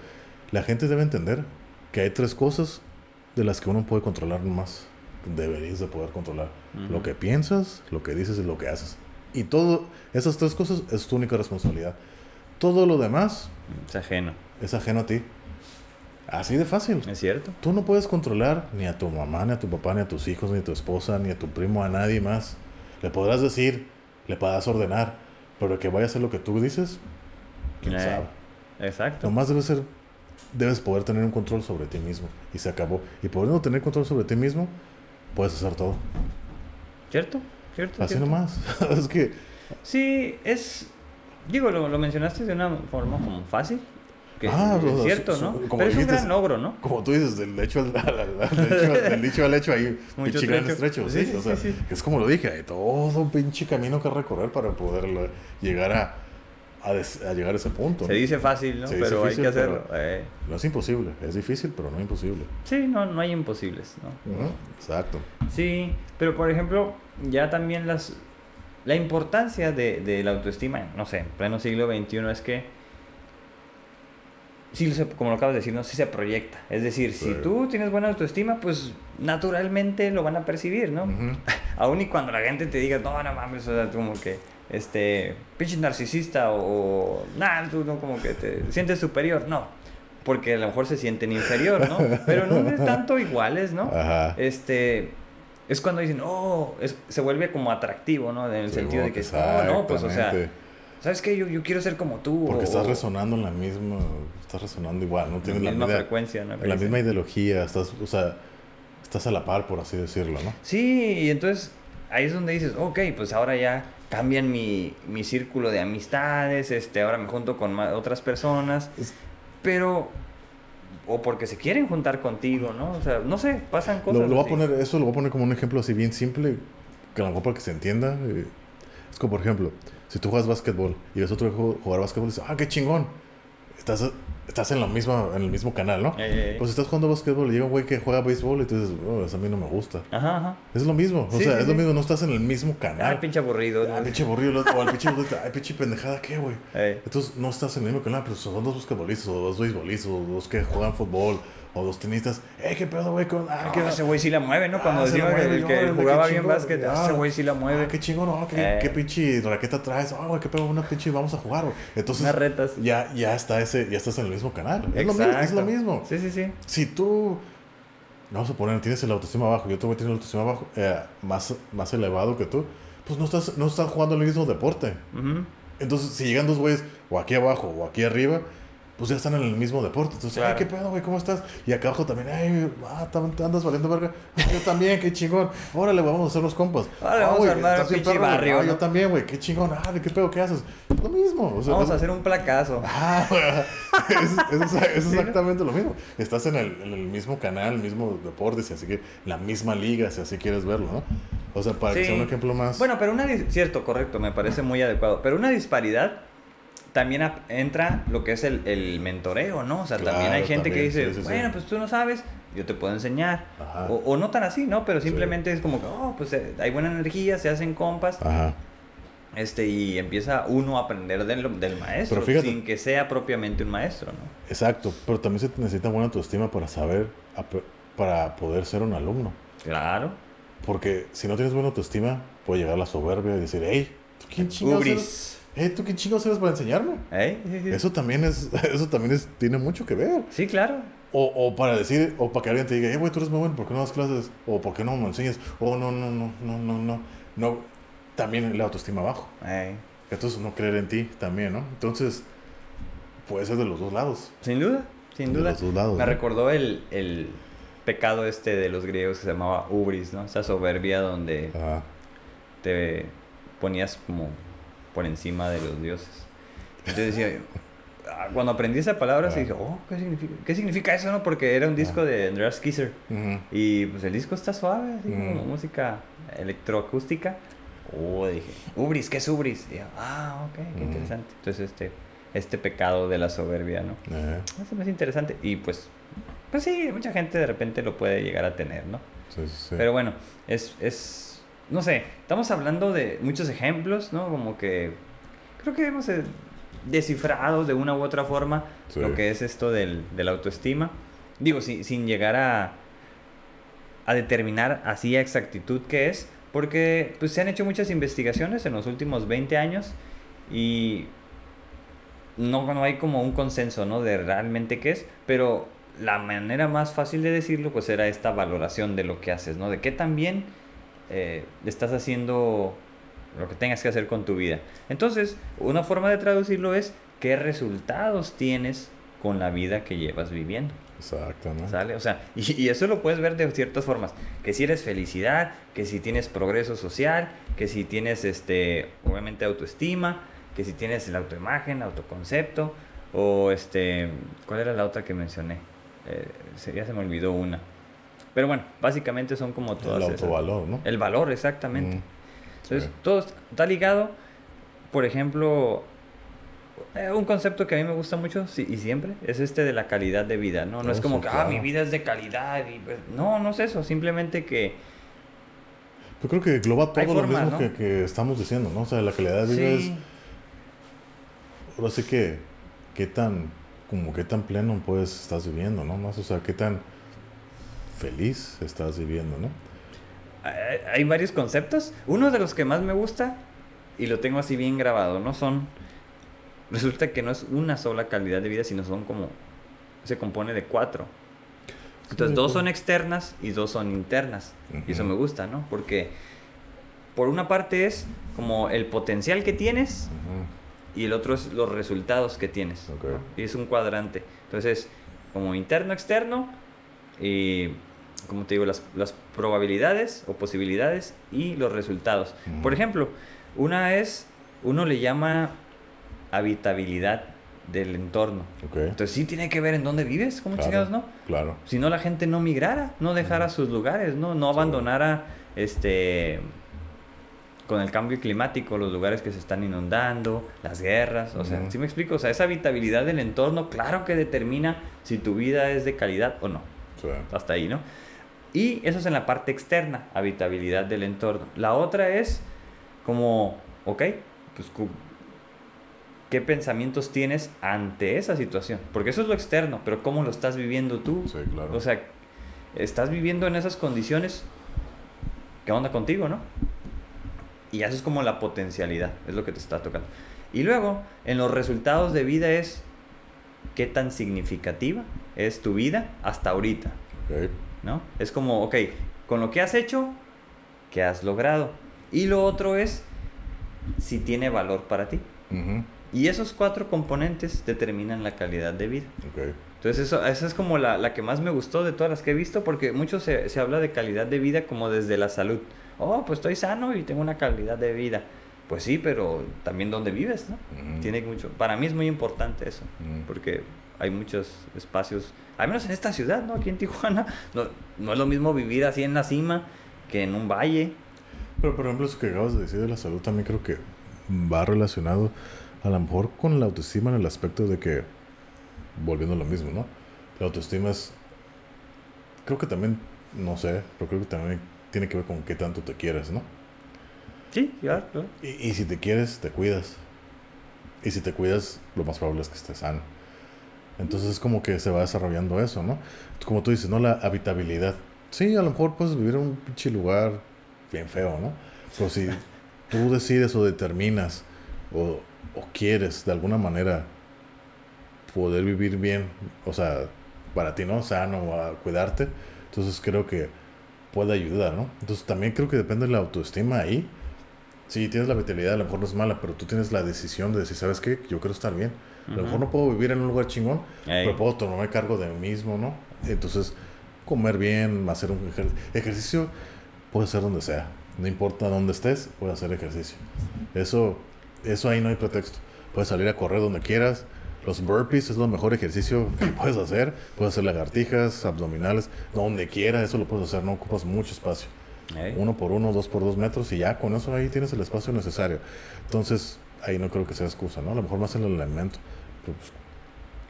La gente debe entender que hay tres cosas de las que uno puede controlar más. deberías de poder controlar. Ujú. Lo que piensas, lo que dices y lo que haces. Y todo, esas tres cosas es tu única responsabilidad. Todo lo demás Es ajeno. es ajeno a ti. Así de fácil. ¿Es cierto? Tú no puedes controlar ni a tu mamá, ni a tu papá, ni a tus hijos, ni a tu esposa, ni a tu primo, a nadie más. Le podrás decir, le podrás ordenar, pero que vaya a hacer lo que tú dices, quién Eh, sabe. Exacto. Nomás debes ser, debes poder tener un control sobre ti mismo y se acabó. Y pudiendo tener control sobre ti mismo, puedes hacer todo. ¿Cierto? ¿Cierto? Así cierto. nomás. *laughs* es que Sí, es. Digo, lo, lo mencionaste de una forma como fácil. Que Ah, es cierto, su- ¿no? su- Pero es un gran logro, ¿no? como tú dices, del hecho al, al- al- hecho, del dicho al hecho hay *laughs* Mucho pinche gran trecho. estrecho. Sí, Sí, sí, o sea, sí, sí. es como lo dije, hay todo un pinche camino que recorrer para poder llegar a, a, des- a llegar a ese punto. Se ¿no? dice fácil, ¿no? Se pero difícil, hay que hacerlo. eh. No es imposible, es difícil, pero no imposible. Sí, no, no hay imposibles, ¿no? Exacto. Sí, pero por ejemplo, ya también las la importancia de, de la autoestima, no sé, en pleno siglo XXI es que, sí, como lo acabas de decir, ¿no? sí se proyecta. Es decir, si tú tienes buena autoestima, pues naturalmente lo van a percibir, ¿no? Ujú. *laughs* Aún y cuando la gente te diga, no, no mames, o sea, como que, este, pinche narcisista o, nada, tú no, como que te sientes superior, no. Porque a lo mejor se sienten inferior, ¿no? *laughs* Pero no es tanto iguales, ¿no? Ajá. Este, es cuando dicen, oh, es- se vuelve como atractivo, ¿no? En el Sí, sentido de que, oh, no, pues, o sea, ¿sabes qué? Yo, yo quiero ser como tú. Porque o- estás resonando en la misma, estás resonando igual, no en tienes la la misma frecuencia, ¿no? La misma ideología, estás, o sea, estás a la par, por así decirlo, ¿no? Sí, y entonces ahí es donde dices, ok, pues ahora ya cambian mi, mi círculo de amistades, este, ahora me junto con ma- otras personas, Es- pero, o porque se quieren juntar contigo, ¿no? O sea, no sé, pasan cosas. Lo, lo voy a poner, eso lo voy a poner como un ejemplo así bien simple, que a lo mejor para que se entienda. eh, es como, por ejemplo, si tú juegas básquetbol y ves otro ju- jugar básquetbol y dices, ah, qué chingón. Estás, estás en, la misma, en el mismo canal, ¿no? Ey, ey. Pues estás jugando básquetbol y llega un güey que juega béisbol y tú dices, oh, eso a mí no me gusta. Ajá, ajá. Es lo mismo, o Sí, sea, sí, es lo mismo, no estás en el mismo Ay, canal. pinche aburrido. Ah, ¿no? pinche aburrido, o al pinche, ay, pinche pendejada, ¿qué, güey? Ey. Entonces no estás en el mismo canal, pero son dos basquetbolistas, o dos beisbolistas, o dos que juegan fútbol, o dos tenistas. ¡Eh, qué pedo, güey! Con, ah, Ah, qué ese güey sí la mueve, ¿no? Cuando Ah, decían que mueve, el que órale, jugaba bien básquet, Ah, ese güey sí la mueve. Ah, qué chingón, oh, qué, Eh. qué pinche raqueta traes. Ah, güey, qué pedo, una pinche, vamos a jugar, güey. Entonces, Unas retas. ya, ya está ese, ya estás en el mismo canal. Es lo, mismo, es lo mismo. Sí, sí, sí. Si tú, vamos a poner, tienes el autoestima bajo y otro güey tiene el autoestima bajo, eh, más, más elevado que tú, pues no estás, no estás jugando el mismo deporte. Entonces, si llegan dos güeyes, o aquí abajo o aquí arriba, pues ya están en el mismo deporte. Entonces, Claro. ay, qué pedo, güey, ¿cómo estás? Y acá abajo también, ay, ah, andas valiendo verga. Yo también, qué chingón. Órale, vamos a hacer los compas. Órale, Ah, vamos a armar un pinche barrio, Ah, ¿no? yo también, güey, qué chingón. Ah, ¿de qué pedo qué haces? Lo mismo. O sea, Vamos a hacer un placazo. *laughs* Ah, es, es- es exactamente lo mismo. Estás en el, en el mismo canal, mismo deporte, si así que la misma liga, si así quieres verlo, ¿no? O sea, para que Sí. sea un ejemplo más. Bueno, pero una... Cierto, correcto, me parece muy adecuado. Pero una disparidad también entra lo que es el, el mentoreo, ¿no? O sea, también hay gente que dice, sí, sí, sí. bueno, pues tú no sabes, yo te puedo enseñar. O, o no tan así, ¿no? Pero simplemente es como que, oh, pues eh, hay buena energía, se hacen compas. Ajá. Este, y empieza uno a aprender del, del maestro, Pero fíjate- sin que sea propiamente un maestro, ¿no? Exacto, pero también se necesita buena autoestima para saber, para poder ser un alumno. Claro. Porque si no tienes buena autoestima, puede llegar la soberbia y decir, hey, ¿tú quién chingados Hey, ¿tú quién chingados eres para enseñarme? ¿Eh? Eso también es, *laughs* eso también es, tiene mucho que ver. Sí, claro. O, o para decir, o para que alguien te diga, hey, güey, tú eres muy bueno, ¿por qué no das clases? O ¿por qué no me enseñas? O no, no, no, no, no, no. No, también la autoestima bajo. Eh, Entonces no creer en ti también, ¿no? Entonces, puede ser de los dos lados. Sin duda, sin De duda. los dos lados. Me ¿no? recordó el, el pecado este de los griegos que se llamaba ubris, ¿no? Esa soberbia donde Ajá. te ponías como por encima de los dioses. Entonces decía, ah, cuando aprendí esa palabra, sí dije, oh, ¿qué significa, ¿qué significa eso, no? Porque era un disco de Andreas Kisser. Ujú. Y pues el disco está suave, así como música electroacústica. Oh, dije, Ubris, ¿qué es Ubris? Y yo, ah, ok, qué Mm. interesante. Entonces este, este pecado de la soberbia, ¿no? Eh, Eso me es interesante. Y pues, pues sí, mucha gente de repente lo puede llegar a tener, ¿no? sí, sí. Pero bueno, es, es, no sé, estamos hablando de muchos ejemplos, ¿no? Como que creo que hemos eh, descifrado de una u otra forma Sí. lo que es esto del, de la autoestima. Digo, sin, sin llegar a, a determinar así a exactitud qué es, porque pues, se han hecho muchas investigaciones en los últimos 20 años y no, no hay como un consenso, ¿no? De realmente qué es, pero la manera más fácil de decirlo, pues era esta valoración de lo que haces, ¿no? De qué tan bien eh, estás haciendo lo que tengas que hacer con tu vida. Entonces, una forma de traducirlo es qué resultados tienes con la vida que llevas viviendo. Exactamente. ¿Sale? O sea, y, y, eso lo puedes ver de ciertas formas. Que si eres felicidad, que si tienes progreso social, que si tienes, este, obviamente, autoestima, que si tienes la autoimagen, autoconcepto, o este, ¿cuál era la otra que mencioné? Eh, ya se me olvidó una. Pero bueno, básicamente son como todas. El autovalor, ¿no? El valor, exactamente. Mm, Entonces, todo está ligado, por ejemplo, eh, un concepto que a mí me gusta mucho y siempre es este de la calidad de vida, ¿no? No es como que, ah, mi vida es de calidad. Y, pues, no, no es eso, simplemente que... Yo creo que engloba todo lo mismo que, que, estamos diciendo, ¿no? O sea, la calidad de vida es... Ahora sí que, qué tan, como qué tan pleno pues estás viviendo, ¿no? Más, o sea, qué tan feliz estás viviendo, ¿no? Hay varios conceptos. Uno de los que más me gusta, y lo tengo así bien grabado, ¿no? Son resulta que no es una sola calidad de vida, sino son como, se compone de cuatro. Entonces, dos son externas y dos son internas. Y eso me gusta, ¿no? Porque por una parte es como el potencial que tienes y el otro es los resultados que tienes. Y es un cuadrante. Entonces, como interno, externo y, como te digo, las, las probabilidades o posibilidades y los resultados. Por ejemplo, una es, uno le llama habitabilidad del entorno. Entonces sí tiene que ver en dónde vives, como chingados, ¿no? Claro. Si no la gente no migrara, no dejara sus lugares, ¿no? No abandonara este con el cambio climático, los lugares que se están inundando, las guerras, o sea, ¿sí me explico? O sea, esa habitabilidad del entorno, claro que determina si tu vida es de calidad o no. Hasta ahí, ¿no? Y eso es en la parte externa, habitabilidad del entorno. La otra es como, ok, pues qué pensamientos tienes ante esa situación. Porque eso es lo externo, pero cómo lo estás viviendo tú. Sí, claro. O sea, estás viviendo en esas condiciones. ¿Qué onda contigo, no? Y eso es como la potencialidad, es lo que te está tocando. Y luego, en los resultados de vida es qué tan significativa es tu vida hasta ahorita. ¿No? Es como, ok, con lo que has hecho, ¿qué has logrado? Y lo otro es si tiene valor para ti. Y esos cuatro componentes determinan la calidad de vida. Entonces eso, esa es como la, la, que más me gustó de todas las que he visto, porque mucho se, se, habla de calidad de vida como desde la salud. Oh, pues estoy sano y tengo una calidad de vida. Pues sí, pero también dónde vives, ¿no? Tiene mucho. Para mí es muy importante eso, porque hay muchos espacios, al menos en esta ciudad, ¿no? Aquí en Tijuana, no, no es lo mismo vivir así en la cima que en un valle. Pero por ejemplo, eso que acabas de decir de la salud también creo que va relacionado a lo mejor con la autoestima en el aspecto de que, volviendo a lo mismo, ¿no? La autoestima es, creo que también, no sé, pero creo que también tiene que ver con qué tanto te quieres, ¿no? Sí, claro. Y, y si te quieres, te cuidas. Y si te cuidas, lo más probable es que estés sano. Entonces es como que se va desarrollando eso, ¿no? Como tú dices, ¿no? La habitabilidad. Sí, a lo mejor puedes vivir en un pinche lugar bien feo, ¿no? Pero si tú decides o determinas o, quieres de alguna manera poder vivir bien, o sea, para ti, ¿no? Sano, a cuidarte, entonces creo que puede ayudar, ¿no? Entonces también creo que depende de la autoestima ahí. Sí, tienes la vitalidad, a lo mejor no es mala, pero tú tienes la decisión de decir, ¿sabes qué? Yo quiero estar bien. A lo mejor no puedo vivir en un lugar chingón, pero puedo tomarme cargo de mí mismo, ¿no? Entonces, comer bien, hacer un ejercicio, puede ser donde sea. No importa dónde estés, puedes hacer ejercicio. Eso eso ahí no hay pretexto. Puedes salir a correr donde quieras. Los burpees es lo mejor ejercicio que *laughs* puedes hacer. Puedes hacer lagartijas, abdominales, donde quieras. Eso lo puedes hacer. No ocupas mucho espacio. Uno por uno, dos por dos metros y ya con eso ahí tienes el espacio necesario. Entonces, ahí no creo que sea excusa, ¿no? A lo mejor más el elemento. Pues,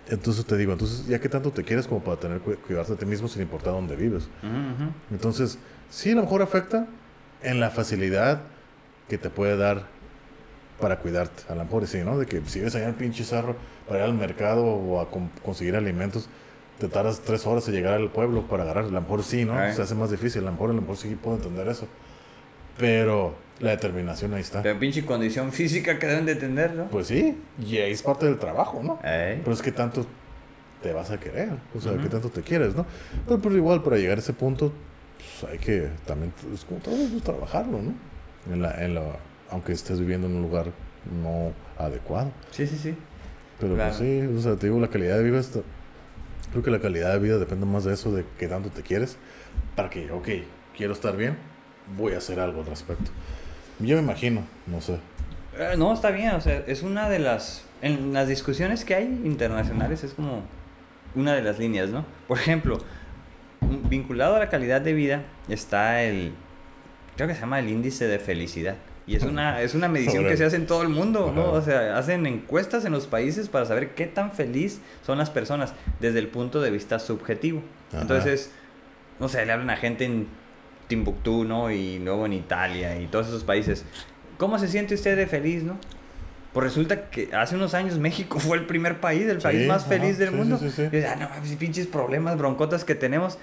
entonces te digo, entonces ya que tanto te quieres como para tener cuidarte de ti mismo sin importar dónde vives. Entonces, sí, a lo mejor afecta en la facilidad que te puede dar para cuidarte. A lo mejor sí, ¿no? De que si ves allá el pinche cerro para ir al mercado o a conseguir alimentos, te tardas tres horas en llegar al pueblo para agarrar. A lo mejor sí, ¿no? Ay. Se hace más difícil. A lo mejor, a lo mejor sí puedo entender eso. Pero la determinación ahí está. Pero pinche condición física que deben de tener, ¿no? Pues sí, y ahí es parte del trabajo, ¿no? Ey. Pero es que tanto te vas a querer, o sea, Ujú. que tanto te quieres, ¿no? Pero, pero igual, para llegar a ese punto, pues hay que también, es como todo, pues, trabajarlo, ¿no? En la, en la, aunque estés viviendo en un lugar no adecuado. Sí, sí, sí. Pero Claro. pues sí, o sea, te digo, la calidad de vida está... Creo que la calidad de vida depende más de eso, de que tanto te quieres, para que, ok, quiero estar bien, voy a hacer algo al respecto. Yo me imagino, no sé. Eh, no, está bien, o sea, es una de las... En las discusiones que hay internacionales es como una de las líneas, ¿no? Por ejemplo, vinculado a la calidad de vida está el... Creo que se llama el índice de felicidad. Y es una, es una medición que se hace en todo el mundo, ¿no? O sea, hacen encuestas en los países para saber qué tan feliz son las personas desde el punto de vista subjetivo. Ajá. Entonces, no sé, le hablan a gente en Timbuktu, ¿no? Y luego en Italia y todos esos países. ¿Cómo se siente usted de feliz, no? Pues resulta que hace unos años México *laughs* fue el primer país, el Sí, país más ajá, feliz del sí, mundo. sí. Y yo, ah, no mames, pinches problemas, broncotas que tenemos.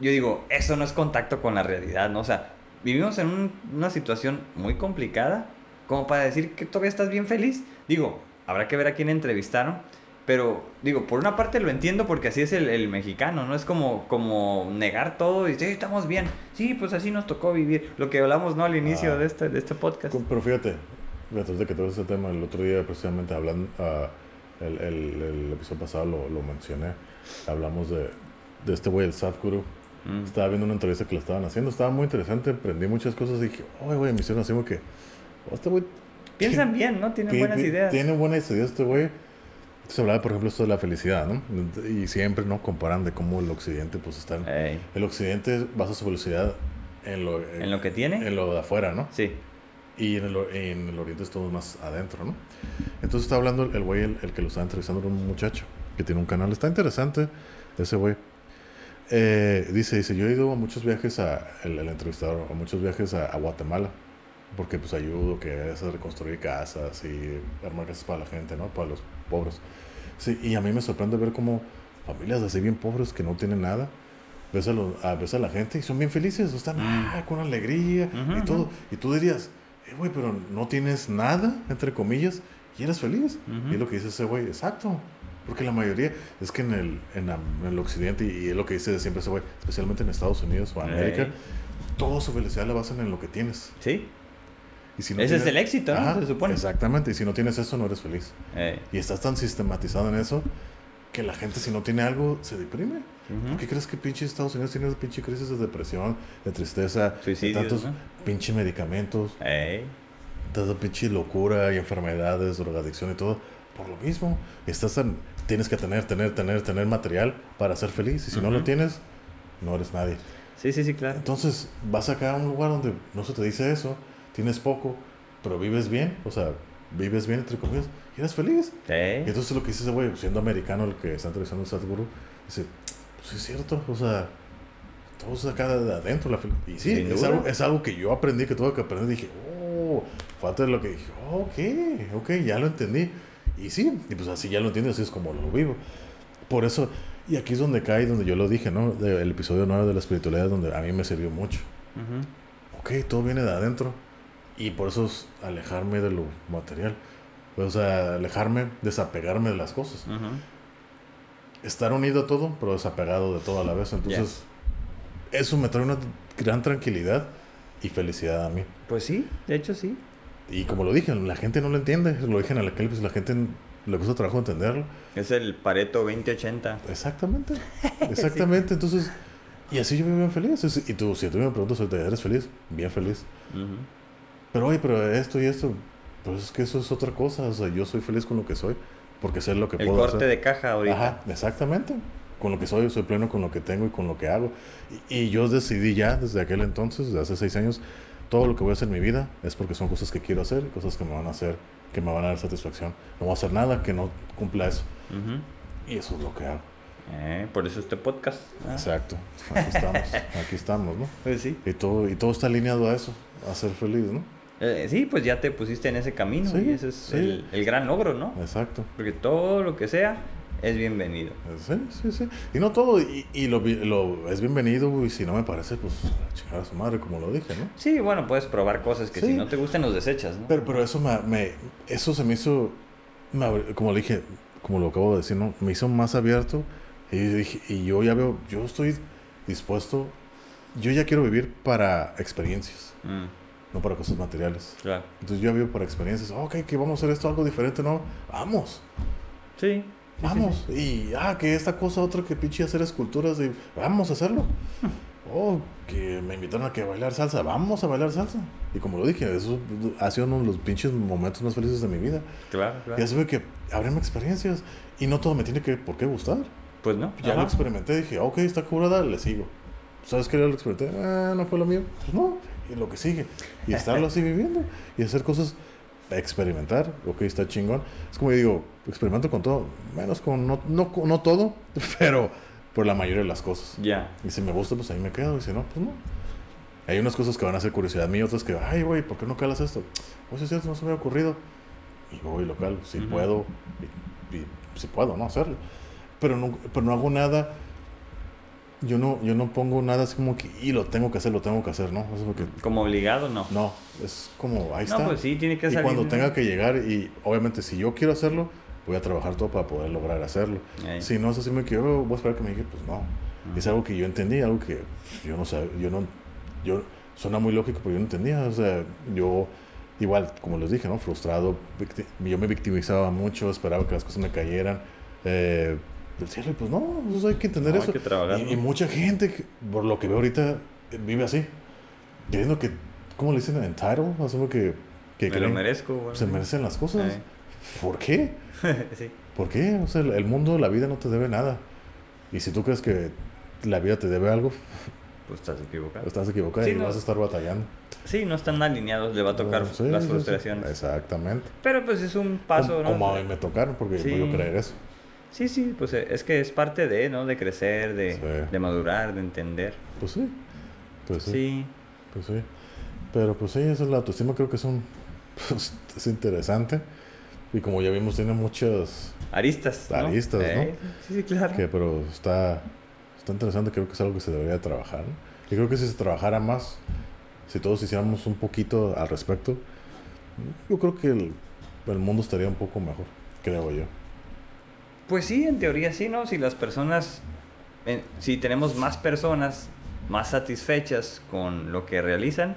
Yo digo, eso no es contacto con la realidad, ¿no? O sea, vivimos en un- una situación muy complicada como para decir que todavía estás bien feliz. Digo, habrá que ver a quién entrevistaron. Pero, digo, por una parte lo entiendo porque así es el, el mexicano, ¿no? Es como, como negar todo y decir, "Sí, estamos bien. Sí, pues así nos tocó vivir. Lo que hablamos, ¿no? Al inicio Ah. de, este, de este podcast. Pero fíjate, antes de que todo ese tema, el otro día precisamente hablando, ah, el, el, el episodio pasado lo, lo mencioné, hablamos de, de este güey, el Sadhguru. Mm. Estaba viendo una entrevista que le estaban haciendo, estaba muy interesante, aprendí muchas cosas y dije, oye, güey, me hicieron así como que, oh, este güey... Piensan bien, ¿no? Tienen ti- buenas ideas. Tiene buenas ideas este güey. Entonces hablaba, por ejemplo, esto de la felicidad, ¿no? Y siempre, ¿no? Comparan de cómo el occidente, pues, está... en- Ey, El occidente basa su felicidad en lo... ¿En lo que tiene? En lo de afuera, ¿no? Sí. Y en el, en el oriente es todo más adentro, ¿no? Entonces está hablando el güey, el, el que lo estaba entrevistando, era un muchacho que tiene un canal. Está interesante ese güey. Eh, dice, dice, yo he ido a muchos viajes a, el, el entrevistador, a muchos viajes a, a Guatemala, porque pues ayudo que es reconstruir casas y armar casas para la gente, ¿no? Para los pobres. Sí, y a mí me sorprende ver cómo familias así bien pobres que no tienen nada, ves a, los- a- ves a la gente y son bien felices, están ah, con alegría Ujú, y todo. ujú. Y tú dirías, eh, güey, pero no tienes nada, entre comillas, y eres feliz. Ujú. Y es lo que dice ese güey, exacto. Porque la mayoría es que en el, en la- en el occidente, y, y es lo que dice siempre ese güey, especialmente en Estados Unidos o América, Ey. toda su felicidad la basan en lo que tienes. Sí. Y si no Ese es tienes- el éxito, ¿no? Ajá, Se supone. Exactamente, y si no tienes eso, no eres feliz. Ey. Y estás tan sistematizado en eso que la gente, si no tiene algo, se deprime. Ujú. ¿Por qué crees que pinche Estados Unidos tiene pinche crisis de depresión, de tristeza, Suicidios, de tantos ¿no? pinche medicamentos, Ey. tanta pinche locura y enfermedades, drogadicción y todo? Por lo mismo, estás tan, tienes que tener, tener, tener, tener material para ser feliz. Y si no lo tienes, no eres nadie. Sí, sí, sí, claro. Entonces, vas acá a un lugar donde no se te dice eso, tienes poco, pero vives bien, o sea, vives bien, entre comillas, y eres feliz. Y entonces lo que dice ese güey, siendo americano, el que está entrevistando a Sadhguru, dice, pues sí es cierto, o sea, todo es acá de adentro. La y sí, es algo, es algo que yo aprendí, que tuve que aprender. Dije, oh, falta de lo que dije, oh, ok, ok, ya lo entendí. Y sí, y pues así ya lo entiendo, así es como lo vivo. Por eso, y aquí es donde cae, donde yo lo dije, ¿no? De- el episodio 9 de la espiritualidad, donde a mí me sirvió mucho. Ujú. Ok, todo viene de adentro. Y por eso es alejarme de lo material. O sea, alejarme, desapegarme de las cosas. Ujú. Estar unido a todo, pero desapegado de todo a la vez. Entonces, eso me trae una gran tranquilidad y felicidad a mí. Pues sí, de hecho sí. Y como lo dije, la gente no lo entiende. Lo dije en aquel, pues la gente le cuesta trabajo entenderlo. Es el Pareto 2080. Exactamente. *laughs* Exactamente. Entonces, y así yo vivo bien feliz. Y tú, si tú me preguntas, ¿eres feliz? Bien feliz. Ujú. Pero oye, pero esto y esto, pues es que eso es otra cosa. O sea, yo soy feliz con lo que soy, porque sé lo que El puedo corte hacer. de caja ahorita. Ajá, exactamente. Con lo que soy, soy pleno con lo que tengo y con lo que hago. Y, y yo decidí ya desde aquel entonces, desde hace seis años, todo lo que voy a hacer en mi vida es porque son cosas que quiero hacer, cosas que me van a hacer, que me van a dar satisfacción. No voy a hacer nada que no cumpla eso. Y eso es lo que hago. Eh, por eso este podcast. Ah, Exacto. Aquí estamos, aquí estamos, ¿no? *laughs* Pues sí. Y todo, y todo está alineado a eso, a ser feliz, ¿no? Eh, sí, pues ya te pusiste en ese camino Sí, y ese es sí. el, el gran logro, ¿no? Exacto. Porque todo lo que sea es bienvenido. Sí, sí, sí. Y no todo, y, y lo, lo es bienvenido, y si no me parece, pues chingar a su madre, como lo dije, ¿no? Sí, bueno, puedes probar cosas que Sí. si no te gustan los desechas, ¿no? Pero, pero eso me, me- eso se me hizo, me como le dije, como lo acabo de decir, ¿no? Me hizo más abierto y, dije- y yo ya veo, yo estoy dispuesto, yo ya quiero vivir para experiencias, Mm, no para cosas materiales. claro. Entonces yo vivo para experiencias, ok, que vamos a hacer esto algo diferente, ¿no? Vamos, Sí. sí, vamos. Y, ah, que esta cosa, otra que pinche hacer esculturas, y vamos a hacerlo. *laughs* Oh, que me invitaron a que bailar salsa, vamos a bailar salsa. Y como lo dije, eso ha sido uno de los pinches momentos más felices de mi vida. sí. Claro, claro. Ya se ve que abrirme experiencias y no todo me tiene que por qué gustar. Pues no. Ya lo ajá. experimenté, dije, ok, está curada, le sigo. ¿Sabes qué? Lo experimenté, ah, no fue lo mío. Pues no, y lo que sigue. Y estarlo así viviendo y hacer cosas, experimentar, ok, está chingón. Es como yo digo, experimento con todo, menos con, no, no, no todo, *laughs* pero por la mayoría de las cosas. Ya. Y si me gusta, pues ahí me quedo, y si no, pues no. Hay unas cosas que van a ser curiosidad mía, otras que, ay, güey, ¿por qué no calas esto? Pues es cierto, no se me ha ocurrido. Y voy local, si Ujú. puedo, y, y si puedo, ¿no? Hacerlo. Pero no, pero no hago nada, yo no, yo no pongo nada así como que, y lo tengo que hacer, lo tengo que hacer, ¿no? Es porque, Como obligado, no. no, es como, ahí No, está. pues sí, tiene que y salir. cuando ¿no? tenga que llegar, y obviamente si yo quiero hacerlo, voy a trabajar todo para poder lograr hacerlo. Ey. Si no es así, me quiero, voy a esperar que me diga, pues no. Es algo que yo entendí, algo que yo no sabía, yo no, yo, suena muy lógico, pero yo no entendía, o sea, yo, igual, como les dije, ¿no? Frustrado, yo me victimizaba mucho, esperaba que las cosas me cayeran, eh, del cielo, y pues no, eso hay que entender No, hay eso. que trabajar, y, ¿no? y mucha gente, por lo que veo ahorita, eh, vive así, creyendo que, ¿cómo le dicen? Entitled, asumo que, que Me lo creen- merezco. güey. se merecen las cosas. Ey. ¿Por qué? *laughs* sí. ¿Por qué? O sea, el- mundo, la vida no te debe nada. Y si tú crees que la vida te debe algo, Pues estás equivocado. estás equivocado Sí, y no. vas a estar batallando. Sí, no están alineados, le va a tocar Sí, las sí, frustraciones. Exactamente. Pero pues es un paso, como, ¿no? como a mí me tocaron, porque a creer eso. Sí, sí, pues eh, es que es parte de, ¿no? De crecer, de, Sí. de madurar, de entender. Pues sí. Pues sí. Sí. Pues sí. Pero pues sí, esa es la autoestima, creo que es un. *laughs* pues, es interesante. Y como ya vimos, tiene muchas. Aristas. ¿no? Aristas, ¿no? Eh, Sí, sí, claro. Que, pero está. Está interesante, creo que es algo que se debería trabajar. ¿no? Y creo que si se trabajara más, si todos hiciéramos un poquito al respecto, yo creo que el, el mundo estaría un poco mejor, creo yo. Pues sí, en teoría sí, ¿no? Si las personas, si tenemos más personas más satisfechas con lo que realizan,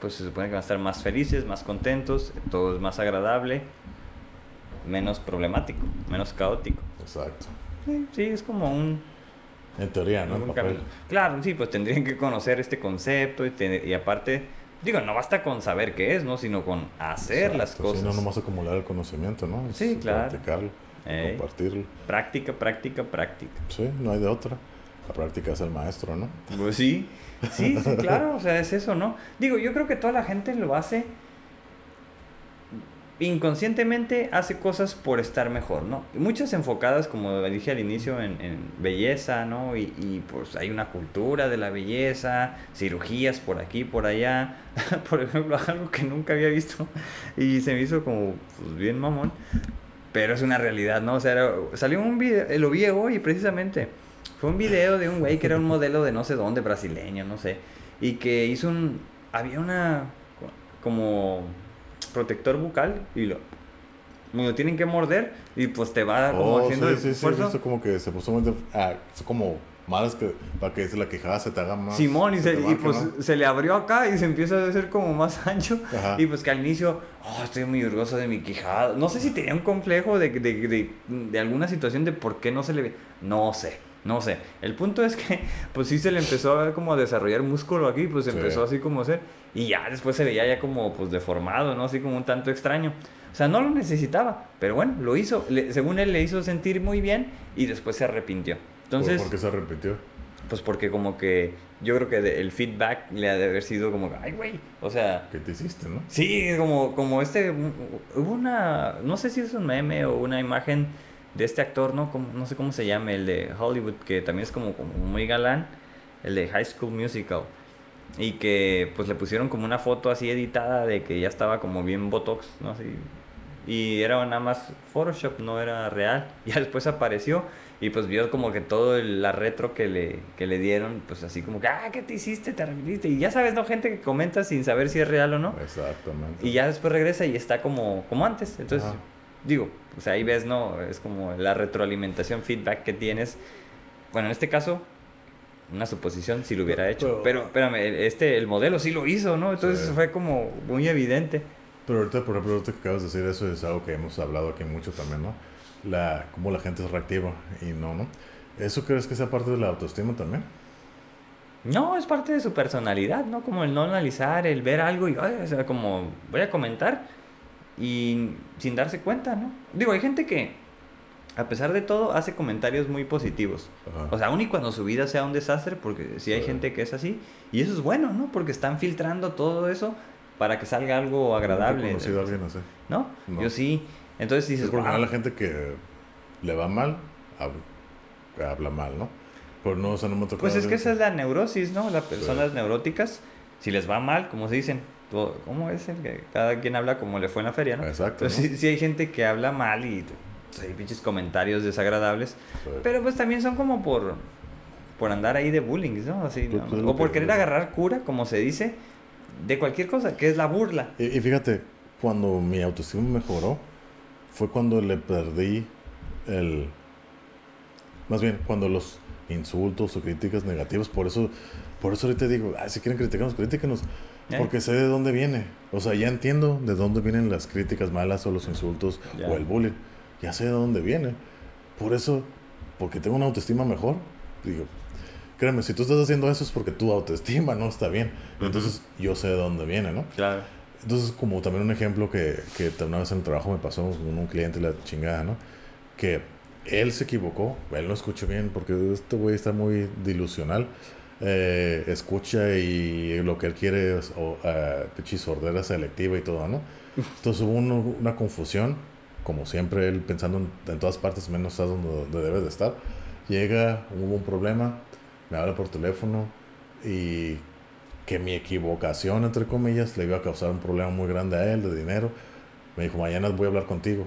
pues se supone que van a estar más felices, más contentos, todo es más agradable, menos problemático, menos caótico. Exacto. Sí, sí, es como un, En teoría, ¿no? En papel. Claro, sí, pues tendrían que conocer este concepto y, aparte, digo, no basta con saber qué es, ¿no? Sino con hacer las cosas. Sí, no nomás acumular el conocimiento, ¿no? Es Sí, claro. Practicarlo, Ey. compartirlo. Práctica, práctica, práctica. Sí, no hay de otra. La práctica es el maestro, ¿no? Pues sí, sí, sí, claro, o sea, es eso, ¿no? Digo, yo creo que toda la gente lo hace inconscientemente, hace cosas por estar mejor, ¿no? Muchas enfocadas, como dije al inicio, en, en belleza, ¿no? Y, y, pues hay una cultura de la belleza, cirugías por aquí, por allá. *laughs* por ejemplo, *laughs* algo que nunca había visto y se me hizo como pues, bien mamón. Pero es una realidad, ¿no? O sea, era- salió un video, eh, lo vi hoy precisamente. Fue un video de un güey que era un modelo de no sé dónde, brasileño, no sé. Y que hizo un. Había una. co- como. protector bucal y lo. Lo tienen que morder y pues te va como Oh, haciendo sí, el sí, sí, esfuerzo. visto como que se puso muy... Ah, como malas que... Para que la quijada se te haga más... Simón y, se, y pues ¿no? se le abrió acá y se empieza a hacer como más *laughs* ancho. Ajá. Y pues que al inicio, oh, estoy muy orgulloso de mi quijada. No sé si tenía un complejo de, de, de, de alguna situación de por qué no se le ve. No sé, no sé. El punto es que *laughs* pues sí se le empezó a ver como a desarrollar músculo aquí, pues Sí. empezó así como a hacer. Y ya después se veía ya como pues deformado, ¿no? Así como un tanto extraño. O sea, no lo necesitaba, pero bueno, lo hizo. Le- según él le hizo sentir muy bien y después se arrepintió. Entonces, ¿Por, por qué se repitió? pues porque como que yo creo que el feedback le ha de haber sido como, ay, güey, o sea, ¿Qué te hiciste, no? sí, como, como este, hubo una, no sé si es un meme o una imagen de este actor, ¿no? Como, no sé cómo se llama, el de Hollywood, que también es como, como muy galán, el de High School Musical. Y que pues le pusieron como una foto así editada de que ya estaba como bien botox, ¿no? Así Y era nada más Photoshop, no era real. *laughs* Ya después apareció y pues vio como que todo el, la retro que le, que le dieron, pues así como que, ah, ¿qué te hiciste? Te arrepentiste. Y ya sabes, ¿no? Gente que comenta sin saber si es real o no. Exactamente. Y ya después regresa y está como, como antes. Entonces, digo, o sea, ahí ves, ¿no? Es como la retroalimentación, feedback que tienes. Bueno, en este caso, una suposición si lo hubiera hecho. Pero, espérame, este, el modelo sí lo hizo, ¿no? Entonces fue como muy evidente. Pero ahorita, por ejemplo, ahorita que acabas de decir eso es algo que hemos hablado aquí mucho también, ¿no? la, cómo la gente es reactiva y no, ¿no? ¿Eso crees que sea parte de la autoestima también? No, es parte de su personalidad, ¿no? Como el no analizar, el ver algo y, o sea, como voy a comentar y sin darse cuenta, ¿no? Digo, hay gente que, a pesar de todo, hace comentarios muy positivos. O sea, aun y cuando su vida sea un desastre, porque sí hay gente que es así, y eso es bueno, ¿no? Porque están filtrando todo eso para que salga algo agradable. ¿No conocido a alguien así? ¿No? Yo sí. Entonces dices, por la gente que le va mal, habla, mal, ¿no? Pues no, o sea, no me Pues es que esa es la neurosis, ¿no? Las personas neuróticas, si les va mal, como se dicen, ¿cómo es el que cada quien habla como le fue en la feria, ¿no? Exacto. Entonces, sí, hay gente que habla mal y pues, hay pinches comentarios desagradables, pero pues también son como por, por andar ahí de bullying, ¿no? Así, pues, pues, o por querer agarrar cura, como se dice, de cualquier cosa, que es la burla. y fíjate, cuando mi autoestima mejoró, fue cuando le perdí el... Más bien, cuando los insultos o críticas negativas, por eso, por eso ahorita digo, si quieren criticarnos, críticanos, ¿Eh? porque sé de dónde viene. O sea, ya entiendo de dónde vienen las críticas malas o los insultos o el bullying. Ya sé de dónde viene. Por eso, porque tengo una autoestima mejor, digo, créeme, si tú estás haciendo eso es porque tu autoestima no está bien. Entonces, yo sé de dónde viene, ¿no? Claro. Entonces, como también un ejemplo que, que una vez en el trabajo me pasó con un cliente la chingada, ¿no? Que él se equivocó, él no escuchó bien porque este güey está muy dilusional. Eh, escucha y lo que él quiere es o, uh, sordera selectiva y todo, ¿no? Entonces hubo una confusión, como siempre él pensando en, todas partes menos está donde, donde debe de estar. Llega, hubo un problema, me habla por teléfono y que mi equivocación, entre comillas, le iba a causar un problema muy grande a él de dinero. Me dijo, mañana voy a hablar contigo.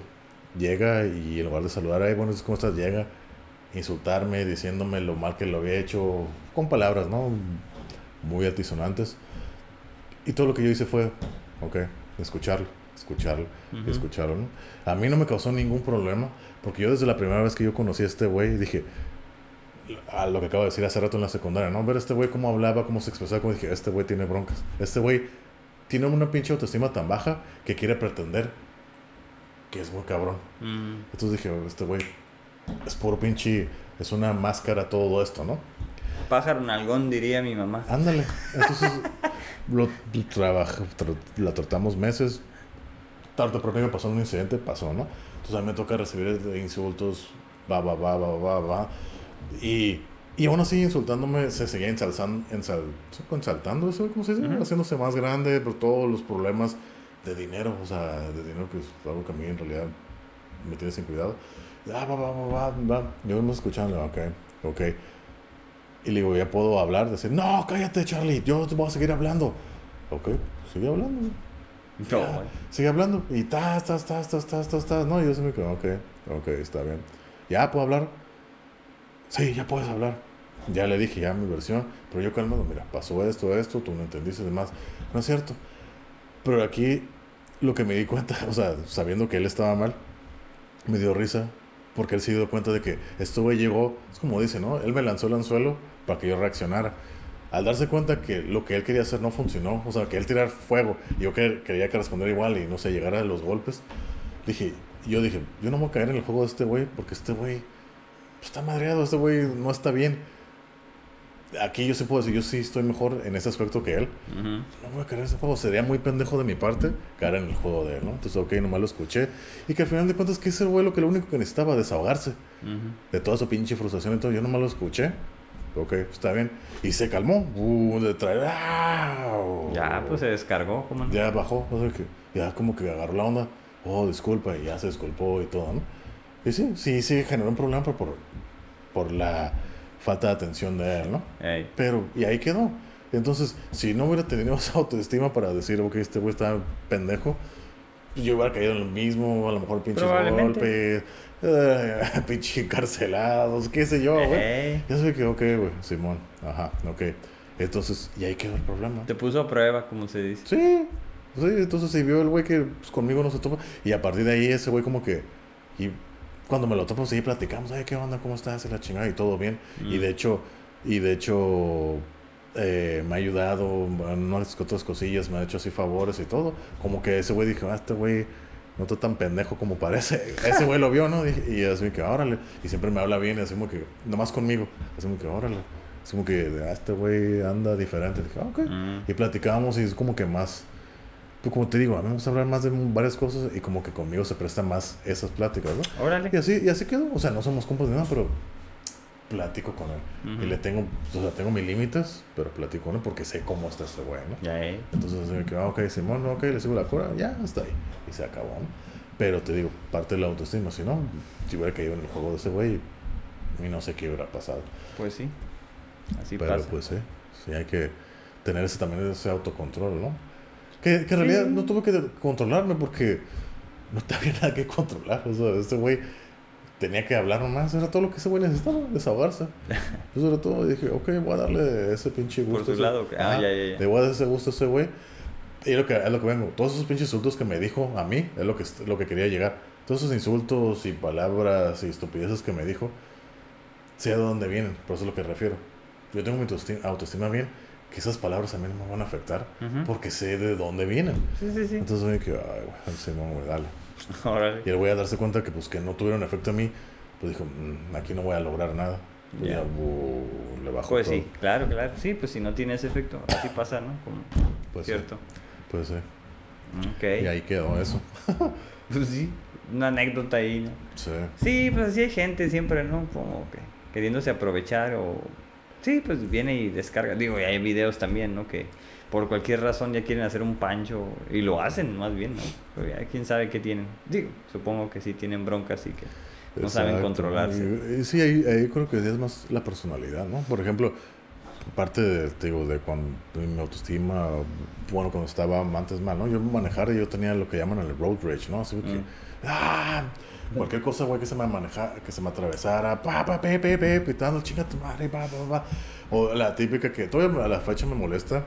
Llega y en lugar de saludar, ay, bueno, ¿cómo estás? Llega insultarme, diciéndome lo mal que lo había hecho, con palabras, ¿no? Muy altisonantes. Y todo lo que yo hice fue, ok, escucharlo, escucharlo, escucharlo, ¿no? A mí no me causó ningún problema, porque yo desde la primera vez que yo conocí a este güey dije, a lo que acabo de decir hace rato en la secundaria, ¿no? Ver a este güey cómo hablaba, cómo se expresaba, como dije, este güey tiene broncas. Este güey tiene una pinche autoestima tan baja que quiere pretender que es muy cabrón. Mm. Entonces dije, este güey es puro pinche, es una máscara todo esto, ¿no? Pájaro nalgón, diría mi mamá. Ándale. Entonces *laughs* lo, trabajo, la tratamos meses. Tarde o temprano pasó un incidente, pasó, ¿no? Entonces a mí me toca recibir insultos, va, va, va, va, va, va y, y aún así insultándome, se seguía ensalzando, ensal, ensaltando eso, ¿cómo se dice? Haciéndose más grande por todos los problemas de dinero, o sea, de dinero que es algo que a mí en realidad me tiene sin cuidado. Ah, va, va, va, va, Yo me escuchando, ok, ok. Y le digo, ya puedo hablar, decir, no, cállate, Charlie, yo te voy a seguir hablando. Ok, sigue hablando. No, sigue hablando. Y ta, ta, ta, ta, ta, ta, ta. No, yo se me quedo, ok, ok, está bien. Ya puedo hablar sí, ya puedes hablar. Ya le dije ya mi versión, pero yo calmado, mira, pasó esto, esto, tú no entendiste demás. No es cierto. Pero aquí lo que me di cuenta, *laughs* o sea, sabiendo que él estaba mal, me dio risa, porque él se dio cuenta de que esto güey llegó, es como dice, ¿no? Él me lanzó el anzuelo para que yo reaccionara. Al darse cuenta que lo que él quería hacer no funcionó, o sea, que él tirar fuego, y yo que, quería que respondiera igual y no sé, llegara a los golpes, dije, yo dije, yo no voy a caer en el juego de este güey, porque este güey está madreado, este güey no está bien. Aquí yo sí puedo decir, yo sí estoy mejor en ese aspecto que él. No voy a caer en ese juego. Sería muy pendejo de mi parte caer en el juego de él, ¿no? Entonces, ok, nomás lo escuché. Y que al final de cuentas, que ese güey lo que lo único que necesitaba, desahogarse. De toda su pinche frustración y todo. Yo nomás lo escuché. Ok, está bien. Y se calmó. Uh, de traer. Ya, pues se descargó. ¿cómo Ya bajó. ya como que agarró la onda. Oh, disculpa. Y ya se disculpó y todo, ¿no? Y sí, sí, sí generó un problema por, por la falta de atención de él, ¿no? Pero, y ahí quedó. Entonces, si no hubiera tenido *laughs* esa autoestima para decir, ok, este güey está pendejo, pues yo hubiera caído en lo mismo, a lo mejor pinches golpes, eh, *laughs* pinche encarcelados, qué sé yo, güey. Ey, Ya sé que, ok, güey, Simón, ajá, ok. Entonces, y ahí quedó el problema. te puso a prueba, como se dice. Sí, sí, entonces si vio el güey que pues, conmigo no se topa. Y a partir de ahí ese güey como que... Y cuando me lo topo, sí, platicamos, ay, ¿qué onda? ¿Cómo estás? Y la chingada y todo bien. Y Mm. de hecho, y de hecho, eh, me ha ayudado en unas otras cosillas, me ha hecho así favores y todo. Como que ese güey dijo, ah, este güey no está tan pendejo como parece. *laughs* Ese güey lo vio, ¿no? Y, y así que, órale. Y siempre me habla bien, así como que, nomás conmigo. Así como que, órale. Así como que, ah, este güey anda diferente. Dije, ah, ok. Mm. Y platicábamos y es como que más... Pues como te digo, a mí me gusta hablar más de varias cosas y como que conmigo se prestan más esas pláticas, ¿no? Órale. Y así, y así quedó. O sea, no somos compas ni nada, pero platico con él. Y le tengo, o sea, tengo mis límites, pero platico con él porque sé cómo está ese güey, ¿no? Ya, eh. Entonces, así que, ah, ok, Simón, ok, le sigo la cura, ya, está ahí. Y se acabó, ¿no? Pero te digo, parte de la autoestima, si no, si hubiera caído en el juego de ese güey, y no sé qué hubiera pasado. Pues sí. Así pero pasa. pues sí, sí hay que tener ese también ese autocontrol, ¿no? Que, que en realidad Sí. no tuve que controlarme porque no *laughs* había nada que controlar. O sea, este güey tenía que hablar nomás, era todo lo que ese güey necesitaba, desahogarse. *laughs* Eso era todo. Dije, ok, voy a darle ese pinche gusto. Por su ese- lado, ah, Ajá, ya, ya, ya. Le voy a dar ese gusto a ese güey. Y lo que, es lo que vengo. Todos esos pinches insultos que me dijo a mí, es lo que, lo que quería llegar. Todos esos insultos y palabras y estupideces que me dijo, sé de dónde vienen, por eso es lo que refiero. Yo tengo mi autoestima, autoestima bien, que esas palabras a mí no me van a afectar, porque sé de dónde vienen. Sí, sí, sí. Entonces me dije, ay, güey, Simón, güey, dale. *laughs* Órale. Y él voy a darse cuenta que pues que no tuvieron efecto a mí, pues dijo, "Mm, aquí no voy a lograr nada. Pues Ya. le bajo Pues todo. sí, claro, claro. Sí, pues si no tiene ese efecto, así pasa, ¿no? Como, Pues sí, cierto. pues sí. Ok. Y ahí quedó eso. *laughs* Pues sí, una anécdota ahí, ¿no? Sí. Sí, pues así hay gente siempre, ¿no? Como que queriéndose aprovechar o... Sí, pues viene y descarga. Digo, y hay videos también, ¿no? Que por cualquier razón ya quieren hacer un pancho y lo hacen más bien, ¿no? Pero ya quién sabe qué tienen. Digo, supongo que sí tienen broncas y que no saben controlarse. Sí, ahí, ahí creo que es más la personalidad, ¿no? Por ejemplo, parte de, te digo, de cuando de mi autoestima, bueno, cuando estaba antes mal, ¿no? Yo manejar y yo tenía lo que llaman el road rage, ¿no? Así que, Mm. ah, cualquier cosa, güey, que se me maneja, que se me atravesara, pa, pa, pe, pe, pe, pitando, chinga tu madre, pa, pa, pa. O la típica que todavía a la fecha me molesta,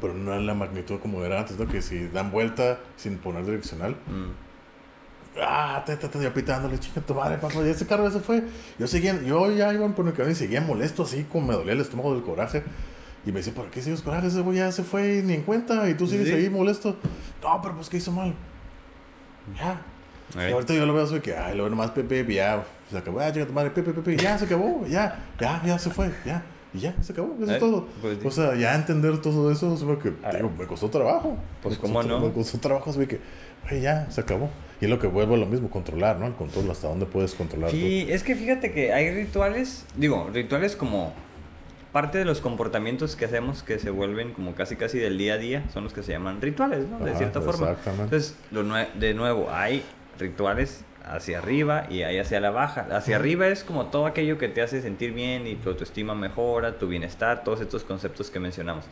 pero no en la magnitud como era antes, ¿no? Que si dan vuelta sin poner direccional, Mm. Ah, te, te, te, yo pitándole, chica, tu madre, papá, y ese carro ya se fue. Yo seguía, yo ya iba por el camino y seguía molesto así, como me dolía el estómago del coraje. Y me decía, ¿por qué sigues coraje? Ese güey ya se fue ni en cuenta, y tú sigues Sí. ahí molesto. No, pero pues, ¿qué hizo mal? Ya. Eh, Y ahorita yo lo veo así que, ay, lo veo nomás, Pepe, ya, se acabó, ah, chica, tu madre, Pepe, Pepe, ya se acabó, ya, ya, ya se fue, ya. Y ya, se acabó, eso Eh, es todo. pues o sea, ya entender todo eso, se ve que, Ah. digo, me costó trabajo. Pues, costó ¿cómo no? Me costó trabajo, se ve que, güey, ya, se acabó. Y es lo que vuelvo a lo mismo, controlar, ¿no? El control, hasta dónde puedes controlar tú. Sí, es que fíjate que hay rituales, digo, rituales como parte de los comportamientos que hacemos que se vuelven como casi casi del día a día, son los que se llaman rituales, ¿no? De Ajá, cierta forma. Exactamente. Entonces, de nuevo, hay rituales hacia arriba y hay hacia la baja. Hacia arriba es como todo aquello que te hace sentir bien y tu autoestima mejora, tu bienestar, todos estos conceptos que mencionamos.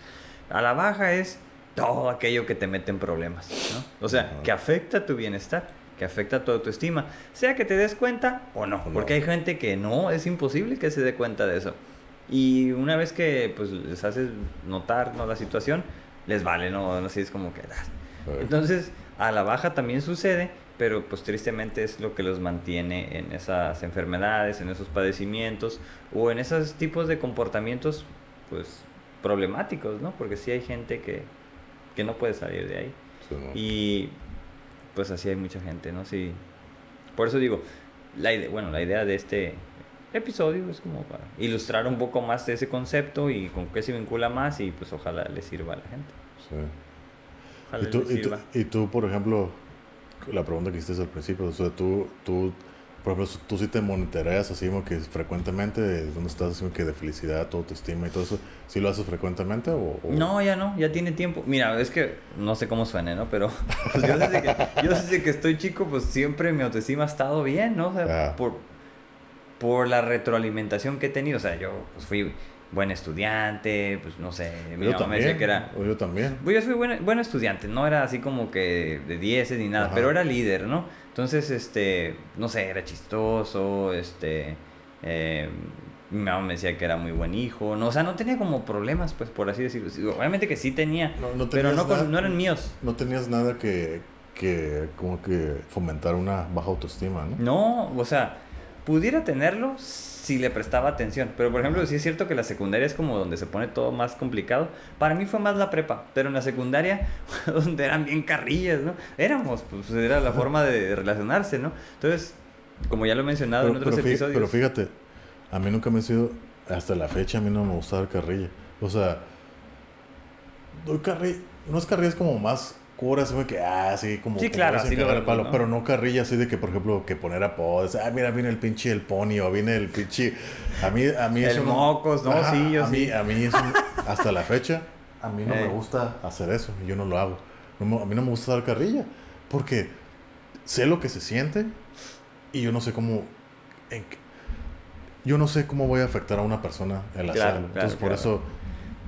A la baja es todo aquello que te mete en problemas, ¿no? O sea, que afecta tu bienestar, que afecta tu autoestima, sea que te des cuenta o no, porque hay gente que no, es imposible que se dé cuenta de eso. Y una vez que pues les haces notar ¿no? la situación, les vale, ¿no? Así es como que... ah, entonces, a la baja también sucede, pero pues tristemente es lo que los mantiene en esas enfermedades, en esos padecimientos o en esos tipos de comportamientos pues problemáticos, ¿no? Porque sí hay gente que, que no puede salir de ahí. sí, ¿no? Y pues así hay mucha gente, ¿no? Sí. Por eso digo, la ide- bueno, la idea de este episodio es como para ilustrar un poco más ese concepto y con qué se vincula más y pues ojalá le sirva a la gente. Sí. Ojalá Y tú, le y, tú, sirva. y tú, por ejemplo, la pregunta que hiciste al principio, o sea, tú, tú, por ejemplo, tú sí te monitoreas así como que frecuentemente, ¿dónde estás así como que de felicidad, tu autoestima y todo eso? ¿Sí lo haces frecuentemente o...? o- No, ya no, ya tiene tiempo. Mira, es que no sé cómo suene, ¿no? Pero *laughs* pues, yo, desde que, yo desde que estoy chico, pues siempre mi autoestima ha estado bien, ¿no? O sea, Ah. por, por la retroalimentación que he tenido. O sea, yo pues, fui buen estudiante, pues no sé, mi Yo mamá me decía que era... o yo también. Pues yo fui buen, buen estudiante, no era así como que de 10 ni nada, Ajá. pero era líder, ¿no? Entonces, este, no sé, era chistoso, este, eh, mi mamá me decía que era muy buen hijo, no, o sea, no tenía como problemas, pues, por así decirlo. Obviamente que sí tenía, No, no pero no, nada- no eran míos. No tenías nada que, que como que fomentar una baja autoestima, ¿no? No, o sea, pudiera tenerlo si le prestaba atención. Pero, por ejemplo, sí es cierto que la secundaria es como donde se pone todo más complicado. Para mí fue más la prepa, pero en la secundaria, *laughs* donde eran bien carrillas, ¿no? Éramos, pues era la forma de relacionarse, ¿no? Entonces, como ya lo he mencionado Pero, en otros pero episodios. pero fíjate, a mí nunca me ha sido, hasta la fecha a mí no me gusta dar carrilla. O sea, doy carrilla, no es carrilla, es como más cura, así como que, ah, sí, como... Sí, como claro, así vemos, palo, ¿no? Pero no carrilla así de que, por ejemplo, que poner apodos, ah, mira, viene el pinche el pony, o viene el pinche... A mí, a mí El mocos, ¿no? Ajá, Sí, yo a mí, sí. a mí eso, hasta la fecha, a mí no Eh. me gusta hacer eso, yo no lo hago. No a mí no me gusta dar carrilla, porque sé lo que se siente, y yo no sé cómo... en yo no sé cómo voy a afectar a una persona el Claro, hacerlo. claro, Entonces, por claro. eso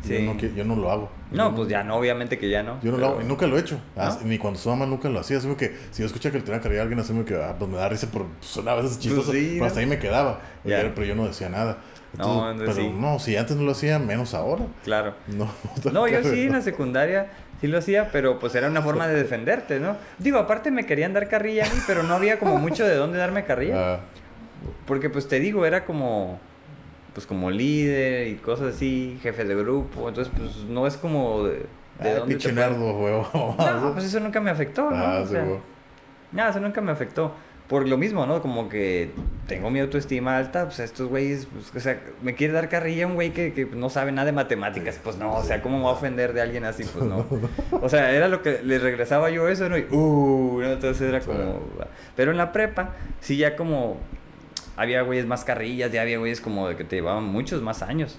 yo, no, yo no lo hago. No, pues ya no, obviamente que ya no. Yo no lo hago nunca lo he hecho. ¿No? As- Ni cuando estaba mal nunca lo hacía. Así que si yo escuché que le tenía carrilla a alguien, así que ah, pues me da risa por pues, vez chistoso. Pues sí, pero ¿no? hasta ahí me quedaba. Pero- Pero yo no decía nada. No, entonces pero sí. no, si antes no lo hacía, menos ahora. Claro. No, *laughs* No, yo *laughs* sí en la secundaria sí lo hacía, pero pues era una forma de defenderte, ¿no? Digo, aparte me querían dar carrilla a mí, pero no había como mucho de dónde darme carrilla. Ah, Porque pues te digo, era como pues como líder y cosas así, jefe de grupo, entonces pues no es como de, de dónde pinche nerdo, huevo. *laughs* No, *laughs* pues eso nunca me afectó, ¿no? Ah, O sea, nada, eso nunca me afectó. Por lo mismo, ¿no? Como que tengo mi autoestima alta, pues estos güeyes, pues, o sea, me quiere dar carrilla un güey que, que no sabe nada de matemáticas, pues no, o sea, ¿cómo me va a ofender de alguien así? Pues no. *laughs* O sea, era lo que le regresaba yo eso, ¿no? Y, uh, ¿no? Entonces era como... Pero en la prepa, sí ya como... Había güeyes más carrillas, ya había güeyes como de que te llevaban muchos más años.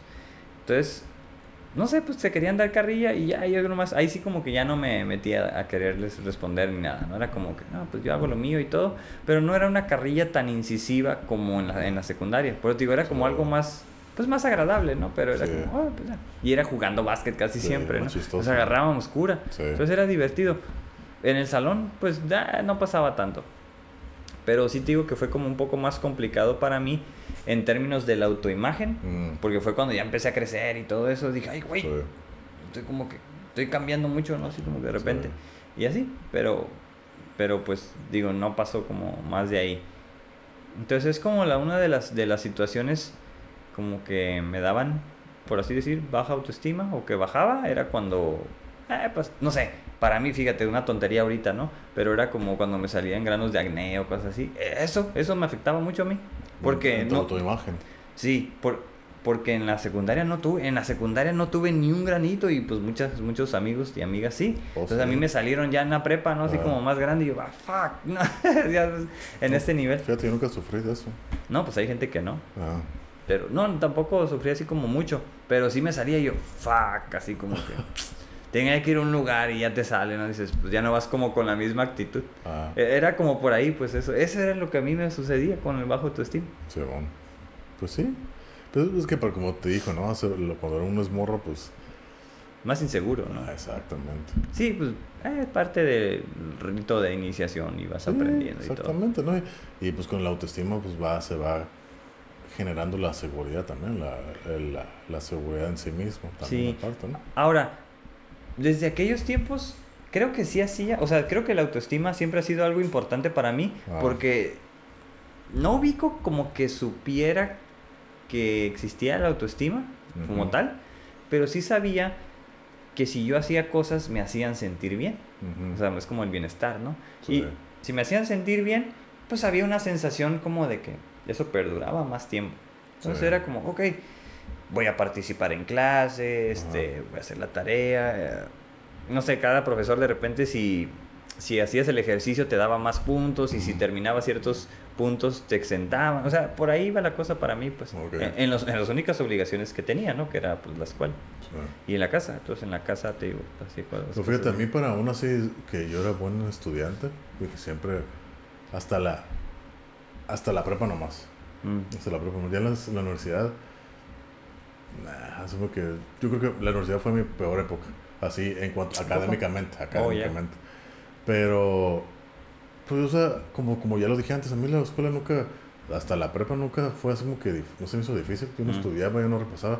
Entonces, no sé, pues se querían dar carrilla y ya yo nomás, ahí sí como que ya no me metía a quererles responder ni nada, ¿no? Era como que, no, pues yo hago lo mío y todo, pero no era una carrilla tan incisiva como en la, en la secundaria. Te digo, era como Sí. algo más, pues más agradable, ¿no? Pero era Sí. como, "Ah, pues ya". Y era jugando básquet casi Sí, siempre, ¿no? chistoso. Nos agarrábamos cura. Entonces era divertido. En el salón, pues ya no pasaba tanto. Pero sí te digo que fue como un poco más complicado para mí en términos de la autoimagen. Mm, Porque fue cuando ya empecé a crecer y todo eso. Dije, ay, güey, sí. estoy como que estoy cambiando mucho, ¿no? Así como que de repente. Sí. Y así, pero, pero pues digo, no pasó como más de ahí. Entonces es como la, una de las, de las situaciones como que me daban, por así decir, baja autoestima o que bajaba, era cuando, eh, pues, no sé, para mí, fíjate, una tontería ahorita, ¿no? Pero era como cuando me salían granos de acné o cosas así. Eso, eso me afectaba mucho a mí. Porque En tu no, autoimagen. Sí, por, porque en la secundaria no tuve, en la secundaria no tuve ni un granito y pues muchas, muchos amigos y amigas sí. Oh, Entonces sí. a mí me salieron ya en la prepa, ¿no? Así Ah. como más grande y yo, ah, fuck, *laughs* no, ya, en No. este nivel. Fíjate, yo nunca sufrí de eso. No, pues hay gente que no. Ah, Pero no, tampoco sufrí así como mucho. Pero sí me salía y yo, fuck, así como que *laughs* tenía que ir a un lugar y ya te sale, ¿no? Dices, pues ya no vas como con la misma actitud. ah, E- Era como por ahí, pues eso. Eso era lo que a mí me sucedía con el bajo autoestima. sí, bueno. Pues sí. Pues es que, como te dijo, ¿no? Cuando uno es morro, pues. Más inseguro, ¿no? ah, exactamente. Sí, pues eh, es parte del rito de iniciación y vas Sí, aprendiendo y todo. Exactamente, ¿no? Y, y, pues con la autoestima, pues va, se va generando la seguridad también, la, la, la seguridad en sí mismo. También Sí. aparte, ¿no? Ahora, desde aquellos tiempos, creo que sí hacía, o sea, creo que la autoestima siempre ha sido algo importante para mí, porque no ubico como que supiera que existía la autoestima como tal, pero sí sabía que si yo hacía cosas me hacían sentir bien. O sea, es como el bienestar, ¿no? Sí. Y si me hacían sentir bien, pues había una sensación como de que eso perduraba más tiempo. Entonces Sí. era como, ok, voy a participar en clase, este, voy a hacer la tarea. eh, No sé, cada profesor de repente si, si hacías el ejercicio te daba más puntos y si terminabas ciertos puntos te exentaban. O sea, por ahí iba la cosa para mí, pues, en, en los- en las únicas obligaciones que tenía, ¿no? Que era pues la escuela Sí. y en la casa. Entonces en la casa te digo, así fue las Pero fíjate, a mí para aún así que yo era buen estudiante, porque siempre, hasta la, hasta la prepa nomás, Mm. hasta la prepa, ya en la, la universidad, Nah, eso fue que. Yo creo que la universidad fue mi peor época. Así, en cuanto. Académicamente. Académicamente. Pero. Pues, o sea, como, como ya lo dije antes, a mí la escuela nunca. Hasta la prepa nunca fue así como que. No se me hizo difícil. Yo no estudiaba, yo no repasaba.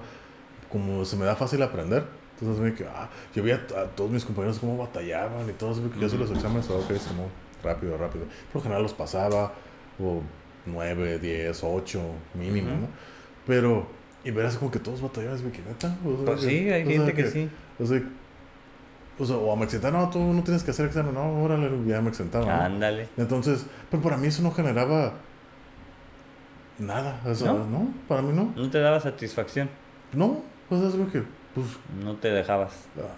Como se me da fácil aprender. Entonces, me que, ah, yo veía a, todos mis compañeros cómo batallaban y todo. Que yo hacía los exámenes, ok, es como rápido, rápido. Por lo general los pasaba. O 9, 10, 8 mínimo, ¿no? Pero, y verás como que todos batallaban, es que neta. pues sí, hay gente que, sí. O sea, o, sea, o no, tú no tienes que hacer examen, no, órale, ya me exentaban. Ándale. Entonces, pero para mí eso no generaba nada, eso, ¿No? ¿no? Para mí no. ¿No te daba satisfacción? No, pues es que, pues... No te dejabas. Ah,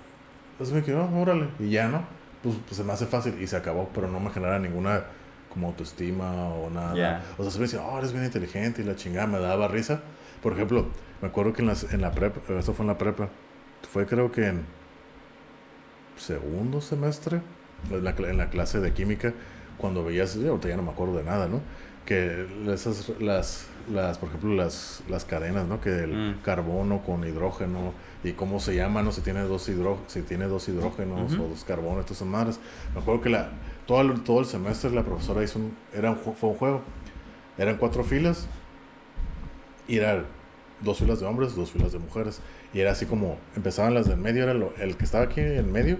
es que, no, órale, y ya, ¿no? Pues, pues se me hace fácil y se acabó, pero no me genera ninguna como autoestima o nada. O sea, se me decía, oh, eres bien inteligente y la chingada me daba risa. Por ejemplo, me acuerdo que en, las, en la prepa, esto fue en la prepa, fue creo que en segundo semestre, en la, en la clase de química, cuando veías, yo ahorita ya no me acuerdo de nada, ¿no? Que esas, las, las, por ejemplo, las, las cadenas, ¿no? Que el mm. carbono con hidrógeno y cómo se llama, ¿no? Si tiene dos, hidró si tiene dos hidrógenos o dos carbonos, estas madres. Me acuerdo que la, todo el, todo el semestre la profesora hizo un, era un, fue un juego. Eran cuatro filas y eran dos filas de hombres, dos filas de mujeres. Y era así como, empezaban las del medio, era el que estaba aquí en medio,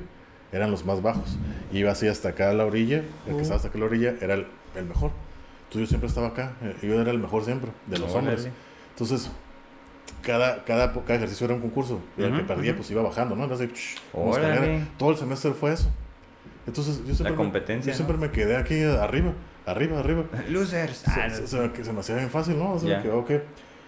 eran los más bajos. Y iba así hasta acá a la orilla, el que estaba hasta acá a la orilla era el, mejor. Entonces yo siempre estaba acá, eh, yo era el mejor siempre, de los hombres. Entonces, cada, cada, cada ejercicio era un concurso. Y el que perdía, pues iba bajando, ¿no? Entonces, todo el semestre fue eso. Entonces, yo siempre, la competencia, me, yo siempre me quedé aquí arriba, arriba, arriba. *laughs* Losers. Se, ah, se, se, me hacía bien fácil, ¿no? O sea, que, okay.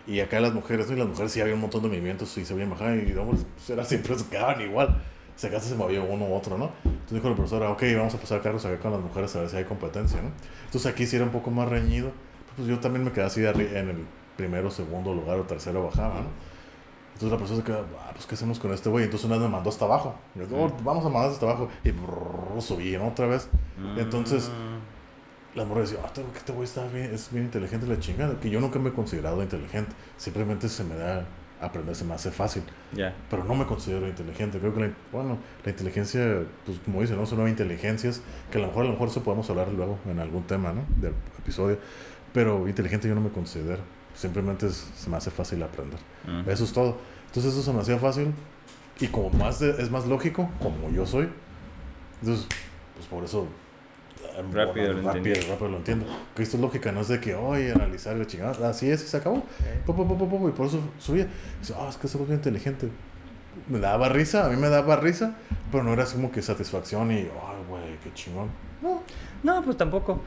Y acá las mujeres. Y las mujeres sí había un montón de movimientos y se veían bajar y hombres pues, era siempre se quedaban igual. Se acaso se movía uno u otro, ¿no? Entonces dijo la profesora, ok, vamos a pasar carros acá con las mujeres a ver si hay competencia, ¿no? Entonces aquí sí era un poco más reñido. Pues yo también me quedé así en el primero, segundo lugar o tercero bajaba, ¿no? Entonces la persona se queda, ah, pues ¿qué hacemos con este güey? Entonces una vez me mandó hasta abajo. Yo, oh, vamos a mandar hasta abajo. Y brrr, subí ¿no? otra vez. Entonces la mujer decía, ah, este güey está bien, es bien inteligente la chingada. Que yo nunca me he considerado inteligente. Simplemente se me da, aprender se me hace fácil. Ya. Pero no me considero inteligente. Creo que, la, bueno, la inteligencia, pues como dicen, ¿no? son nueve inteligencias. Que a lo mejor, a lo mejor eso podemos hablar luego en algún tema, ¿no? Del episodio. Pero inteligente yo no me considero Simplemente se me hace fácil aprender. Eso es todo. Entonces eso se me hacía fácil. Y como más es más lógico, como yo soy, entonces, pues por eso rápido, lo rápido, rápido, lo entiendo. Que esto es lógica, no es de que, oye, analizar la chingada. Así es y se acabó. y por eso subía. Dice, ah, es que soy bien inteligente. Me daba risa, a mí me daba risa, pero no era así como que satisfacción y, ay, güey, qué chingón. No. No, pues tampoco.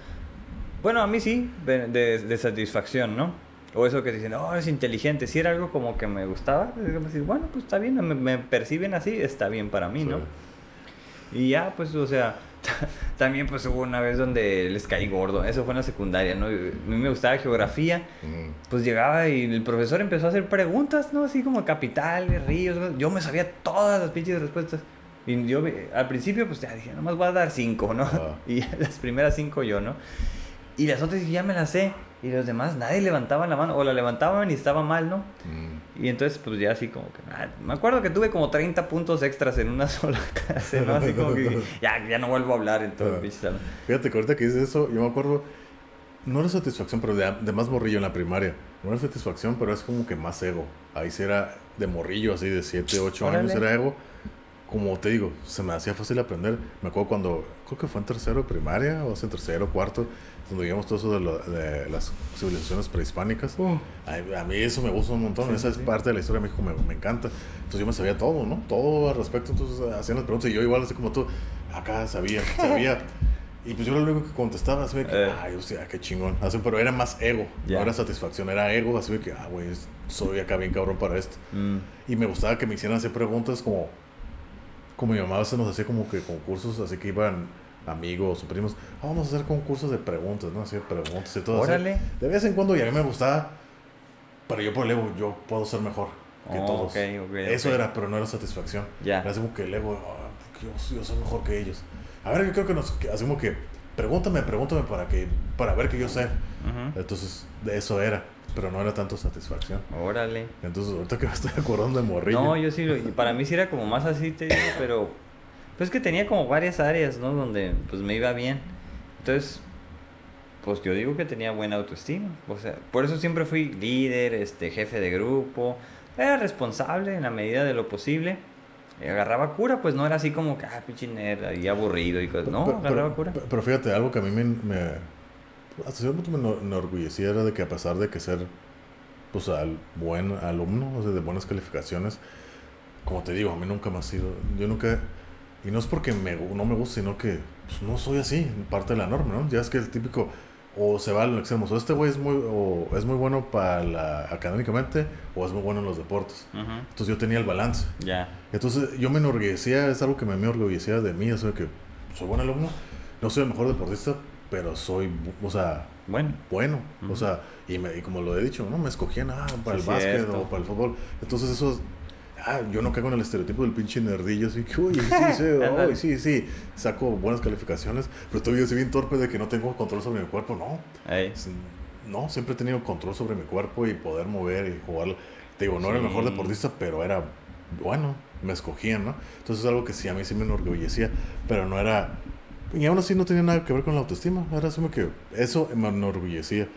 Bueno, a mí sí, de, de satisfacción, ¿no? O eso que dicen, oh, es inteligente. Si era algo como que me gustaba, decir, bueno, pues está bien, me, perciben así, está bien para mí, ¿no? Y ya, pues, o sea, *laughs* también pues hubo una vez donde les caí gordo. Eso fue en la secundaria, ¿no? A mí me gustaba geografía. Pues llegaba y el profesor empezó a hacer preguntas, ¿no? Así como capitales, ríos. Yo me sabía todas las pinches respuestas. Y yo al principio pues ya dije, nomás voy a dar cinco, ¿no? *laughs* Y las primeras cinco yo, ¿no? Y las otras ya me las sé. Y los demás, nadie levantaba la mano, o la levantaban y estaba mal, ¿no? Mm. Y entonces, pues ya así como que. Ah, me acuerdo que tuve como 30 puntos extras en una *laughs* sola clase, ¿no? Así como que ya, ya no vuelvo a hablar en todo el salón. Fíjate que ahorita que dices eso, yo me acuerdo. No era satisfacción, pero de, de, más morrillo en la primaria. No era satisfacción, pero es como que más ego. Ahí sí era de morrillo, así de 7, 8 años, era ego. Como te digo, se me hacía fácil aprender. Me acuerdo cuando, creo que fue en tercero de primaria, o en tercero, cuarto cuando digamos todo eso de, de las civilizaciones prehispánicas, uh. a, mí eso me gusta un montón, esa es parte de la historia de México, me, me, encanta. Entonces yo me sabía todo, ¿no? Todo al respecto, entonces hacían las preguntas y yo igual, así como tú, acá sabía, *laughs* sabía. Y pues yo lo único que contestaba, así que, eh. ay, o sea, qué chingón. Así, pero era más ego, no era satisfacción, era ego, así que, ah, güey, soy acá bien cabrón para esto. Mm. Y me gustaba que me hicieran hacer preguntas como, como mi mamá a veces nos hacía como que concursos, así que iban amigos o primos, ah, vamos a hacer concursos de preguntas, ¿no? Hacer preguntas y todo Órale. De vez en cuando, y a mí me gustaba, pero yo por el ego, yo puedo ser mejor que oh, todos. Eso era, pero no era satisfacción. Ya. Era como que el ego, ah, yo, soy mejor que ellos. A ver, yo creo que nos hacemos que, pregúntame, pregúntame para que, para ver que yo sé. Entonces, de eso era. pero no era tanto satisfacción. Órale. Entonces, ahorita que me estoy acordando de morrillo. No, yo sí, para mí sí era como más así, te digo, pero pues que tenía como varias áreas, ¿no? Donde pues me iba bien. Entonces, pues yo digo que tenía buena autoestima. O sea, por eso siempre fui líder, este, jefe de grupo. Era responsable en la medida de lo posible. Y agarraba cura, pues no era así como que, ah, pinche nerd, y aburrido y cosas. No, Pero- agarraba pero, cura. pero- pero fíjate, algo que a mí me, me- hasta cierto punto me eno- enorgullecía era de que a pesar de que ser pues al buen alumno, o sea, de buenas calificaciones, como te digo, a mí nunca me ha sido, yo nunca, y no es porque me, no me gusta, sino que pues, no soy así, parte de la norma, ¿no? Ya es que el típico, o se va al extremo, o este güey es muy, o es muy bueno para la, académicamente, o es muy bueno en los deportes. Ujú, Entonces yo tenía el balance. Ya. Entonces yo me enorgullecía, es algo que me, me enorgullecía de mí, eso de que soy buen alumno, no soy el mejor deportista, pero soy, o sea, Bueno. bueno, o Ujú. sea, y, me- y como lo he dicho, ¿no? Me escogían, ah, para Sí, el básquet cierto. o para el fútbol. Entonces eso, es- ah, yo no caigo en el estereotipo del pinche nerdillo, así que, uy, sí, sí, *laughs* uy, sí, sí, saco buenas calificaciones, pero todavía soy bien torpe de que no tengo control sobre mi cuerpo, no. No, siempre he tenido control sobre mi cuerpo y poder mover y jugar. Te digo, no era el mejor deportista, pero era bueno, me escogían, ¿no? Entonces es algo que sí a mí sí me enorgullecía, pero no era. Y aún así no tenía nada que ver con la autoestima. Era como que eso me enorgullecía,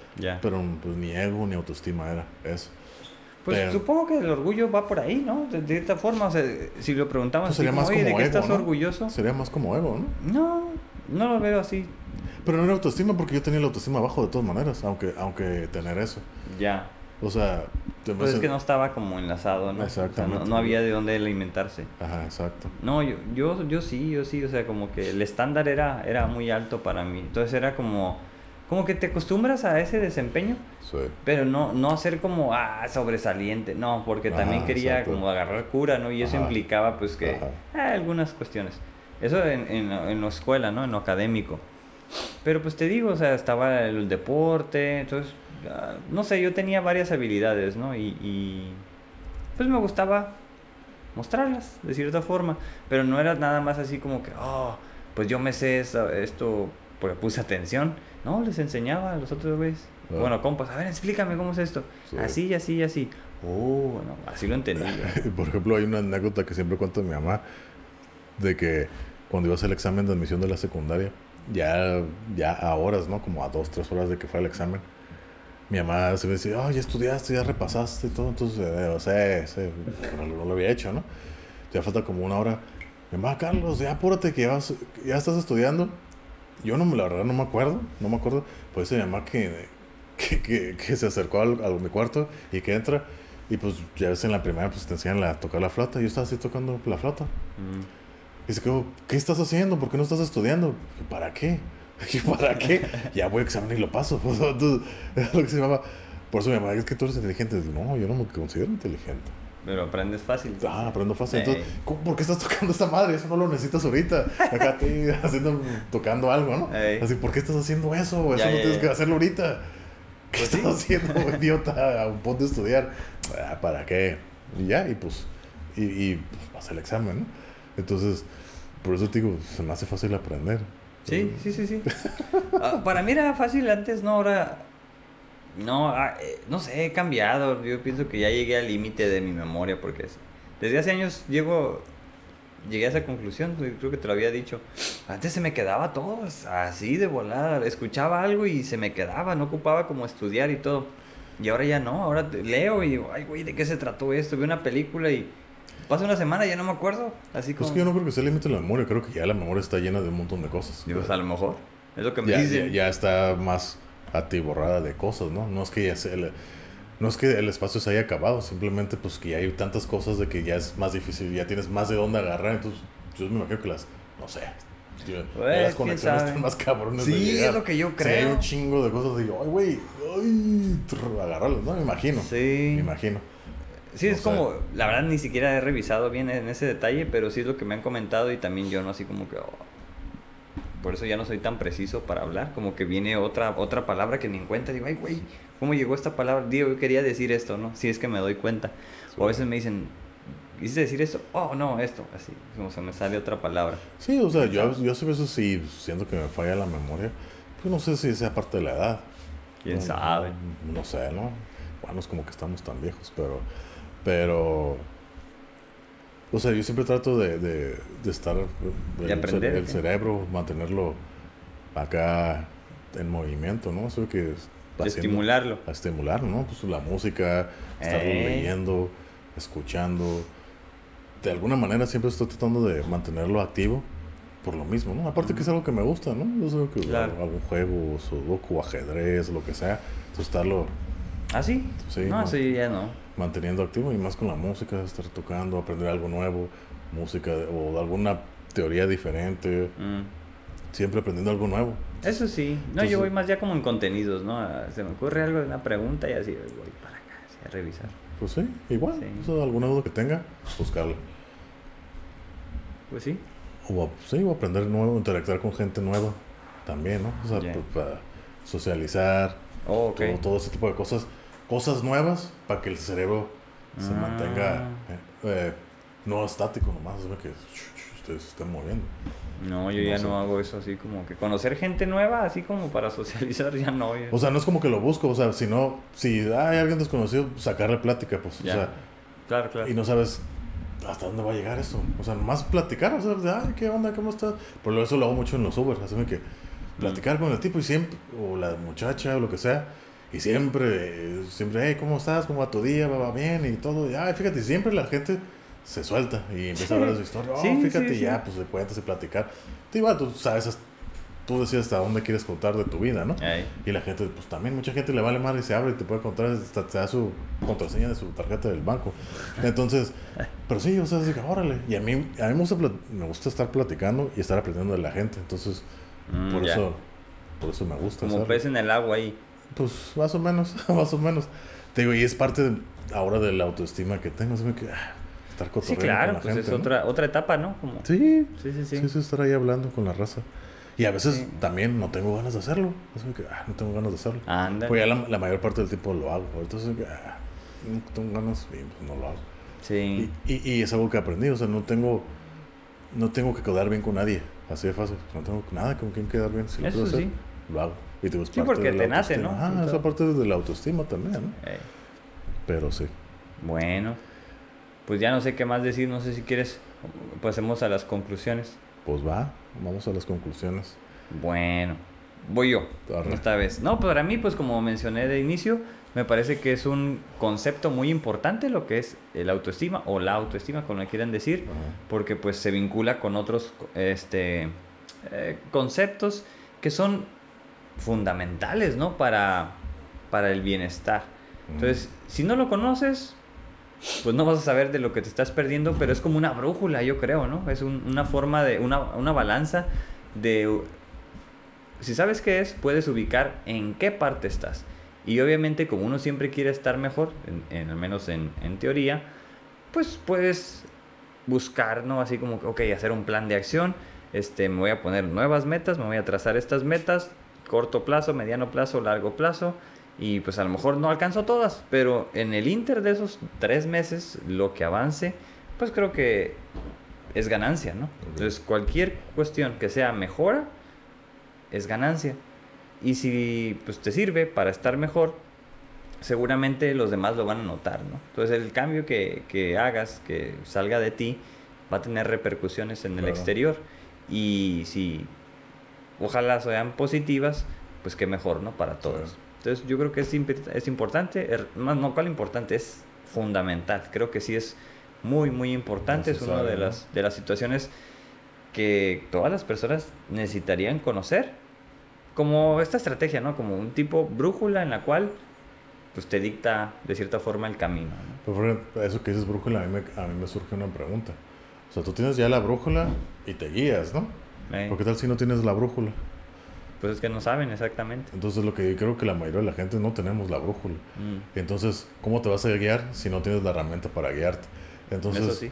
pero pues ni ego ni autoestima era eso. Pues Pero- supongo que el orgullo va por ahí, ¿no? De, cierta forma, o sea, si lo preguntamos Pues así como, ¿de qué estás ¿no? orgulloso? Sería más como ego, ¿no? No, no lo veo así. Pero no era autoestima porque yo tenía la autoestima abajo de todas maneras, aunque, aunque tener eso. Ya. O sea, Pues es que no estaba como enlazado, ¿no? O sea, Exactamente. no, no había de dónde alimentarse. Ajá, exacto. No, yo, yo, yo sí, yo sí, o sea, como que el estándar era, era muy alto para mí. Entonces era como, como que te acostumbras a ese desempeño, Sí. pero no, no hacer como, ah, sobresaliente. No, porque también quería exacto. como agarrar cura, ¿no? Y eso Ajá. implicaba pues que, ah, algunas cuestiones. Eso en, en, en la escuela, ¿no? En lo académico. Pero pues te digo, o sea, estaba el deporte, entonces, ah, no sé, yo tenía varias habilidades, ¿no? Y, y, pues me gustaba mostrarlas, de cierta forma, pero no era nada más así como que, oh, pues yo me sé esto porque puse atención. No, les enseñaba a los otros güeyes. Ah. Bueno, compas, a ver, explícame cómo es esto. Sí. Así, y así, y así. Oh, bueno, así lo entendí. *laughs* Por ejemplo, hay una anécdota que siempre cuento de mi mamá, de que cuando iba a hacer el examen de admisión de la secundaria, ya, ya a horas, ¿no? Como a dos, tres horas de que fue el examen, mi mamá se me decía, oh, ya estudiaste, ya repasaste y todo, entonces, eh, o sea, sí, pero no lo había hecho, ¿no? Ya falta como una hora. Mi mamá, Carlos, ya apúrate que ya, vas- ya estás estudiando. Yo no, me- la verdad no me acuerdo, no me acuerdo. Pues mi mamá que, que, que, que se acercó al, a mi cuarto y que entra. Y pues ya ves en la primera pues te enseñan a tocar la flauta. Yo estaba así tocando la flauta. Mm. Y se quedó, ¿qué estás haciendo? ¿Por qué no estás estudiando? ¿Para qué? *laughs* ¿Para qué? ya voy a examen y lo paso. *laughs* Entonces, *laughs* es lo que se llama. Por eso mi mamá, es que tú eres inteligente. No, yo no me considero inteligente. Pero aprendes fácil. Ah, aprendo fácil. Entonces, Ey. ¿cómo- ¿por qué estás tocando esta madre? Eso no lo necesitas ahorita. Acá te *laughs* haciendo, tocando algo, ¿no? Así, ¿por qué estás haciendo eso? Eso Ya, no ya, tienes ya. que hacerlo ahorita. ¿Qué Pues sí. estás haciendo, *laughs* idiota? A un punto de estudiar. Ah, ¿Para qué? Y ya, y pues, y, y pues, pasa el examen, ¿no? Entonces, por eso te digo, se me hace fácil aprender. Sí, sí, sí, sí. Ah, para mí era fácil antes, no, ahora... No, ah, eh, no sé, he cambiado. Yo pienso que ya llegué al límite de mi memoria porque es- desde hace años llego, llegué a esa conclusión, y creo que te lo había dicho. Antes se me quedaba todo así de volada. Escuchaba algo y se me quedaba, no ocupaba como estudiar y todo. Y ahora ya no, ahora leo y digo, ay, güey, ¿de qué se trató esto? Vi una película y pasa una semana y ya no me acuerdo. Así Pues como... que yo no creo que sea el límite de la memoria, creo que ya la memoria está llena de un montón de cosas. Pues, a lo mejor. Es lo que me ya, dicen. ya, ya está más atiborrada de cosas, ¿no? No es que ya sea el, no es que el espacio se haya acabado, simplemente pues que ya hay tantas cosas de que ya es más difícil, ya tienes más de dónde agarrar, entonces yo me imagino que las, no sé, Pues, las conexiones están más cabrones Sí, de es lo que yo Si hay creo. un chingo de cosas, digo, ay, güey, ay, agarrarlas, ¿no? Me imagino, Sí. me imagino. Sí, No es sé. como, la verdad ni siquiera he revisado bien en ese detalle, pero sí es lo que me han comentado y también yo no así como que... oh, por eso ya no soy tan preciso para hablar, como que viene otra otra palabra que ni en cuenta, digo, ay güey, ¿cómo llegó esta palabra? Digo, yo quería decir esto, ¿no? Si es que me doy cuenta. O a veces me dicen, ¿quisiste decir esto? Oh, no, esto, así, como se me sale otra palabra. Sí, o sea, yo, yo a veces sí siento que me falla la memoria, pues no sé si sea parte de la edad. ¿Quién No- sabe? No, sé, ¿no? bueno, es como que estamos tan viejos, pero, pero, o sea, yo siempre trato de, de, de estar, De el, aprender, el cerebro, mantenerlo acá en movimiento, ¿no? Eso que haciendo- estimularlo. a estimular, ¿no? Pues la música, estar Ey. leyendo, escuchando. De alguna manera siempre estoy tratando de mantenerlo activo por lo mismo, ¿no? Aparte que es algo que me gusta, ¿no? Es algo que Claro. algún juego, sudoku, ajedrez, lo que sea. Entonces estarlo ¿Ah, sí? Sí, no, no. sí, ya no. Manteniendo activo y más con la música, estar tocando, aprender algo nuevo, música o alguna teoría diferente, Mm. siempre aprendiendo algo nuevo. Eso sí. No, Entonces- yo voy más ya como en contenidos, ¿no? Ah, Se me ocurre algo de una pregunta y así voy para acá, así a revisar. Pues sí, igual, Sí. o sea, alguna duda que tenga, buscarla. Pues sí. O, sí, o aprender nuevo, interactuar con gente nueva también, ¿no? O sea, Ya. pues, para socializar, Oh, todo ese tipo de cosas. Cosas nuevas para que el cerebro se Ah. mantenga eh, eh, no estático nomás, sea, que ustedes se estén moviendo. No, yo No ya sé. no hago eso así como que conocer gente nueva, así como para *laughs* socializar, ya no. ya- O sea, no es como que lo busco, o sea, si no, si hay alguien desconocido, sacarle plática, pues, Ya. o sea, claro, claro. y no sabes hasta dónde va a llegar eso. O sea, nomás platicar, o sea, de, ay, ¿qué onda? ¿Cómo estás? Por eso lo hago mucho en los Uber, así que platicar con el tipo y siempre, o la muchacha o lo que sea, y siempre, siempre, hey, ¿cómo estás? ¿Cómo va tu día? ¿Va, bien? Y todo, y, ay, fíjate, siempre la gente se suelta y empieza a hablar de su historia. Oh, Sí, fíjate, sí, ya, pues le cuentas y platicar. Tú igual, tú sabes, tú decides hasta dónde quieres contar de tu vida, ¿no? Y la gente, pues también mucha gente le vale madre y se abre y te puede contar, hasta te da su contraseña de su tarjeta del banco. Entonces, pero sí, o sea, de que, órale. Y a mí, a mí me, gusta, me gusta estar platicando y estar aprendiendo de la gente. Entonces, Mm, por, ya. eso, por eso me gusta. Como pez en el agua ahí. Pues más o menos, *laughs* más o menos. Te digo, y es parte de- ahora de la autoestima que tengo. así que, ah, estar Sí, cotorreando claro, con la pues gente. es ¿no? otra, otra etapa, ¿no? Como... Sí, Sí, sí, sí. sí, sí, estar ahí hablando con la raza. Y a veces Sí. también no tengo ganas de hacerlo. Así que, ah, no tengo ganas de hacerlo. Pues ya la, la mayor parte del tiempo lo hago. Entonces, ah, no tengo ganas y pues no lo hago. Sí. Y, y, y es algo que aprendí. O sea, no tengo, no tengo que quedar bien con nadie. Así de fácil. No tengo nada con quien quedar bien. Si lo Eso quiero hacer, sí. lo hago. Y digo, es Sí, porque te nace. ¿no? Ah, esa parte de la autoestima también, ¿no? Pero sí. Bueno, pues ya no sé qué más decir, no sé si quieres, pasemos a las conclusiones. Pues va, vamos a las conclusiones. Bueno, voy yo, Arre. esta vez. No, para mí, pues como mencioné de inicio, me parece que es un concepto muy importante lo que es el autoestima o la autoestima, como le quieran decir, Ajá. porque pues se vincula con otros este, eh, conceptos que son fundamentales, ¿no? Para, para el bienestar. Entonces, si no lo conoces, pues no vas a saber de lo que te estás perdiendo, pero es como una brújula, yo creo, ¿no? Es un- una forma de, una, una balanza de... Si sabes qué es, puedes ubicar en qué parte estás. Y obviamente como uno siempre quiere estar mejor, en, en- al menos en, en teoría, pues puedes buscar, ¿no? Así como, ok, hacer un plan de acción, este, me voy a poner nuevas metas, me voy a trazar estas metas, corto plazo, mediano plazo, largo plazo, y pues a lo mejor no alcanzo todas, pero en el inter de esos tres meses, lo que avance, pues creo que es ganancia, ¿no? Entonces cualquier cuestión que sea mejora, es ganancia. Y si pues te sirve para estar mejor, seguramente los demás lo van a notar, ¿no? Entonces el cambio que, que hagas, que salga de ti, va a tener repercusiones en el Claro. exterior. Y si ojalá sean positivas, pues qué mejor, ¿no? Para todos. Sí. Entonces yo creo que es, es importante, er- más no cuál importante, es fundamental. Creo que sí es muy, muy importante. Es una de Necesario, las, de las situaciones que todas las personas necesitarían conocer. Como esta estrategia, ¿no? Como un tipo brújula en la cual pues te dicta de cierta forma el camino. ¿no? Pero por ejemplo, eso que dices brújula, a mí, me, a mí me surge una pregunta. O sea, tú tienes ya la brújula y te guías, ¿no? Eh, ¿Por qué tal si no tienes la brújula? Pues es que no saben exactamente. Entonces lo que yo creo que la mayoría de la gente no tenemos la brújula. Mm, Entonces, ¿cómo te vas a guiar si no tienes la herramienta para guiarte? Entonces, Eso sí.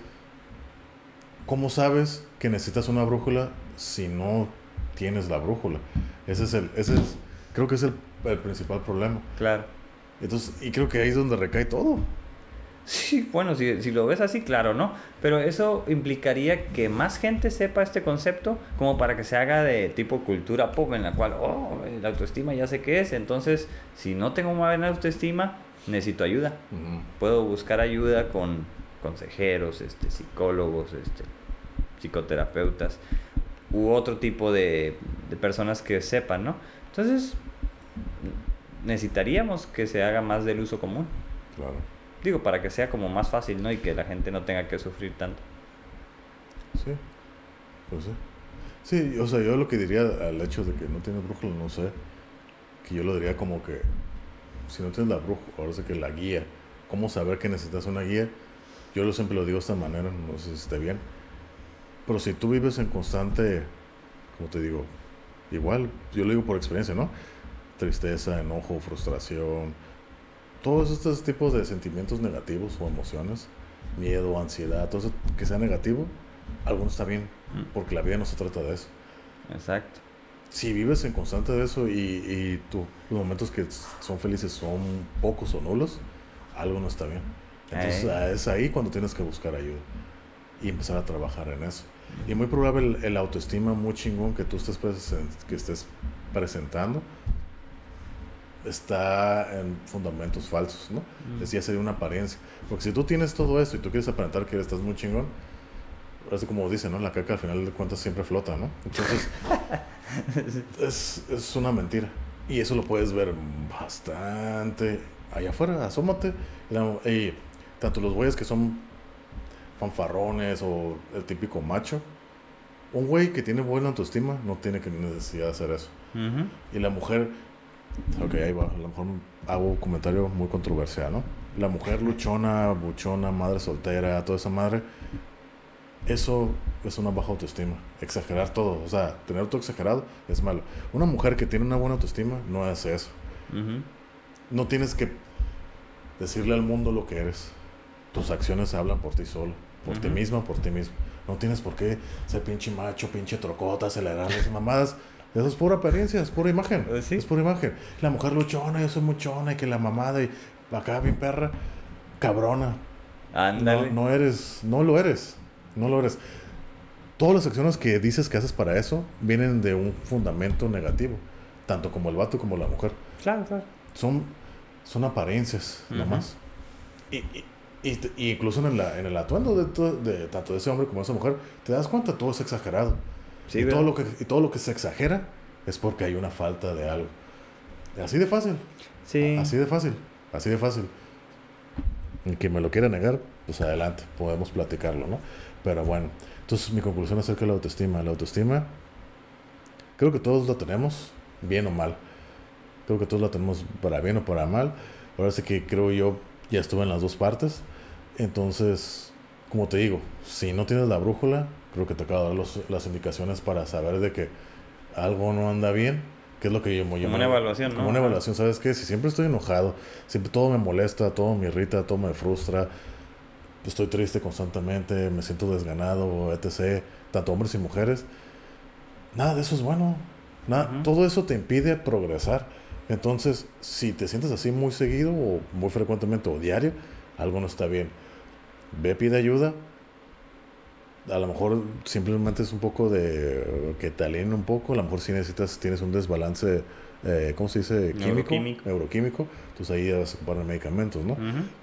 ¿cómo sabes que necesitas una brújula si no tienes la brújula? Ese es el, ese es, creo que es el, el principal problema. Claro. Entonces, y creo que ahí es donde recae todo. Sí, bueno, si, si lo ves así, claro, ¿no? Pero eso implicaría que más gente sepa este concepto como para que se haga de tipo cultura pop en la cual, oh, la autoestima ya sé qué es. Entonces, si no tengo una buena autoestima, necesito ayuda. Puedo buscar ayuda con consejeros, este, psicólogos, este, psicoterapeutas u otro tipo de, de personas que sepan, ¿no? Entonces, necesitaríamos que se haga más del uso común. Claro. Digo, para que sea como más fácil, ¿no? Y que la gente no tenga que sufrir tanto. Sí, pues sí. Sí, o sea, yo lo que diría al hecho de que no tienes brújula, no sé, que yo lo diría como que si no tienes la brújula, ahora sé que la guía, ¿cómo saber que necesitas una guía? Yo lo siempre lo digo de esta manera, no sé si esté bien, pero si tú vives en constante, como te digo, igual, yo lo digo por experiencia, ¿no? Tristeza, enojo, frustración, todos estos tipos de sentimientos negativos o emociones, miedo, ansiedad, todo eso que sea negativo, algo no está bien, Mm. porque la vida no se trata de eso. Exacto. Si vives en constante de eso y, y tú, los momentos que son felices son pocos o nulos, algo no está bien. Entonces Eh. es ahí cuando tienes que buscar ayuda y empezar a trabajar en eso. Y muy probable el, el autoestima muy chingón que tú estés, que estés presentando está en fundamentos falsos, ¿no? Mm. Decía sería una apariencia. Porque si tú tienes todo eso y tú quieres aparentar que estás muy chingón, es como dicen, ¿no? La caca al final de cuentas siempre flota, ¿no? Entonces, *laughs* es, es una mentira. Y eso lo puedes ver bastante allá afuera, asómate. Y, tanto los güeyes que son fanfarrones o el típico macho, un güey que tiene buena autoestima no tiene que necesidad de hacer eso. Ujú. Y la mujer, ok, ahí va, a lo mejor hago un comentario muy controversial, ¿no? La mujer luchona, buchona, madre soltera, toda esa madre, eso es una baja autoestima. Exagerar todo, o sea, tener todo exagerado es malo. Una mujer que tiene una buena autoestima no hace eso. Ujú. No tienes que decirle al mundo lo que eres. Tus acciones hablan por ti solo, por ti Ujú. misma, por ti mismo. No tienes por qué ser pinche macho, pinche trocota, acelerar esas mamadas. Eso es pura apariencia, es pura imagen. Eh, sí. Es pura imagen. La mujer luchona, yo soy muchona, y que la mamada y acá bien perra, cabrona. No, Ándale. no eres, no lo eres. No lo eres. Todas las acciones que dices que haces para eso vienen de un fundamento negativo, tanto como el vato como la mujer Claro, claro. son, son apariencias Ujú. nomás. Y, y, y y incluso en, la- en el atuendo de, to- de tanto de ese hombre como de esa mujer, te das cuenta, todo es exagerado. Sí, y, todo lo que, y todo lo que se exagera es porque hay una falta de algo. Así de fácil. Sí. Así de fácil. Así de fácil. El que me lo quiera negar, pues adelante, podemos platicarlo, ¿no? Pero bueno, entonces mi conclusión acerca de la autoestima. La autoestima, creo que todos la tenemos, bien o mal. Creo que todos la tenemos para bien o para mal. Ahora sí que creo yo, ya estuve en las dos partes. Entonces, como te digo, si no tienes la brújula, creo que te acabo de dar los- las indicaciones para saber de que algo no anda bien. Que es lo que yo, yo Como una evaluación, ¿no? Como una evaluación, ¿sabes qué? Si siempre estoy enojado, siempre todo me molesta, todo me irrita, todo me frustra, estoy triste constantemente, me siento desganado, etc. Tanto hombres y mujeres. Nada de eso es bueno. Nada, Ujú. Todo eso te impide progresar. Entonces, si te sientes así muy seguido o muy frecuentemente o diario, algo no está bien. Ve, pide ayuda. A lo mejor simplemente es un poco de que te alinee un poco. A lo mejor si necesitas, tienes un desbalance, eh, ¿cómo se dice? Químico. Neuroquímico. Neuroquímico. Entonces ahí vas a ocupar medicamentos, ¿no?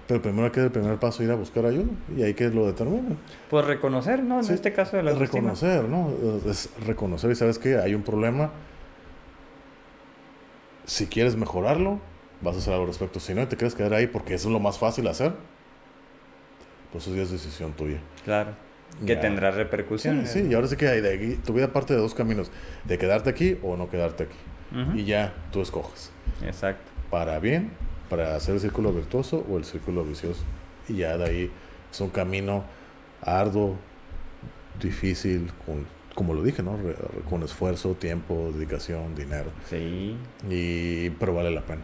Pero primero hay que el primer paso ir a buscar ayuda y ahí que lo determina. Pues reconocer, ¿no? En Sí, este caso de la reconocer, ¿no? Es reconocer y sabes que hay un problema. Si quieres mejorarlo, vas a hacer algo al respecto. Si no, te quieres quedar ahí porque eso es lo más fácil hacer, pues eso ya es decisión tuya. Claro. Que Ya. tendrá Sí, repercusiones. sí, y ahora sí que hay de aquí, tu vida parte de dos caminos, de quedarte aquí o no quedarte aquí. Ujú. Y ya tú escoges, Exacto. para bien, para hacer el círculo virtuoso o el círculo vicioso. Y ya de ahí es un camino arduo, difícil, con, como lo dije, ¿no? Re- con esfuerzo, tiempo, dedicación, dinero. Sí. Y, pero vale la pena.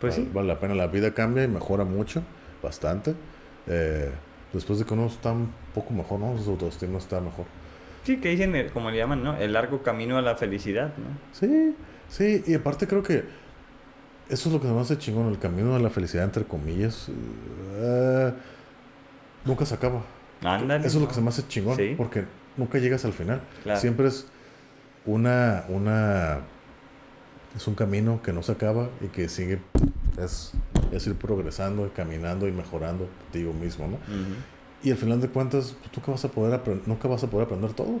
Pues vale, sí. Vale la pena, la vida cambia y mejora mucho, bastante. Eh, después de que uno está poco mejor, ¿no? Su autoestima está mejor. Sí, que dicen, el- como le llaman, ¿no? El largo camino a la felicidad, ¿no? Sí, sí, y aparte creo que eso es lo que se me hace chingón, el camino a la felicidad, entre comillas. eh, nunca se acaba. Ándale. Eso es lo que se me hace chingón, Sí. porque nunca llegas al final. Claro. Siempre es una, una, es un camino que no se acaba y que sigue, es es ir progresando, y caminando y mejorando contigo mismo, ¿no? Ujú. Y al final de cuentas, pues, nunca vas a poder, nunca vas a poder aprender todo.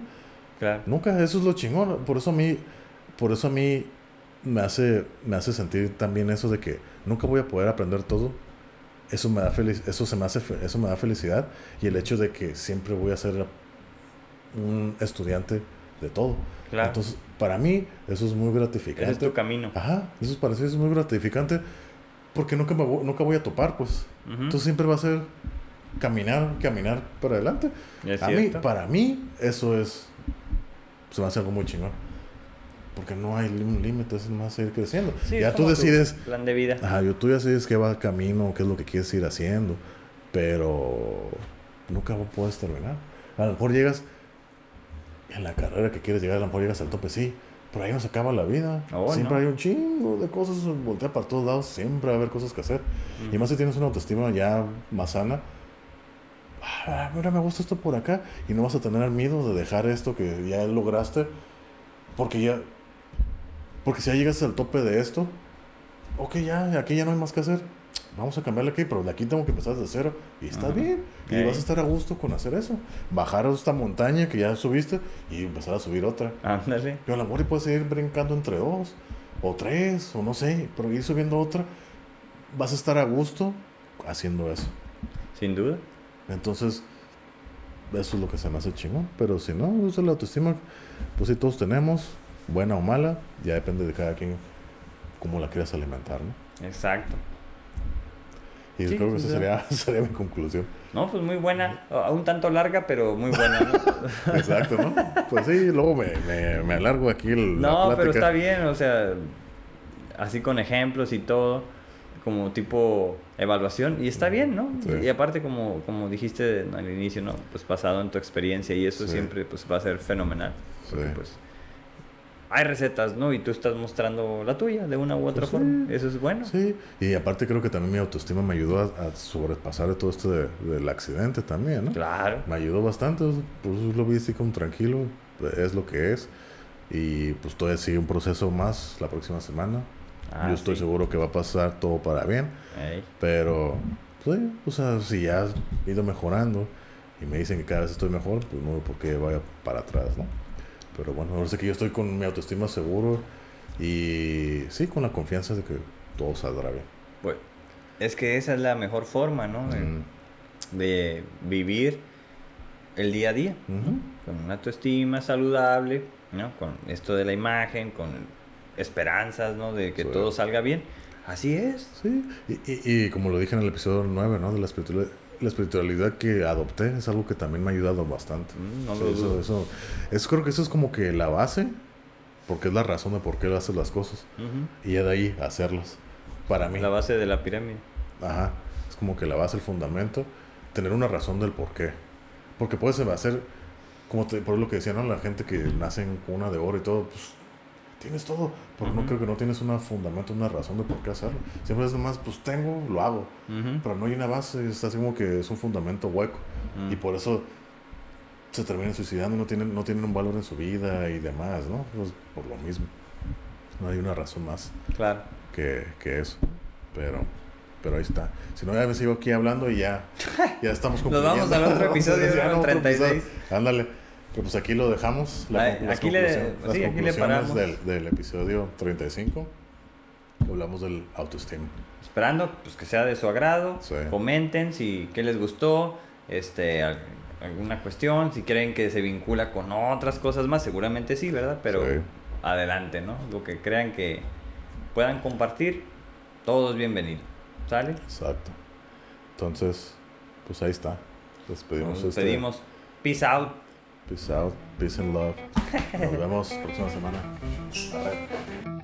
Claro. Nunca, eso es lo chingón. Por eso a mí, por eso a mí me hace, me hace sentir también eso de que nunca voy a poder aprender todo. Eso me da felic eso se me hace, fe- eso me da felicidad y el hecho de que siempre voy a ser un estudiante de todo. Claro. Entonces, para mí eso es muy Ese gratificante. es tu camino. Ajá, eso es para mí es muy gratificante porque nunca me nunca voy a topar, pues. Entonces siempre va a ser caminar, caminar para adelante. A mí, para mí, eso es. Se me hace algo muy chingón. Porque no hay un límite, es más seguir creciendo. Sí, ya tú decides. Plan de vida. Ajá, tú ya decides qué va camino, qué es lo que quieres ir haciendo. Pero nunca puedes terminar. A lo mejor llegas en la carrera que quieres llegar, a lo mejor llegas al tope, sí. Pero ahí no se acaba la vida. Oh, siempre no. hay un chingo de cosas, voltea para todos lados, siempre va a haber cosas que hacer. Y Ujú. más si tienes una autoestima ya más sana. Ah, mira, me gusta esto por acá. Y no vas a tener miedo de dejar esto que ya lograste. Porque ya. Porque si ya llegas al tope de esto. Ok, ya, aquí ya no hay más que hacer. Vamos a cambiarle aquí, pero de aquí tengo que empezar desde cero. Y está Ajá. bien. Y vas a estar a gusto con hacer eso. Bajar esta montaña que ya subiste y empezar a subir otra. Ándale. Y a lo mejor puedes seguir brincando entre dos, o tres, o no sé, pero ir subiendo otra. Vas a estar a gusto haciendo eso. Sin duda. Entonces, eso es lo que se me hace chingón. Pero si no, es la autoestima. Pues sí, todos tenemos, buena o mala, ya depende de cada quien cómo la quieras alimentar, ¿no? Exacto. Y Sí, creo que esa sería, *laughs* sería mi conclusión. No, pues muy buena. Un tanto larga, pero muy buena. ¿no? *laughs* Exacto, ¿no? Pues sí, luego me, me, me alargo aquí el, la No, pero está bien, o sea, así con ejemplos y todo, como tipo evaluación, y está bien, ¿no? Sí. Y aparte, como, como dijiste al inicio, ¿no? Pues basado en tu experiencia y eso Sí. siempre pues va a ser fenomenal. Porque, Sí. pues hay recetas, ¿no? Y tú estás mostrando la tuya de una u otra Pues forma. Eso es bueno. Sí, y aparte creo que también mi autoestima me ayudó a, a sobrepasar todo esto de- del accidente también, ¿no? Claro. Me ayudó bastante, pues lo vi así como tranquilo, es lo que es. Y pues todavía sigue un proceso más la próxima semana. Ah, Yo estoy seguro que va a pasar todo para bien, Pero pues, o sea, si ya has ido mejorando y me dicen que cada vez estoy mejor, pues no veo por qué vaya para atrás, ¿no? Pero bueno, ahora sé que yo estoy con mi autoestima seguro y sí, con la confianza de que todo saldrá bien. Pues, es que esa es la mejor forma, ¿no? De, Mm, de vivir el día a día. con una autoestima saludable, ¿no? Con esto de la imagen, con esperanzas, ¿no? De que Sí. todo salga bien. Así es. Sí, y, y, y como lo dije en el episodio 9, ¿no? De la espiritualidad, la espiritualidad que adopté es algo que también me ha ayudado bastante. Mm, no lo eso, eso, eso creo que eso es como que la base, porque es la razón de por qué haces las cosas. Y ya de ahí hacerlas. Para mí. La base de la pirámide. Ajá. Es como que la base, el fundamento, tener una razón del por qué. Porque puedes hacer, como te- por lo que decían, ¿no? La gente que nace en cuna de oro y todo, pues tienes todo. Pero no creo que no tienes un fundamento, una razón de por qué hacerlo. Siempre es nomás, pues tengo, lo hago. Pero no hay una base, es así como que es un fundamento hueco. Y por eso se terminan suicidando, no tienen, no tienen un valor en su vida y demás, ¿no? Pues por lo mismo. No hay una razón más Claro. que, que eso. Pero, pero ahí está. Si no, ya me sigo aquí hablando y ya, *laughs* ya estamos Nos vamos concluyendo. al *laughs* otro episodio, decir, ¿no? ah, otro 36. episodio. Ándale. Pero pues aquí lo dejamos. Con- las aquí le- conclusiones- las sí, aquí le paramos. Del, del episodio 35. Hablamos del autoestima. Esperando pues, que sea de su agrado. Sí. Comenten si qué les gustó. Este, al- alguna cuestión. Si creen que se vincula con otras cosas más. Seguramente sí, ¿verdad? Pero Sí. adelante, ¿no? Lo que crean que puedan compartir. Todo es bienvenido. ¿Sale? Exacto. Entonces, pues ahí está. Despedimos Nos este- pedimos. Peace out. Peace out. Peace and love. Nos vemos próxima semana. Bye.